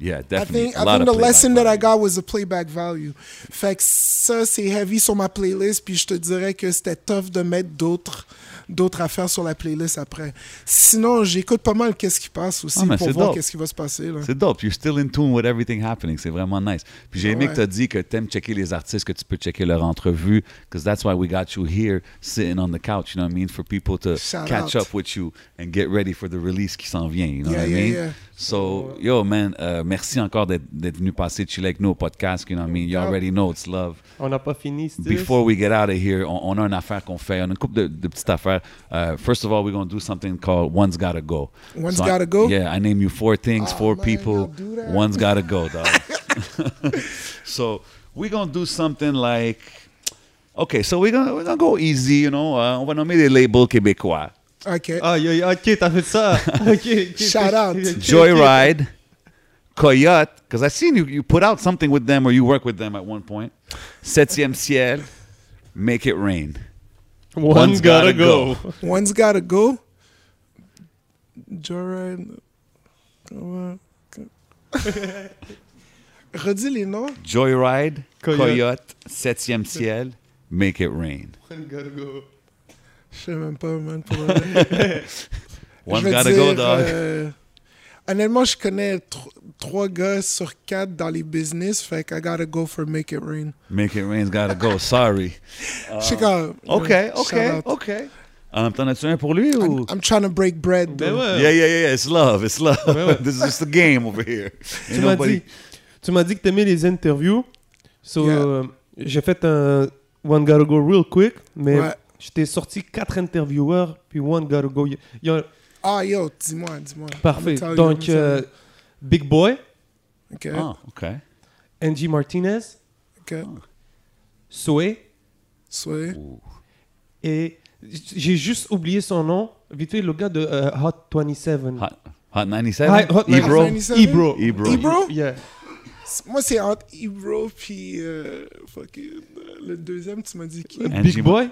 Yeah, I definitely. think, a I think the lesson that I got was the playback value. Fait que ça, c'est heavy sur ma playlist, puis je te dirais que c'était tough de mettre d'autres d'autres affaires sur la playlist après. Sinon, j'écoute pas mal qu'est-ce qui passe aussi Ah, mais pour voir dope. qu'est-ce qui va se passer. C'est dope. You're still in tune with everything happening. C'est vraiment nice. Puis j'ai aimé Ouais. que tu as dit que tu aimes checker les artistes, que tu peux checker leur entrevue, because that's why we got you here sitting on the couch, you know what I mean? For people to Shout catch out. up with you and get ready for the release qui s'en vient, you know Yeah, what I yeah, mean? yeah. So, yo, man, euh, merci encore d'être venu passer chiller avec nous au podcast, you know what I mean? You Yeah. already know it's love. On n'a pas fini, Stills. Before we get out of here, on, on a une affaire qu'on fait. On a une couple de, de petites affaires. Uh, first of all, we're going to do something called One's Gotta Go. One's I- Gotta Go? yeah, I name you four things, Oh, four man, people. do that? One's Gotta Go, dog. so we're going to do something like. Okay, so we're gonna we're gonna go easy, you know. Uh, on va nommer des labels québécois. OK. Aïe, aïe, ok, t'as fait ça. Ok, ok. Shout out. Ok, ok. Joyride, Coyote, because I've seen you, you put out something with them or you work with them at one point. Septième Ciel, Make It Rain. One's gotta go. One's gotta go. Joyride. Comment- Redis les noms. Joyride, Coyote. Coyote, Septième Ciel, Make It Rain. One gotta go. Je sais même pas, man. Pour vrai. One's je gotta dire, go, dog. euh, honnêtement, je connais tr- trois gars sur quatre dans les business, fait que I gotta go for Make It Rain. Make It Rain's gotta go. Sorry. Sais quand- OK, OK. OK. T'en as-tu un pour lui ou? I'm trying to break bread. Ben though. ouais. Yeah, yeah, yeah, it's love, it's love. Ouais. This is just a game over here. Tu m'as nobody- dit, tu m'as dit que t'aimais les interviews. So, Yeah. euh, j'ai fait un One Gotta Go real quick, mais Ouais. je t'ai sorti quatre intervieweurs, puis One Gotta Go. Il y a- Ah, yo, dis-moi, dis-moi. Parfait. Donc, euh, Big Boy, you. OK, Ah, OK. Angie Martinez, OK. Sway, Soyez. et j'ai juste oublié son nom. Vite fait, le gars de euh, Hot 27. Hot, Hot 97? Hi- Hot Ebro? 97? Ebro. Ebro. Ebro? Yeah. Moi, c'est entre Ebro puis euh, fucking, euh, le deuxième, tu m'as dit qui? Angie Big Ma- Boy?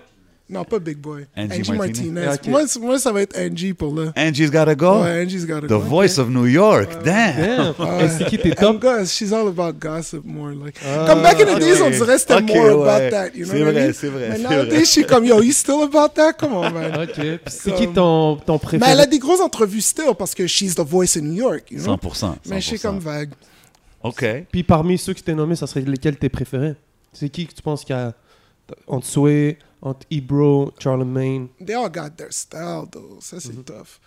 Non, pas Big Boy. Angie Angie, Martinez. Martinez. Ok. Moi, moi, ça va être Angie pour là. Angie's gotta go? Ouais, Angie's gotta The go. voice of New York. Damn. C'est qui tes top? guys, she's all about gossip more. Like, Ah, comme back in the days, on dirait que c'était more ouais. about that. You know C'est what I vrai, mean? c'est vrai, Mais c'est nowadays, je suis comme, yo, you still about that? Come on, man. Ok. Puis c'est qui ton, ton Mais préféré? elle a des grosses entrevues still parce que she's the voice in New York, you know? 100%. Mais je suis 100%. comme vague. OK. Puis parmi ceux qui t'es nommés, ça serait lesquels tes préférés? C'est qui que tu penses qu'il y a entre Sway, entre Ebro, Charlemagne? They all got their style, though. Ça, Mm-hmm. tough.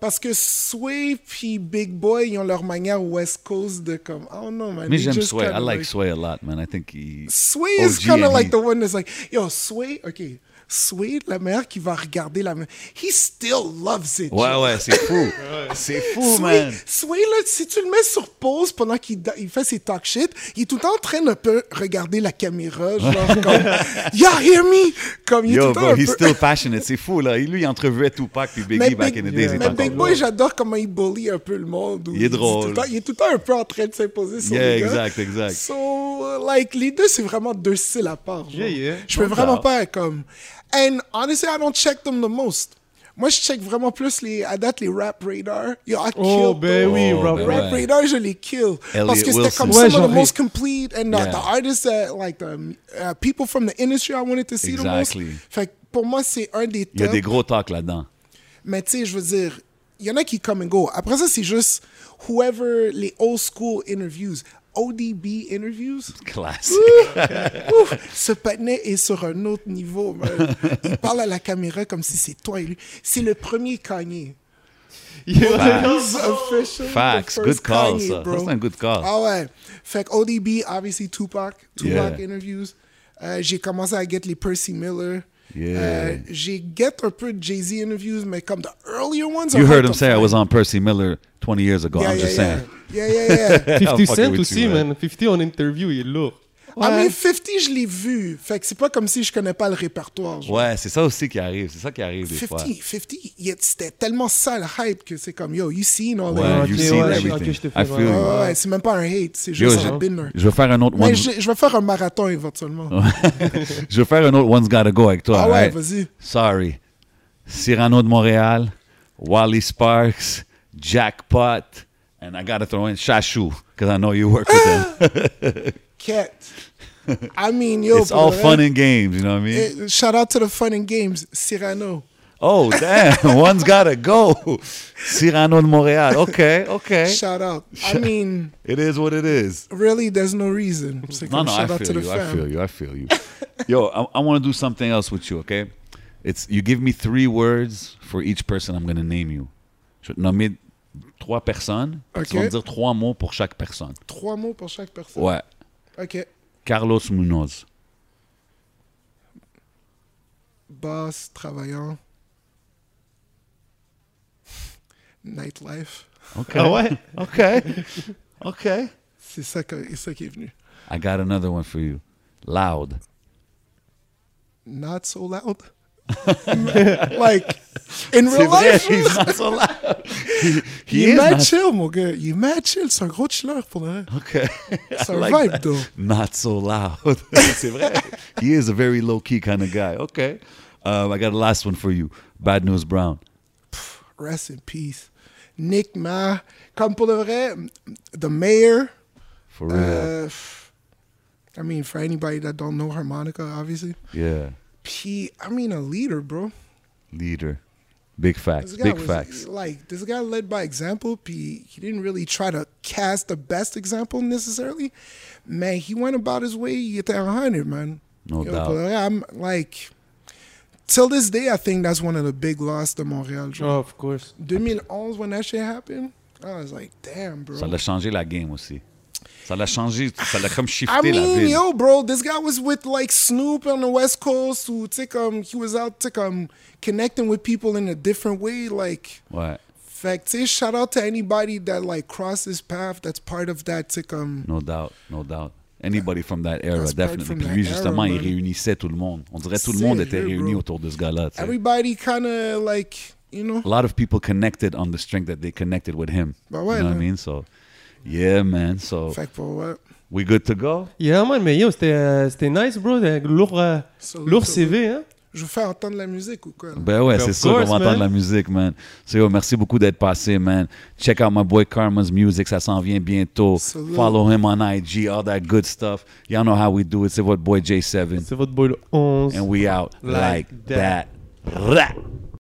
Parce que Sway puis Big Boy, ils ont leur manière West Coast de comme, I don't know, man. Me, They j'aime Sway. I kinda like Sway a lot, man. I think he... Sway is kind of like he- the one that's like, yo, Sway, okay. Sway, la mère qui va regarder la mère, he still loves it. Ouais, ouais, c'est fou. C'est fou, Sway, man. Sway, là, si tu le mets sur pause pendant qu'il il fait ses talk shit, il est tout le temps en train de peu regarder la caméra, genre comme, yeah, hear me! Comme, il est tout Yo, le temps bro, un he's peu- still passionate. C'est fou, là. Lui, il entrevuait Tupac puis Biggie Mais back Big, in the days. mais Big encore Boy, j'adore comment il bully un peu le monde. Il est drôle. temps- il est tout le temps un peu en train de s'imposer sur Yeah, les gars. exact, exact. So, uh, like, les deux, c'est vraiment deux styles à part. Yeah, yeah. Je peux vraiment pas être comme... And honestly, I don't check them the most. Moi, je check vraiment plus les, à date, les rap radar. Yo, I Oh, kill ben oui, Oh, rap ben Rap ouais. radar, je les kill. Elliot Parce que c'était comme Ouais, some of the most complete and the, Yeah. the artists that, like, the uh, people from the industry I wanted to see the Exactly. most. Fait que pour moi, c'est un des Il y a des gros talks là-dedans. Mais tu sais, je veux dire, il y en a qui come and go. Après ça, c'est juste whoever les old school interviews, ODB interviews? Classique. Ouf, ce patinet est sur un autre niveau. man. Il parle à la caméra comme si c'est toi et lui. C'est le premier Kanye. Facts. first Good call, Kanye, ça. c'est un good call. Ah ouais. Fait que ODB, obviously Tupac. Tupac Yeah. interviews. Euh, j'ai commencé à get les Percy Miller. Yeah. Euh, j'ai get un peu Jay-Z interviews, mais comme the earlier ones. You heard him say I was on Percy Miller 20 years ago. Yeah, I'm yeah, just yeah. saying. Yeah, yeah, yeah. 50 fucking Cent aussi, you, man. man. 50 en interview, il est lourd. I mean, 50, je l'ai vu. Fait que c'est pas comme si je connais pas le répertoire. genre. Ouais, c'est ça aussi qui arrive. C'est ça qui arrive des 50, fois. 50, il y a- c'était tellement ça le hype que c'est comme, yo, you seen all Ouais, that? you ok, see ouais, everything. ok, je te I fais feel. Ouais, ouais, c'est même pas un hate, c'est Yo, juste je- un binner. Je veux faire un autre Mais one. je, je vais faire un marathon éventuellement. Je veux faire un autre One's Gotta Go avec toi. ah ouais, right? vas-y. Sorry. Cyrano de Montréal, Wally Sparks, Jackpot, and I gotta throw in Shashu because I know you work with them. Cat. I mean, yo, It's pour all fun and games, you know what I mean? eh, Shout out to the fun and games, Cyrano. Oh, damn. One's gotta go. Cyrano de Montréal. Okay, okay. Shout out. I mean, It is what it is. really, there's no reason. C'est No, no, I to feel you. I feel you. I feel you. Yo, I, I want to do something else with you, okay? It's you give me three words for each person I'm gonna name you. Je vais te nommer trois personnes. puis Tu vas Ok. me dire trois mots pour chaque personne. Trois mots pour chaque personne. Ouais. OK. Carlos Munoz. Boss, travaillant. Nightlife. Okay. Ah ouais? Okay. Okay. C'est ça, que- ça qui est venu. I got another one for you. Loud. Not so loud. like, in real life, he's not so loud. He, est is mad not- chill, mon gars. Il est mad chill. C'est un gros chiller pour le. Okay. C'est un like vibe, that. though. Not so loud. C'est vrai. He is a very low key kind of guy. Okay. Um, I got a last one for you. Bad News Brown. Rest in peace. Nick Ma. Comme pour le vrai, The Mayor. For real. Uh, I mean, for anybody that don't know harmonica, obviously. yeah. P. I mean, a leader, bro. Leader. Big facts. Big was facts. like this guy led by example. P. He didn't really try to cast the best example necessarily. Man, he went about his way. He était a hundred, man. No Yo, doubt. pour I'm like, till this day, I think that's one of the big losses de Montréal. genre. Oh, of course. 2011, when that shit happened, I was like, damn, bro. Ça l'a changé la game aussi. Ça l'a changé, ça l'a comme shifté I la mean, ville. yo, bro, this guy was with like Snoop on the West Coast, who take um, he was out take um, connecting with people in a different way. Like, Ouais. fact, say shout out to anybody that like crossed his path. That's part of that. Take um, No doubt, no doubt. Anybody from that era, That's definitely. Puis lui, justement, era, il man. réunissait tout le monde. On dirait tout le monde était réuni autour de ce gars-là. tu sais. everybody kind of like you know? A lot of people connected on the strength that they connected with him. Bah ouais, you know what I mean? So, yeah, man. So, Fact for what? we good to go? Yeah, man, mais yo, c'était euh, c'était nice, bro. Lourd, euh, So- lourd CV, hein? Je vous fais entendre la musique ou quoi? Ben ouais, c'est sûr qu'on va entendre la musique, man. So, yo, merci beaucoup d'être passé, man. Check out my boy Karma's music, ça s'en vient bientôt. Salute. Follow him on IG, all that good stuff. Y'all know how we do it. C'est votre boy J7. C'est votre boy le 11. And we out like, Like that. that. Rah.